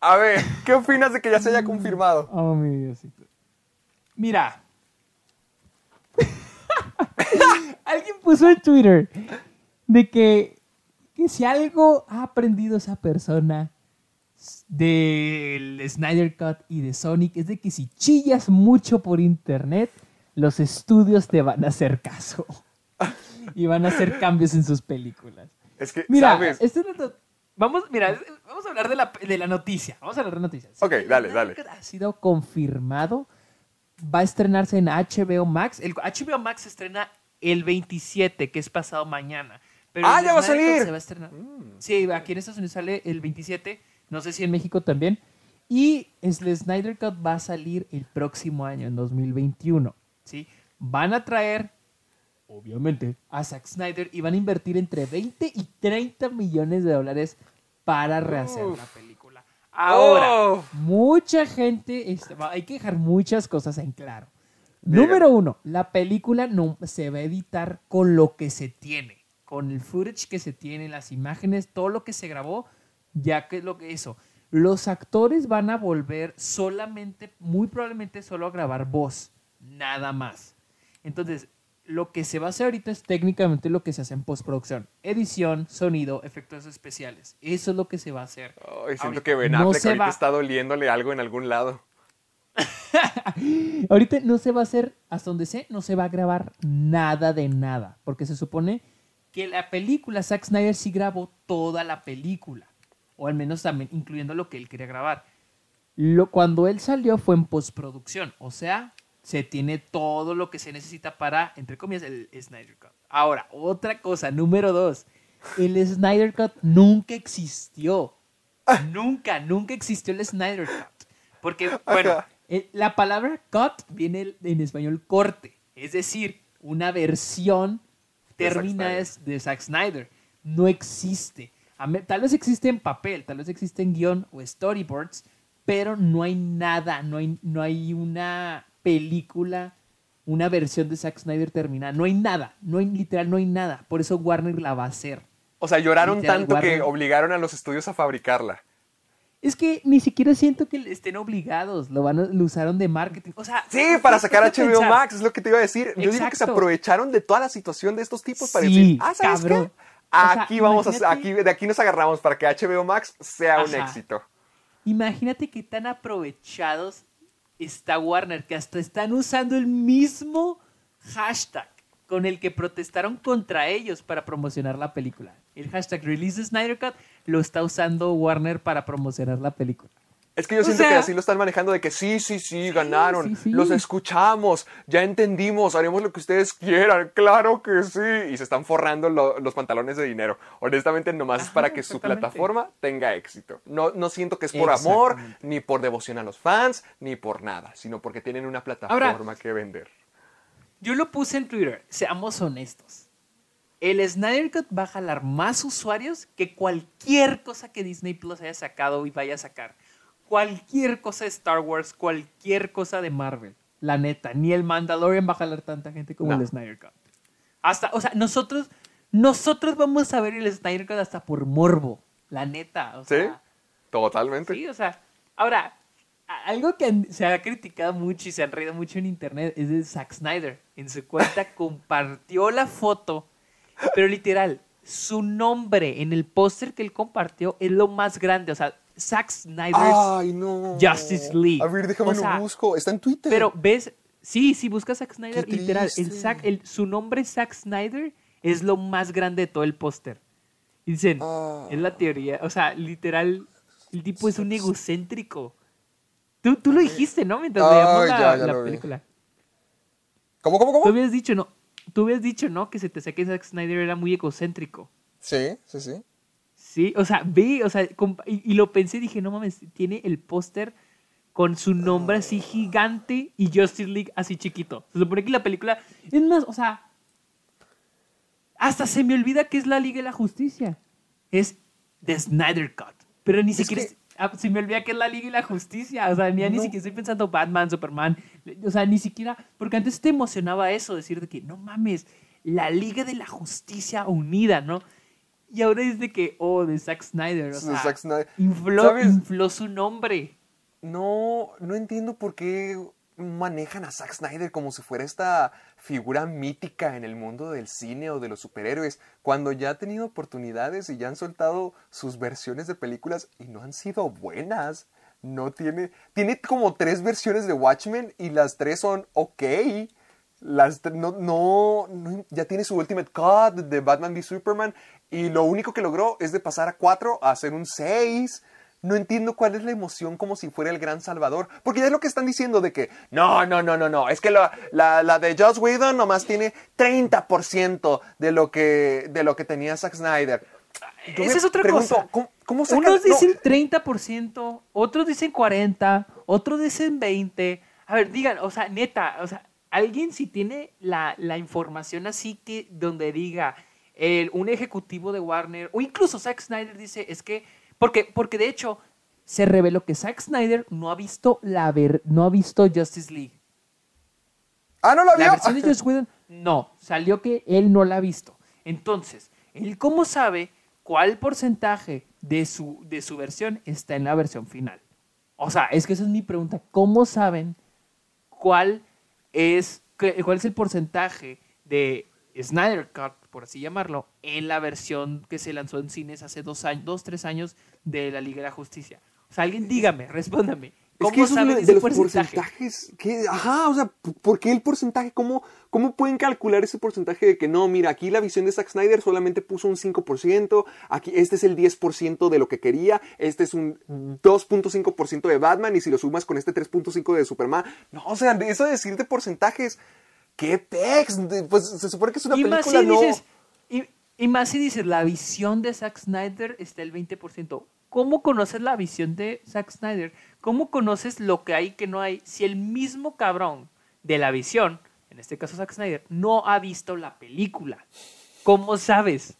[SPEAKER 3] A ver, ¿qué opinas de que ya se haya <laughs> confirmado?
[SPEAKER 2] Oh, mi Diosito. Mira. <laughs> Alguien puso en Twitter de que, que si algo ha aprendido esa persona del Snyder Cut y de Sonic es de que si chillas mucho por internet, los estudios te van a hacer caso. <laughs> y van a hacer cambios en sus películas.
[SPEAKER 3] Es que,
[SPEAKER 2] Mira,
[SPEAKER 3] ¿sabes?
[SPEAKER 2] esto es lo- vamos, mira, vamos a hablar de la, de la noticia. Vamos a hablar de la noticia.
[SPEAKER 3] Ok, dale, dale.
[SPEAKER 2] Ha sido confirmado. Va a estrenarse en HBO Max. El HBO Max se estrena el 27, que es pasado mañana. Pero
[SPEAKER 3] ¡Ah, ya va a salir!
[SPEAKER 2] se va a estrenar. Sí, aquí en Estados Unidos sale el 27. No sé si en México también. Y el Snyder Cut va a salir el próximo año, en 2021. ¿sí? Van a traer, obviamente, a Zack Snyder y van a invertir entre 20 y 30 millones de dólares para rehacer la película. Ahora,
[SPEAKER 3] Oh.
[SPEAKER 2] mucha gente, este, hay que dejar muchas cosas en claro. Número uno, la película no se va a editar con lo que se tiene, con el footage que se tiene, las imágenes, todo lo que se grabó, ya que es lo que eso. Los actores van a volver solamente, muy probablemente solo a grabar voz, nada más. Entonces, lo que se va a hacer ahorita es técnicamente lo que se hace en postproducción. Edición, sonido, efectos especiales. Eso es lo que se va a hacer.
[SPEAKER 3] Ay, siento
[SPEAKER 2] Ahorita
[SPEAKER 3] que Ben
[SPEAKER 2] no
[SPEAKER 3] Affleck
[SPEAKER 2] se
[SPEAKER 3] ahorita
[SPEAKER 2] va-
[SPEAKER 3] está doliéndole algo en algún lado. <laughs>
[SPEAKER 2] Ahorita no se va a hacer, hasta donde sé, no se va a grabar nada de nada. Porque se supone que la película, Zack Snyder sí grabó toda la película. O al menos también incluyendo lo que él quería grabar. Lo, cuando él salió fue en postproducción. O sea, se tiene todo lo que se necesita para, entre comillas, el Snyder Cut. Ahora, otra cosa, número dos. El Snyder Cut nunca existió. Nunca, nunca existió el Snyder Cut. Porque, bueno,
[SPEAKER 3] Ajá.
[SPEAKER 2] eh, la palabra cut viene en español corte. Es decir, una versión
[SPEAKER 3] De Zack
[SPEAKER 2] de Zack Snyder. No existe. Tal vez existe en papel, tal vez existe en guion o storyboards, pero no hay nada, no hay, no hay una película, una versión de Zack Snyder terminada. No hay nada, no hay literal, no hay nada. Por eso Warner la va a hacer.
[SPEAKER 3] O sea, lloraron
[SPEAKER 2] Literal,
[SPEAKER 3] tanto que obligaron a los estudios a fabricarla.
[SPEAKER 2] Es que ni siquiera siento que estén obligados, lo, van a- lo usaron de marketing. O sea,
[SPEAKER 3] Sí, para sacar
[SPEAKER 2] a
[SPEAKER 3] HBO
[SPEAKER 2] pensar.
[SPEAKER 3] Max, es lo que te iba a decir. Yo digo que se
[SPEAKER 2] Exacto.
[SPEAKER 3] aprovecharon de toda la situación de estos tipos para
[SPEAKER 2] Sí,
[SPEAKER 3] decir, ah, ¿sabes
[SPEAKER 2] cabrón.
[SPEAKER 3] qué?
[SPEAKER 2] O sea,
[SPEAKER 3] Aquí vamos a, aquí, de aquí nos agarramos para que HBO Max sea un éxito.
[SPEAKER 2] Imagínate qué tan aprovechados está Warner, que hasta están usando el mismo hashtag con el que protestaron contra ellos para promocionar la película. El hashtag Release Snyder Cut lo está usando Warner para promocionar la película.
[SPEAKER 3] Es que yo
[SPEAKER 2] O
[SPEAKER 3] siento que así lo están manejando de que sí, sí, sí, ganaron,
[SPEAKER 2] sí, sí.
[SPEAKER 3] los escuchamos, ya entendimos, haremos lo que ustedes quieran, claro que sí. Y se están forrando lo- los pantalones de dinero. Honestamente, nomás es para que su plataforma tenga éxito. No, no siento que es por amor, ni por devoción a los fans, ni por nada, sino porque tienen una plataforma que vender.
[SPEAKER 2] Yo lo puse en Twitter, seamos honestos. El Snyder Cut va a jalar más usuarios que cualquier cosa que Disney Plus haya sacado y vaya a sacar. Cualquier cosa de Star Wars, cualquier cosa de Marvel. La neta, ni el Mandalorian va a jalar tanta gente como
[SPEAKER 3] No.
[SPEAKER 2] el Snyder Cut. Hasta, o sea, nosotros, nosotros vamos a ver el Snyder Cut hasta por morbo. La neta, o
[SPEAKER 3] ¿Sí? Totalmente.
[SPEAKER 2] Sí, o sea, ahora, algo que se ha criticado mucho y se han reído mucho en internet es de Zack Snyder. En su cuenta <laughs> compartió la foto, pero literal, su nombre en el póster que él compartió es lo más grande. O sea, Zack Snyder's
[SPEAKER 3] Ay, no.
[SPEAKER 2] Justice League.
[SPEAKER 3] A ver, déjame
[SPEAKER 2] O sea,
[SPEAKER 3] lo busco. Está en Twitter.
[SPEAKER 2] Pero ves, sí, si buscas Zack Snyder, literal, el. Zack- el- su nombre Zack Snyder es lo más grande de todo el póster. Y dicen,
[SPEAKER 3] Ah.
[SPEAKER 2] es la teoría, o sea, literal, el tipo es un egocéntrico. Tú, tú lo dijiste, ¿no? Mientras veíamos la,
[SPEAKER 3] ya, ya
[SPEAKER 2] la
[SPEAKER 3] vi.
[SPEAKER 2] película.
[SPEAKER 3] ¿Cómo, cómo,
[SPEAKER 2] Tú
[SPEAKER 3] cómo?
[SPEAKER 2] habías dicho, ¿no? Tú habías dicho, ¿no? Que se te que Zack Snyder era muy egocéntrico.
[SPEAKER 3] Sí, sí, sí.
[SPEAKER 2] Sí, o sea, vi, o sea, y, y lo pensé dije, no mames, tiene el póster con su nombre así gigante y Justice League así chiquito. Se supone que la película es más, o sea, hasta se me olvida que es la Liga de la Justicia. Es The Snyder Cut. Pero ni siquiera
[SPEAKER 3] que-
[SPEAKER 2] ah, se me olvida que es la Liga y la Justicia. O sea, ni, ni
[SPEAKER 3] No.
[SPEAKER 2] siquiera estoy pensando Batman, Superman. O sea, ni siquiera. Porque antes te emocionaba eso, decir de que no mames, la Liga de la Justicia unida, ¿no? Y ahora es de que, oh, de Zack Snyder. O
[SPEAKER 3] De
[SPEAKER 2] sea,
[SPEAKER 3] Zack Snyder.
[SPEAKER 2] Infló, infló su nombre.
[SPEAKER 3] No, no entiendo por qué manejan a Zack Snyder como si fuera esta figura mítica en el mundo del cine o de los superhéroes, cuando ya ha tenido oportunidades y ya han soltado sus versiones de películas y no han sido buenas. No tiene, tiene como tres versiones de Watchmen y las tres son ok. Las no, no, no- ya tiene su Ultimate Cut de Batman v Superman y lo único que logró es de pasar a 4 a hacer un 6. No entiendo cuál es la emoción como si fuera el gran salvador. Porque ya es lo que están diciendo de que no, no, no, no, no. Es que la, la, la de Joss Whedon nomás tiene 30% de lo que, de lo que tenía Zack Snyder. Yo
[SPEAKER 2] Esa es otra
[SPEAKER 3] pregunto,
[SPEAKER 2] cosa.
[SPEAKER 3] ¿Cómo, cómo sacan-
[SPEAKER 2] Unos
[SPEAKER 3] no,
[SPEAKER 2] dicen 30%, otros dicen 40%, otros dicen 20%. A ver, digan, o sea, neta, o sea, alguien si tiene la, la información así que donde diga el, un ejecutivo de Warner o incluso Zack Snyder dice, es que, porque, porque de hecho se reveló que Zack Snyder no ha visto la ver, no ha visto Justice League.
[SPEAKER 3] Ah, no la
[SPEAKER 2] La
[SPEAKER 3] vio.
[SPEAKER 2] versión de Joss Whedon, no, salió que él no la ha visto. Entonces, ¿él cómo sabe cuál porcentaje de su, de su versión está en la versión final? O sea, es que esa es mi pregunta. ¿Cómo saben cuál es, cuál es el porcentaje de Snyder Cut, por así llamarlo, en la versión que se lanzó en cines hace dos, años, dos tres años de la Liga de la Justicia? O sea, alguien dígame, respóndame. ¿Cómo
[SPEAKER 3] Es que eso
[SPEAKER 2] saben
[SPEAKER 3] es de
[SPEAKER 2] ese
[SPEAKER 3] los
[SPEAKER 2] porcentaje?
[SPEAKER 3] porcentajes. que- ajá, o sea, ¿por qué el porcentaje? ¿Cómo, ¿Cómo pueden calcular ese porcentaje de que no, mira, aquí la visión de Zack Snyder solamente puso un 5%, aquí este es el 10% de lo que quería, este es un 2.5% de Batman y si lo sumas con este 3.5% de Superman, no, o sea, eso de decir de porcentajes, ¿qué? De- Pues se supone que es una
[SPEAKER 2] y más
[SPEAKER 3] película,
[SPEAKER 2] si
[SPEAKER 3] no...
[SPEAKER 2] dices, y, y más si dices, la visión de Zack Snyder está el 20%. ¿Cómo conoces la visión de Zack Snyder? ¿Cómo conoces lo que hay que no hay? Si el mismo cabrón de la visión, en este caso Zack Snyder, no ha visto la película. ¿Cómo sabes?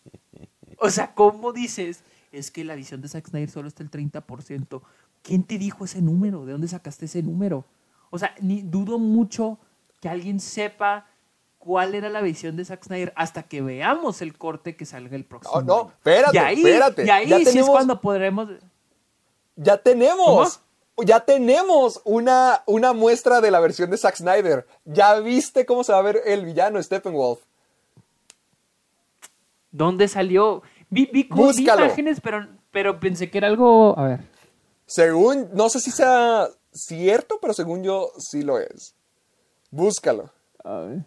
[SPEAKER 2] O sea, ¿cómo dices? Es que la visión de Zack Snyder solo está el 30%. ¿Quién te dijo ese número? ¿De dónde sacaste ese número? O sea, ni dudo mucho que alguien sepa cuál era la visión de Zack Snyder hasta que veamos el corte que salga el próximo.
[SPEAKER 3] No, espérate,
[SPEAKER 2] y ahí,
[SPEAKER 3] espérate.
[SPEAKER 2] Y ahí
[SPEAKER 3] Ya
[SPEAKER 2] sí es cuando podremos...
[SPEAKER 3] Ya tenemos. Ya tenemos una, una muestra de la versión de Zack Snyder. Ya viste cómo se va a ver el villano Steppenwolf.
[SPEAKER 2] ¿Dónde salió? Vi, vi, vi imágenes, pero, pero pensé que era algo... A ver.
[SPEAKER 3] Según, no sé si sea cierto, pero según yo sí lo es. Búscalo.
[SPEAKER 2] A ver.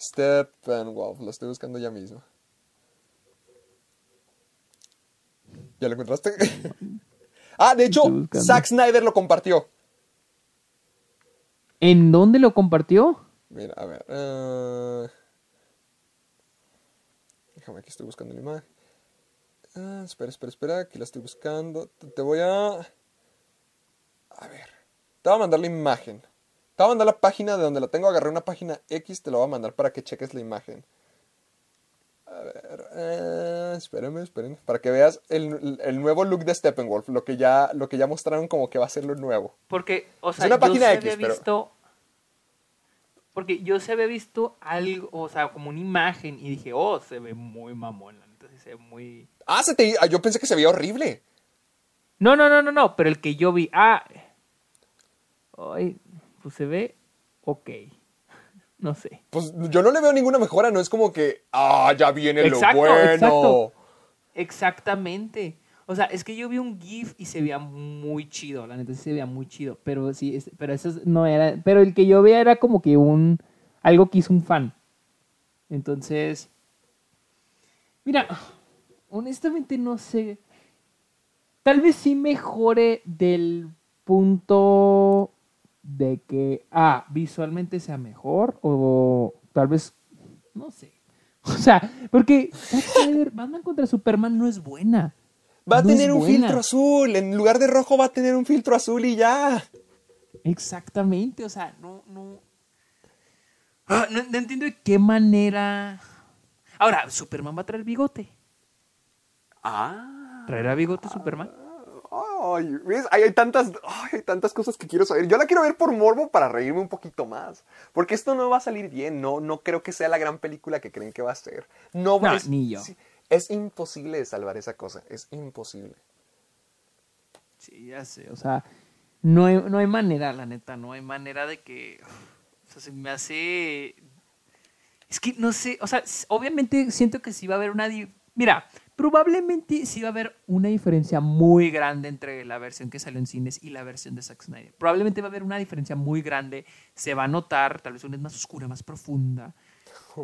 [SPEAKER 3] Steppenwolf, lo estoy buscando ya mismo. ¿Ya lo encontraste? <laughs> Ah, de hecho. Zack Snyder lo compartió.
[SPEAKER 2] ¿En dónde lo compartió?
[SPEAKER 3] Mira, a ver. eh, Déjame, aquí estoy buscando la imagen. Ah, espera, espera, espera. Aquí la estoy buscando. Te voy a. A ver. Te voy a mandar la imagen. Te voy a mandar la página de donde la tengo. Agarré una página X. Te la voy a mandar para que cheques la imagen. A ver. eh, espérame, espérame. Para que veas el, el nuevo look de Steppenwolf. Lo que, ya, lo que ya mostraron como que va a ser lo nuevo.
[SPEAKER 2] Porque, o sea,
[SPEAKER 3] una
[SPEAKER 2] yo
[SPEAKER 3] página
[SPEAKER 2] se
[SPEAKER 3] X,
[SPEAKER 2] había
[SPEAKER 3] pero-
[SPEAKER 2] visto. Porque yo se había visto algo, o sea, como una imagen y dije, oh, se ve muy mamón, sí se ve muy.
[SPEAKER 3] Ah, se te... ah, yo pensé que se veía horrible.
[SPEAKER 2] No, no, no, no, no, pero el que yo vi, ah, ay, pues se ve ok, <laughs> no sé.
[SPEAKER 3] Pues yo no le veo ninguna mejora, no es como que, ah, ya viene
[SPEAKER 2] Exacto,
[SPEAKER 3] lo bueno.
[SPEAKER 2] exacto. Exactamente. O sea, es que yo vi un GIF y se veía muy chido, la neta sí se veía muy chido, pero sí, pero eso es- no era, pero el que yo veía era como que un, algo que hizo un fan. Entonces, mira, honestamente no sé, tal vez sí mejore del punto de que, ah, visualmente sea mejor o tal vez, no sé. <laughs> O sea, porque Batman contra Superman no es buena.
[SPEAKER 3] Va a
[SPEAKER 2] No
[SPEAKER 3] tener un
[SPEAKER 2] buena.
[SPEAKER 3] filtro azul, en lugar de rojo va a tener un filtro azul y ya.
[SPEAKER 2] Exactamente, o sea, no, no. Ah, no, no entiendo de qué manera. Ahora, Superman va a traer bigote.
[SPEAKER 3] Ah.
[SPEAKER 2] ¿Traerá bigote Superman?
[SPEAKER 3] Ay, ¿ves? Hay, hay tantas, ay, hay tantas cosas que quiero saber. Yo la quiero ver por morbo para reírme un poquito más. Porque esto no va a salir bien. No, no creo que sea la gran película que creen que va a ser. No,
[SPEAKER 2] No,
[SPEAKER 3] es,
[SPEAKER 2] ni yo.
[SPEAKER 3] sí, es imposible salvar esa cosa. Es imposible.
[SPEAKER 2] Sí, ya sé, o sea, no hay, no hay manera, la neta, no hay manera de que. O sea, se me hace. Es que no sé, o sea, obviamente siento que sí va a haber una. Mira, probablemente sí va a haber una diferencia muy grande entre la versión que salió en cines y la versión de Zack Snyder. Probablemente va a haber una diferencia muy grande, se va a notar, tal vez una es más oscura, más profunda.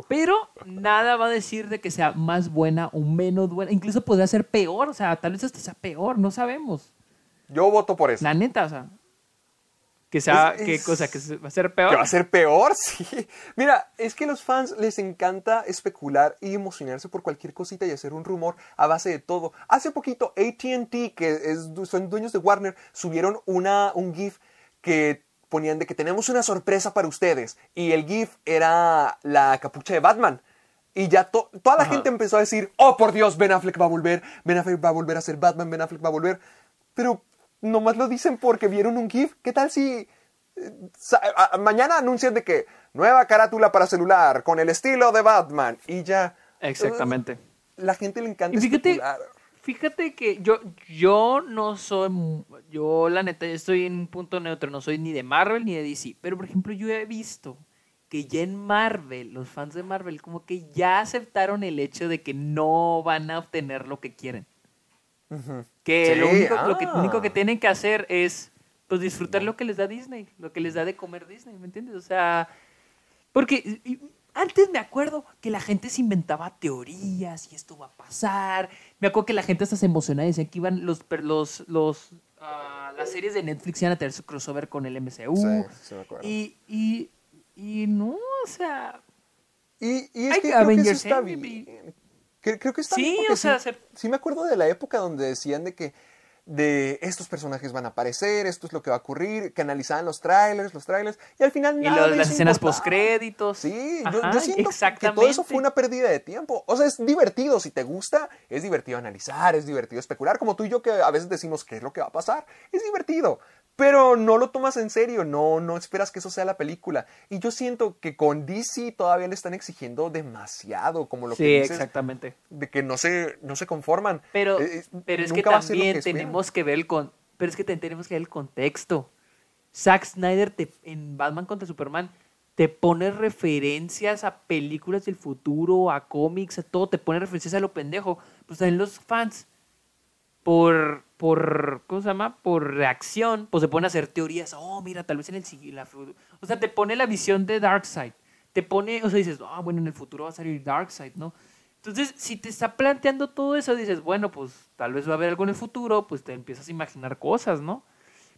[SPEAKER 2] Pero nada va a decir de que sea más buena o menos buena. Incluso podría ser peor, o sea, tal vez hasta sea peor, no sabemos.
[SPEAKER 3] Yo voto por eso.
[SPEAKER 2] La neta, o sea. Que sea,
[SPEAKER 3] Es-
[SPEAKER 2] ¿qué
[SPEAKER 3] es-
[SPEAKER 2] cosa? ¿Que va a ser peor?
[SPEAKER 3] ¿Que va a ser peor? <laughs> Sí. Mira, es que a los fans les encanta especular y emocionarse por cualquier cosita y hacer un rumor a base de todo. Hace poquito, ATT, que es, son dueños de Warner, subieron una, un GIF que ponían de que tenemos una sorpresa para ustedes. Y el GIF era la capucha de Batman. Y ya to- toda la gente empezó a decir, oh por Dios, Ben Affleck va a volver, Ben Affleck va a volver a ser Batman, Ben Affleck va a volver. Pero nomás lo dicen porque vieron un GIF. ¿Qué tal si a- mañana anuncian de que nueva carátula para celular con el estilo de Batman y ya.
[SPEAKER 2] Exactamente.
[SPEAKER 3] Uh, la gente le encanta
[SPEAKER 2] Y fíjate,
[SPEAKER 3] especular.
[SPEAKER 2] fíjate que yo, yo no soy, yo la neta estoy en un punto neutro, no soy ni de Marvel ni de DC, pero por ejemplo yo he visto que ya en Marvel, los fans de Marvel como que ya aceptaron el hecho de que no van a obtener lo que quieren. Que
[SPEAKER 3] Sí,
[SPEAKER 2] lo, único, lo que
[SPEAKER 3] ah.
[SPEAKER 2] único que tienen que hacer es pues disfrutar lo que les da Disney, lo que les da de comer Disney, ¿me entiendes? O sea, porque antes me acuerdo que la gente se inventaba teorías y esto va a pasar. Me acuerdo que la gente hasta se emocionaba y decía que iban los, los, los, ah, las series de Netflix iban a tener su crossover con el MCU.
[SPEAKER 3] Sí, sí me acuerdo.
[SPEAKER 2] y, y, y no, o sea,
[SPEAKER 3] Y, y es que creo que eso está bien. Cre- Creo que está
[SPEAKER 2] Sí,
[SPEAKER 3] bien
[SPEAKER 2] o sea,
[SPEAKER 3] sí,
[SPEAKER 2] se-
[SPEAKER 3] sí me acuerdo de la época donde decían de que de estos personajes van a aparecer, esto es lo que va a ocurrir, que analizaban los trailers, los trailers, y al final
[SPEAKER 2] y
[SPEAKER 3] nada
[SPEAKER 2] lo-
[SPEAKER 3] de
[SPEAKER 2] las escenas postcréditos.
[SPEAKER 3] Sí, yo, yo siento que todo eso fue una pérdida de tiempo. O sea, es divertido, si te gusta, es divertido analizar, es divertido especular, como tú y yo que a veces decimos qué es lo que va a pasar, es divertido. Pero no lo tomas en serio, no, no esperas que eso sea la película. Y yo siento que con DC todavía le están exigiendo demasiado, como lo
[SPEAKER 2] Sí,
[SPEAKER 3] que dices,
[SPEAKER 2] exactamente.
[SPEAKER 3] de que no se, no se conforman.
[SPEAKER 2] Pero,
[SPEAKER 3] Eh,
[SPEAKER 2] pero es que también tenemos que ver el con, pero es que te- tenemos que ver el contexto. Zack Snyder te- en Batman contra Superman te pone referencias a películas del futuro, a cómics, a todo, te pone referencias a lo pendejo. Pues también los fans, por, por, ¿cómo se llama? Por reacción, pues se ponen a hacer teorías. Oh, mira, tal vez en el sigui- la fu- O sea, te pone la visión de Darkseid. Te pone, o sea, dices, ah, bueno, en el futuro va a salir Darkseid, ¿no? Entonces, si te está planteando todo eso, dices, bueno, pues tal vez va a haber algo en el futuro, pues te empiezas a imaginar cosas, ¿no?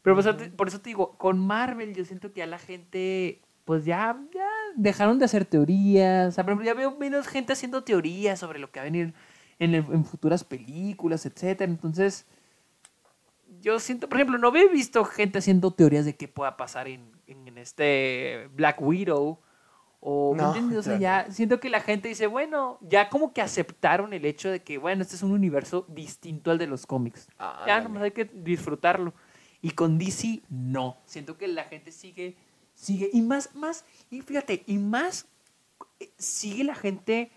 [SPEAKER 2] Pero pues, por eso te digo, con Marvel yo siento que ya la gente, pues ya, ya dejaron de hacer teorías. O sea, por ejemplo, ya veo menos gente haciendo teorías sobre lo que va a venir en, en futuras películas, etcétera. Entonces, yo siento, por ejemplo, no he visto gente haciendo teorías de qué pueda pasar en, en este Black Widow. O,
[SPEAKER 3] No,
[SPEAKER 2] O sea,
[SPEAKER 3] ya
[SPEAKER 2] siento que la gente dice, bueno, ya como que aceptaron el hecho de que, bueno, este es un universo distinto al de los cómics.
[SPEAKER 3] Ah,
[SPEAKER 2] ya,
[SPEAKER 3] ándale.
[SPEAKER 2] nomás hay que disfrutarlo. Y con DC, no. Siento que la gente sigue, sigue, y más, más, y fíjate, y más eh, sigue la gente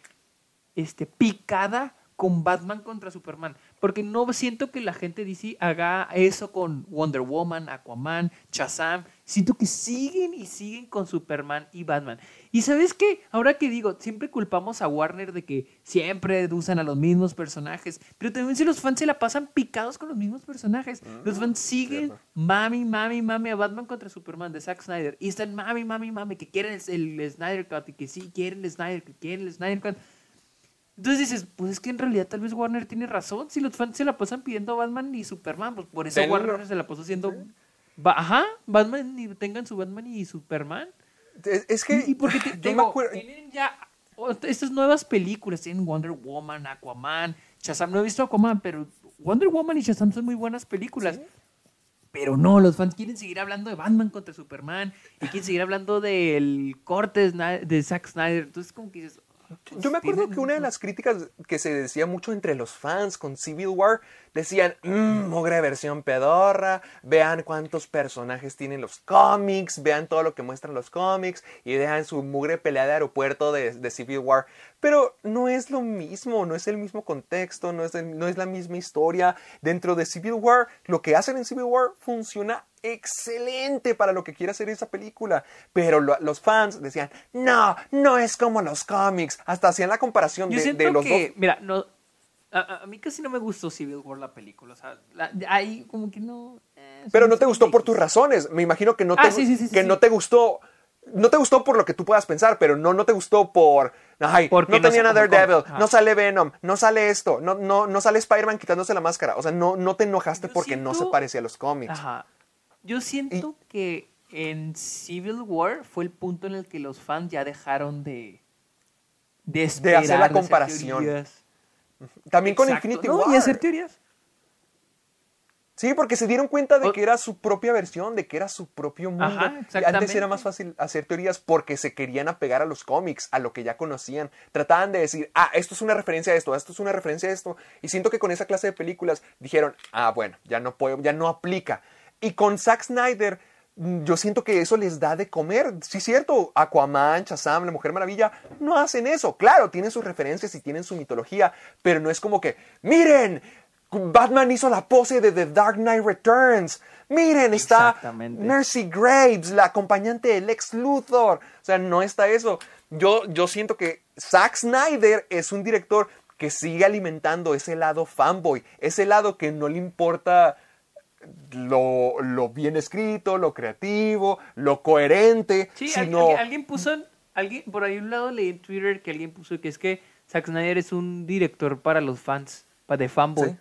[SPEAKER 2] este, picada con Batman contra Superman. Porque no siento que la gente DC haga eso con Wonder Woman, Aquaman, Shazam. Siento que siguen y siguen con Superman y Batman. Y sabes qué, ahora que digo, siempre culpamos a Warner de que siempre usan a los mismos personajes. Pero también si los fans se la pasan picados con los mismos personajes. los fans siguen mami, mami, mami a Batman contra Superman de Zack Snyder. Y están mami, mami, mami que quieren el, el Snyder Cut y que sí quieren el Snyder, que quieren el Snyder Cut. Entonces dices, pues es que en realidad tal vez Warner tiene razón. Si los fans se la pasan pidiendo a Batman y Superman, pues por eso. Warner se la pasó haciendo. Ba- Ajá, Batman y tengan su Batman y Superman.
[SPEAKER 3] Es, es que
[SPEAKER 2] Y, y porque te- <sighs>
[SPEAKER 3] yo
[SPEAKER 2] te
[SPEAKER 3] me
[SPEAKER 2] digo,
[SPEAKER 3] acuerdo.
[SPEAKER 2] tienen ya estas nuevas películas, tienen Wonder Woman, Aquaman, Shazam. No he visto Aquaman, pero Wonder Woman y Shazam son muy buenas películas. Pero no, los fans quieren seguir hablando de Batman contra Superman y quieren seguir hablando del corte de Zack Snyder. Entonces, como que dices. Pues,
[SPEAKER 3] Yo me acuerdo
[SPEAKER 2] tienen-
[SPEAKER 3] que una de las críticas que se decía mucho entre los fans con Civil War decían, mmm, mugre versión pedorra, vean cuántos personajes tienen los cómics, vean todo lo que muestran los cómics y dejan su mugre pelea de aeropuerto de, de Civil War. Pero no es lo mismo, no es el mismo contexto, no es, el- no es la misma historia. Dentro de Civil War, lo que hacen en Civil War funciona excelente para lo que quiere hacer esa película. Pero lo- los fans decían, no, no es como los cómics. Hasta hacían la comparación
[SPEAKER 2] Yo
[SPEAKER 3] de, los
[SPEAKER 2] que,
[SPEAKER 3] dos.
[SPEAKER 2] mira, no, a- a, a mí casi no me gustó Civil War la película. O sea, la- ahí como que no. eh,
[SPEAKER 3] Pero no te gustó por tus razones. Me imagino que no te,
[SPEAKER 2] Ah, sí, sí, sí, sí,
[SPEAKER 3] que no te gustó. No te gustó por lo que tú puedas pensar, pero no, no te gustó por. Ay,
[SPEAKER 2] Porque
[SPEAKER 3] no
[SPEAKER 2] no
[SPEAKER 3] tenían
[SPEAKER 2] sé
[SPEAKER 3] a
[SPEAKER 2] cómo-
[SPEAKER 3] Daredevil,
[SPEAKER 2] cómo-
[SPEAKER 3] no sale Venom, no sale esto, no, no, no sale Spider-Man quitándose la máscara. O sea, no, no te enojaste
[SPEAKER 2] Yo
[SPEAKER 3] porque no se parecía a los cómics.
[SPEAKER 2] Ajá. Yo siento que en Civil War fue el punto en el que los fans ya dejaron de. De, esperar,
[SPEAKER 3] hacer la comparación. También con. Infinity
[SPEAKER 2] No,
[SPEAKER 3] War.
[SPEAKER 2] y hacer teorías.
[SPEAKER 3] Sí, porque se dieron cuenta de que era su propia versión, de que era su propio mundo.
[SPEAKER 2] Ajá,
[SPEAKER 3] Y antes era más fácil hacer teorías porque se querían apegar a los cómics, a lo que ya conocían. Trataban de decir, ah, esto es una referencia a esto, esto es una referencia a esto. Y siento que con esa clase de películas dijeron, ah, bueno, ya no puedo, ya no aplica. Y con Zack Snyder, mm, yo siento que eso les da de comer. Sí, cierto, Aquaman, Shazam, La Mujer Maravilla, no hacen eso. Claro, tienen sus referencias y tienen su mitología, pero no es como que, miren, Batman hizo la pose de The Dark Knight Returns. Miren, está. Mercy Graves, la acompañante del Lex Luthor. O sea, no está eso. Yo, yo siento que Zack Snyder es un director que sigue alimentando ese lado fanboy, ese lado que no le importa lo, lo bien escrito, lo creativo, lo coherente,
[SPEAKER 2] Sí,
[SPEAKER 3] sino...
[SPEAKER 2] alguien, alguien puso. en- Alguien, por ahí un lado leí en Twitter que alguien puso que es que Zack Snyder es un director para los fans, para de fanboy.
[SPEAKER 3] Sí.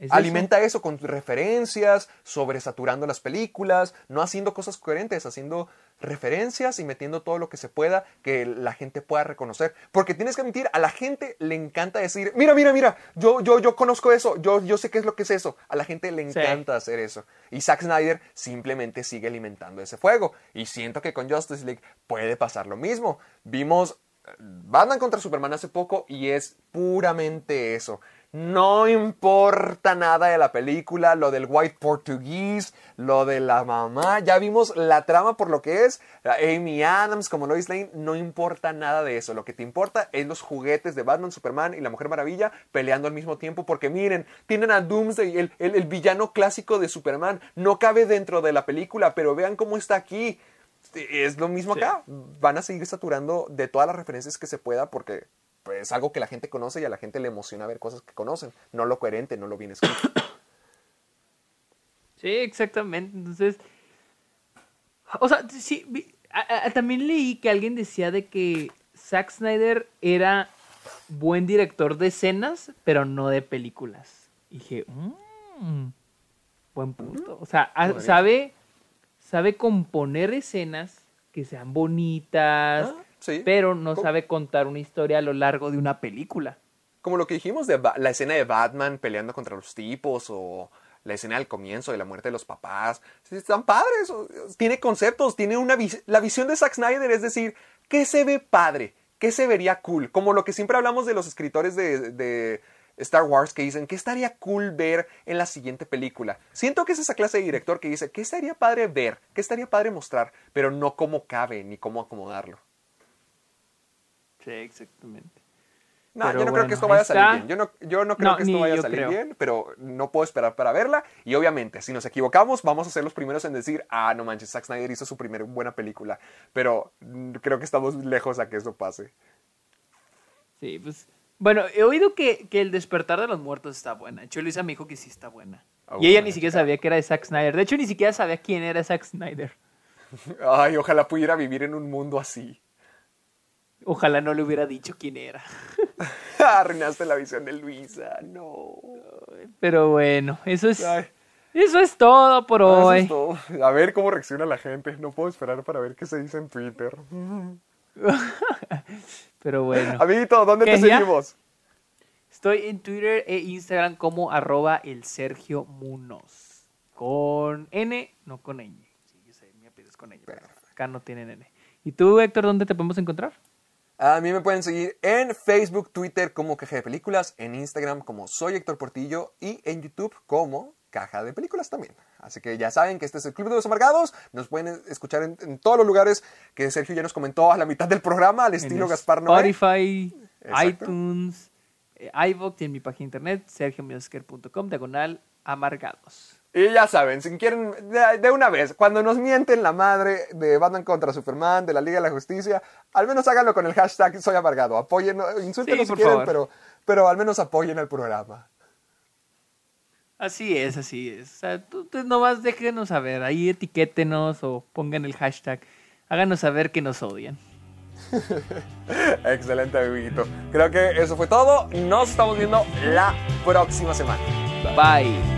[SPEAKER 2] Es.
[SPEAKER 3] Alimenta eso con referencias, sobresaturando las películas, no haciendo cosas coherentes, haciendo referencias y metiendo todo lo que se pueda que la gente pueda reconocer. Porque tienes que admitir, a la gente le encanta decir, mira, mira, mira, yo, yo, yo conozco eso, yo, yo sé qué es lo que es eso. A la gente le
[SPEAKER 2] Sí.
[SPEAKER 3] encanta hacer eso. Y Zack Snyder simplemente sigue alimentando ese fuego. Y siento que con Justice League puede pasar lo mismo. Vimos eh, Batman contra Superman hace poco y es puramente eso. No importa nada de la película, lo del white portugués, lo de la mamá, ya vimos la trama por lo que es, Amy Adams como Lois Lane, no importa nada de eso, lo que te importa es los juguetes de Batman, Superman y la Mujer Maravilla peleando al mismo tiempo, porque miren, tienen a Doomsday, el, el- el villano clásico de Superman, no cabe dentro de la película, pero vean cómo está aquí, es lo mismo
[SPEAKER 2] Sí.
[SPEAKER 3] acá, van a seguir saturando de todas las referencias que se pueda porque pues, es algo que la gente conoce y a la gente le emociona ver cosas que conocen, no lo coherente, no lo bien escrito. <coughs>
[SPEAKER 2] Sí, exactamente. Entonces, o sea, sí, vi- a- a- también leí que alguien decía de que Zack Snyder era buen director de escenas, pero no de películas. Y dije, "Mm, buen punto. O sea, sabe, sabe componer escenas que sean bonitas,
[SPEAKER 3] Ah, sí.
[SPEAKER 2] pero no
[SPEAKER 3] ¿Cómo?
[SPEAKER 2] sabe contar una historia a lo largo de una película.
[SPEAKER 3] Como lo que dijimos de Ba- la escena de Batman peleando contra los tipos o la escena del comienzo de la muerte de los papás. Están padres. Tiene conceptos, tiene una vis- La visión de Zack Snyder es decir, ¿qué se ve padre? ¿Qué se vería cool? Como lo que siempre hablamos de los escritores de, de Star Wars que dicen, ¿qué estaría cool ver en la siguiente película? Siento que es esa clase de director que dice, ¿qué estaría padre ver? ¿Qué estaría padre mostrar? Pero no cómo cabe ni cómo acomodarlo.
[SPEAKER 2] Sí, exactamente.
[SPEAKER 3] No,
[SPEAKER 2] Pero
[SPEAKER 3] yo no creo que esto vaya a salir
[SPEAKER 2] está.
[SPEAKER 3] bien. Yo no, yo no creo
[SPEAKER 2] No,
[SPEAKER 3] que esto vaya a salir
[SPEAKER 2] creo.
[SPEAKER 3] bien, pero no puedo esperar para verla. Y obviamente, si nos equivocamos, vamos a ser los primeros en decir, ah, no manches, Zack Snyder hizo su primera buena película. Pero mm, creo que estamos lejos a que eso pase.
[SPEAKER 2] Sí, pues. Bueno, he oído que, que El Despertar de los Muertos está buena. Luisa me dijo que sí está buena.
[SPEAKER 3] Ah,
[SPEAKER 2] y ella ni siquiera sabía que era de Zack Snyder. De hecho, ni siquiera sabía quién era Zack Snyder. <laughs>
[SPEAKER 3] Ay, ojalá pudiera vivir en un mundo así.
[SPEAKER 2] Ojalá no le hubiera dicho quién era. <laughs>
[SPEAKER 3] Arruinaste la visión de Luisa, no.
[SPEAKER 2] Pero bueno, eso es,
[SPEAKER 3] Ay.
[SPEAKER 2] eso es todo por
[SPEAKER 3] Eso
[SPEAKER 2] hoy.
[SPEAKER 3] es todo. A ver cómo reacciona la gente. No puedo esperar para ver qué se dice en Twitter. <laughs>
[SPEAKER 2] Pero bueno.
[SPEAKER 3] Amiguito, ¿dónde te seguimos?
[SPEAKER 2] Estoy en Twitter e Instagram como arroba el Sergio Munoz. Con N, no con ñ. Sí, yo sé, mi apellido es con ñ. pero acá no tienen N. ¿Y tú, Héctor, dónde te podemos encontrar?
[SPEAKER 3] A mí me pueden seguir en Facebook, Twitter como Caja de Películas, en Instagram como Soy Héctor Portillo y en YouTube como Caja de Películas también. Así que ya saben que este es el Club de los Amargados. Nos pueden escuchar en, en todos los lugares que Sergio ya nos comentó a la mitad del programa, al estilo
[SPEAKER 2] en
[SPEAKER 3] Gaspar Noé.
[SPEAKER 2] Spotify,
[SPEAKER 3] Exacto.
[SPEAKER 2] iTunes, eh, iVoox y en mi página de internet, sergiomiosker.com, diagonal amargados.
[SPEAKER 3] Y ya saben, si quieren, de, una vez, cuando nos mienten la madre de Batman contra Superman, de la Liga de la Justicia, al menos háganlo con el hashtag Soy Amargado. Apoyen, insúltenos
[SPEAKER 2] Sí,
[SPEAKER 3] si quieren,
[SPEAKER 2] favor.
[SPEAKER 3] pero, pero al menos apoyen al programa.
[SPEAKER 2] Así es, así es. O sea, tú, tú nomás déjenos saber, ahí etiquétenos o pongan el hashtag. Háganos saber que nos odian. <laughs>
[SPEAKER 3] Excelente, amiguito. Creo que eso fue todo. Nos estamos viendo la próxima semana.
[SPEAKER 2] Bye.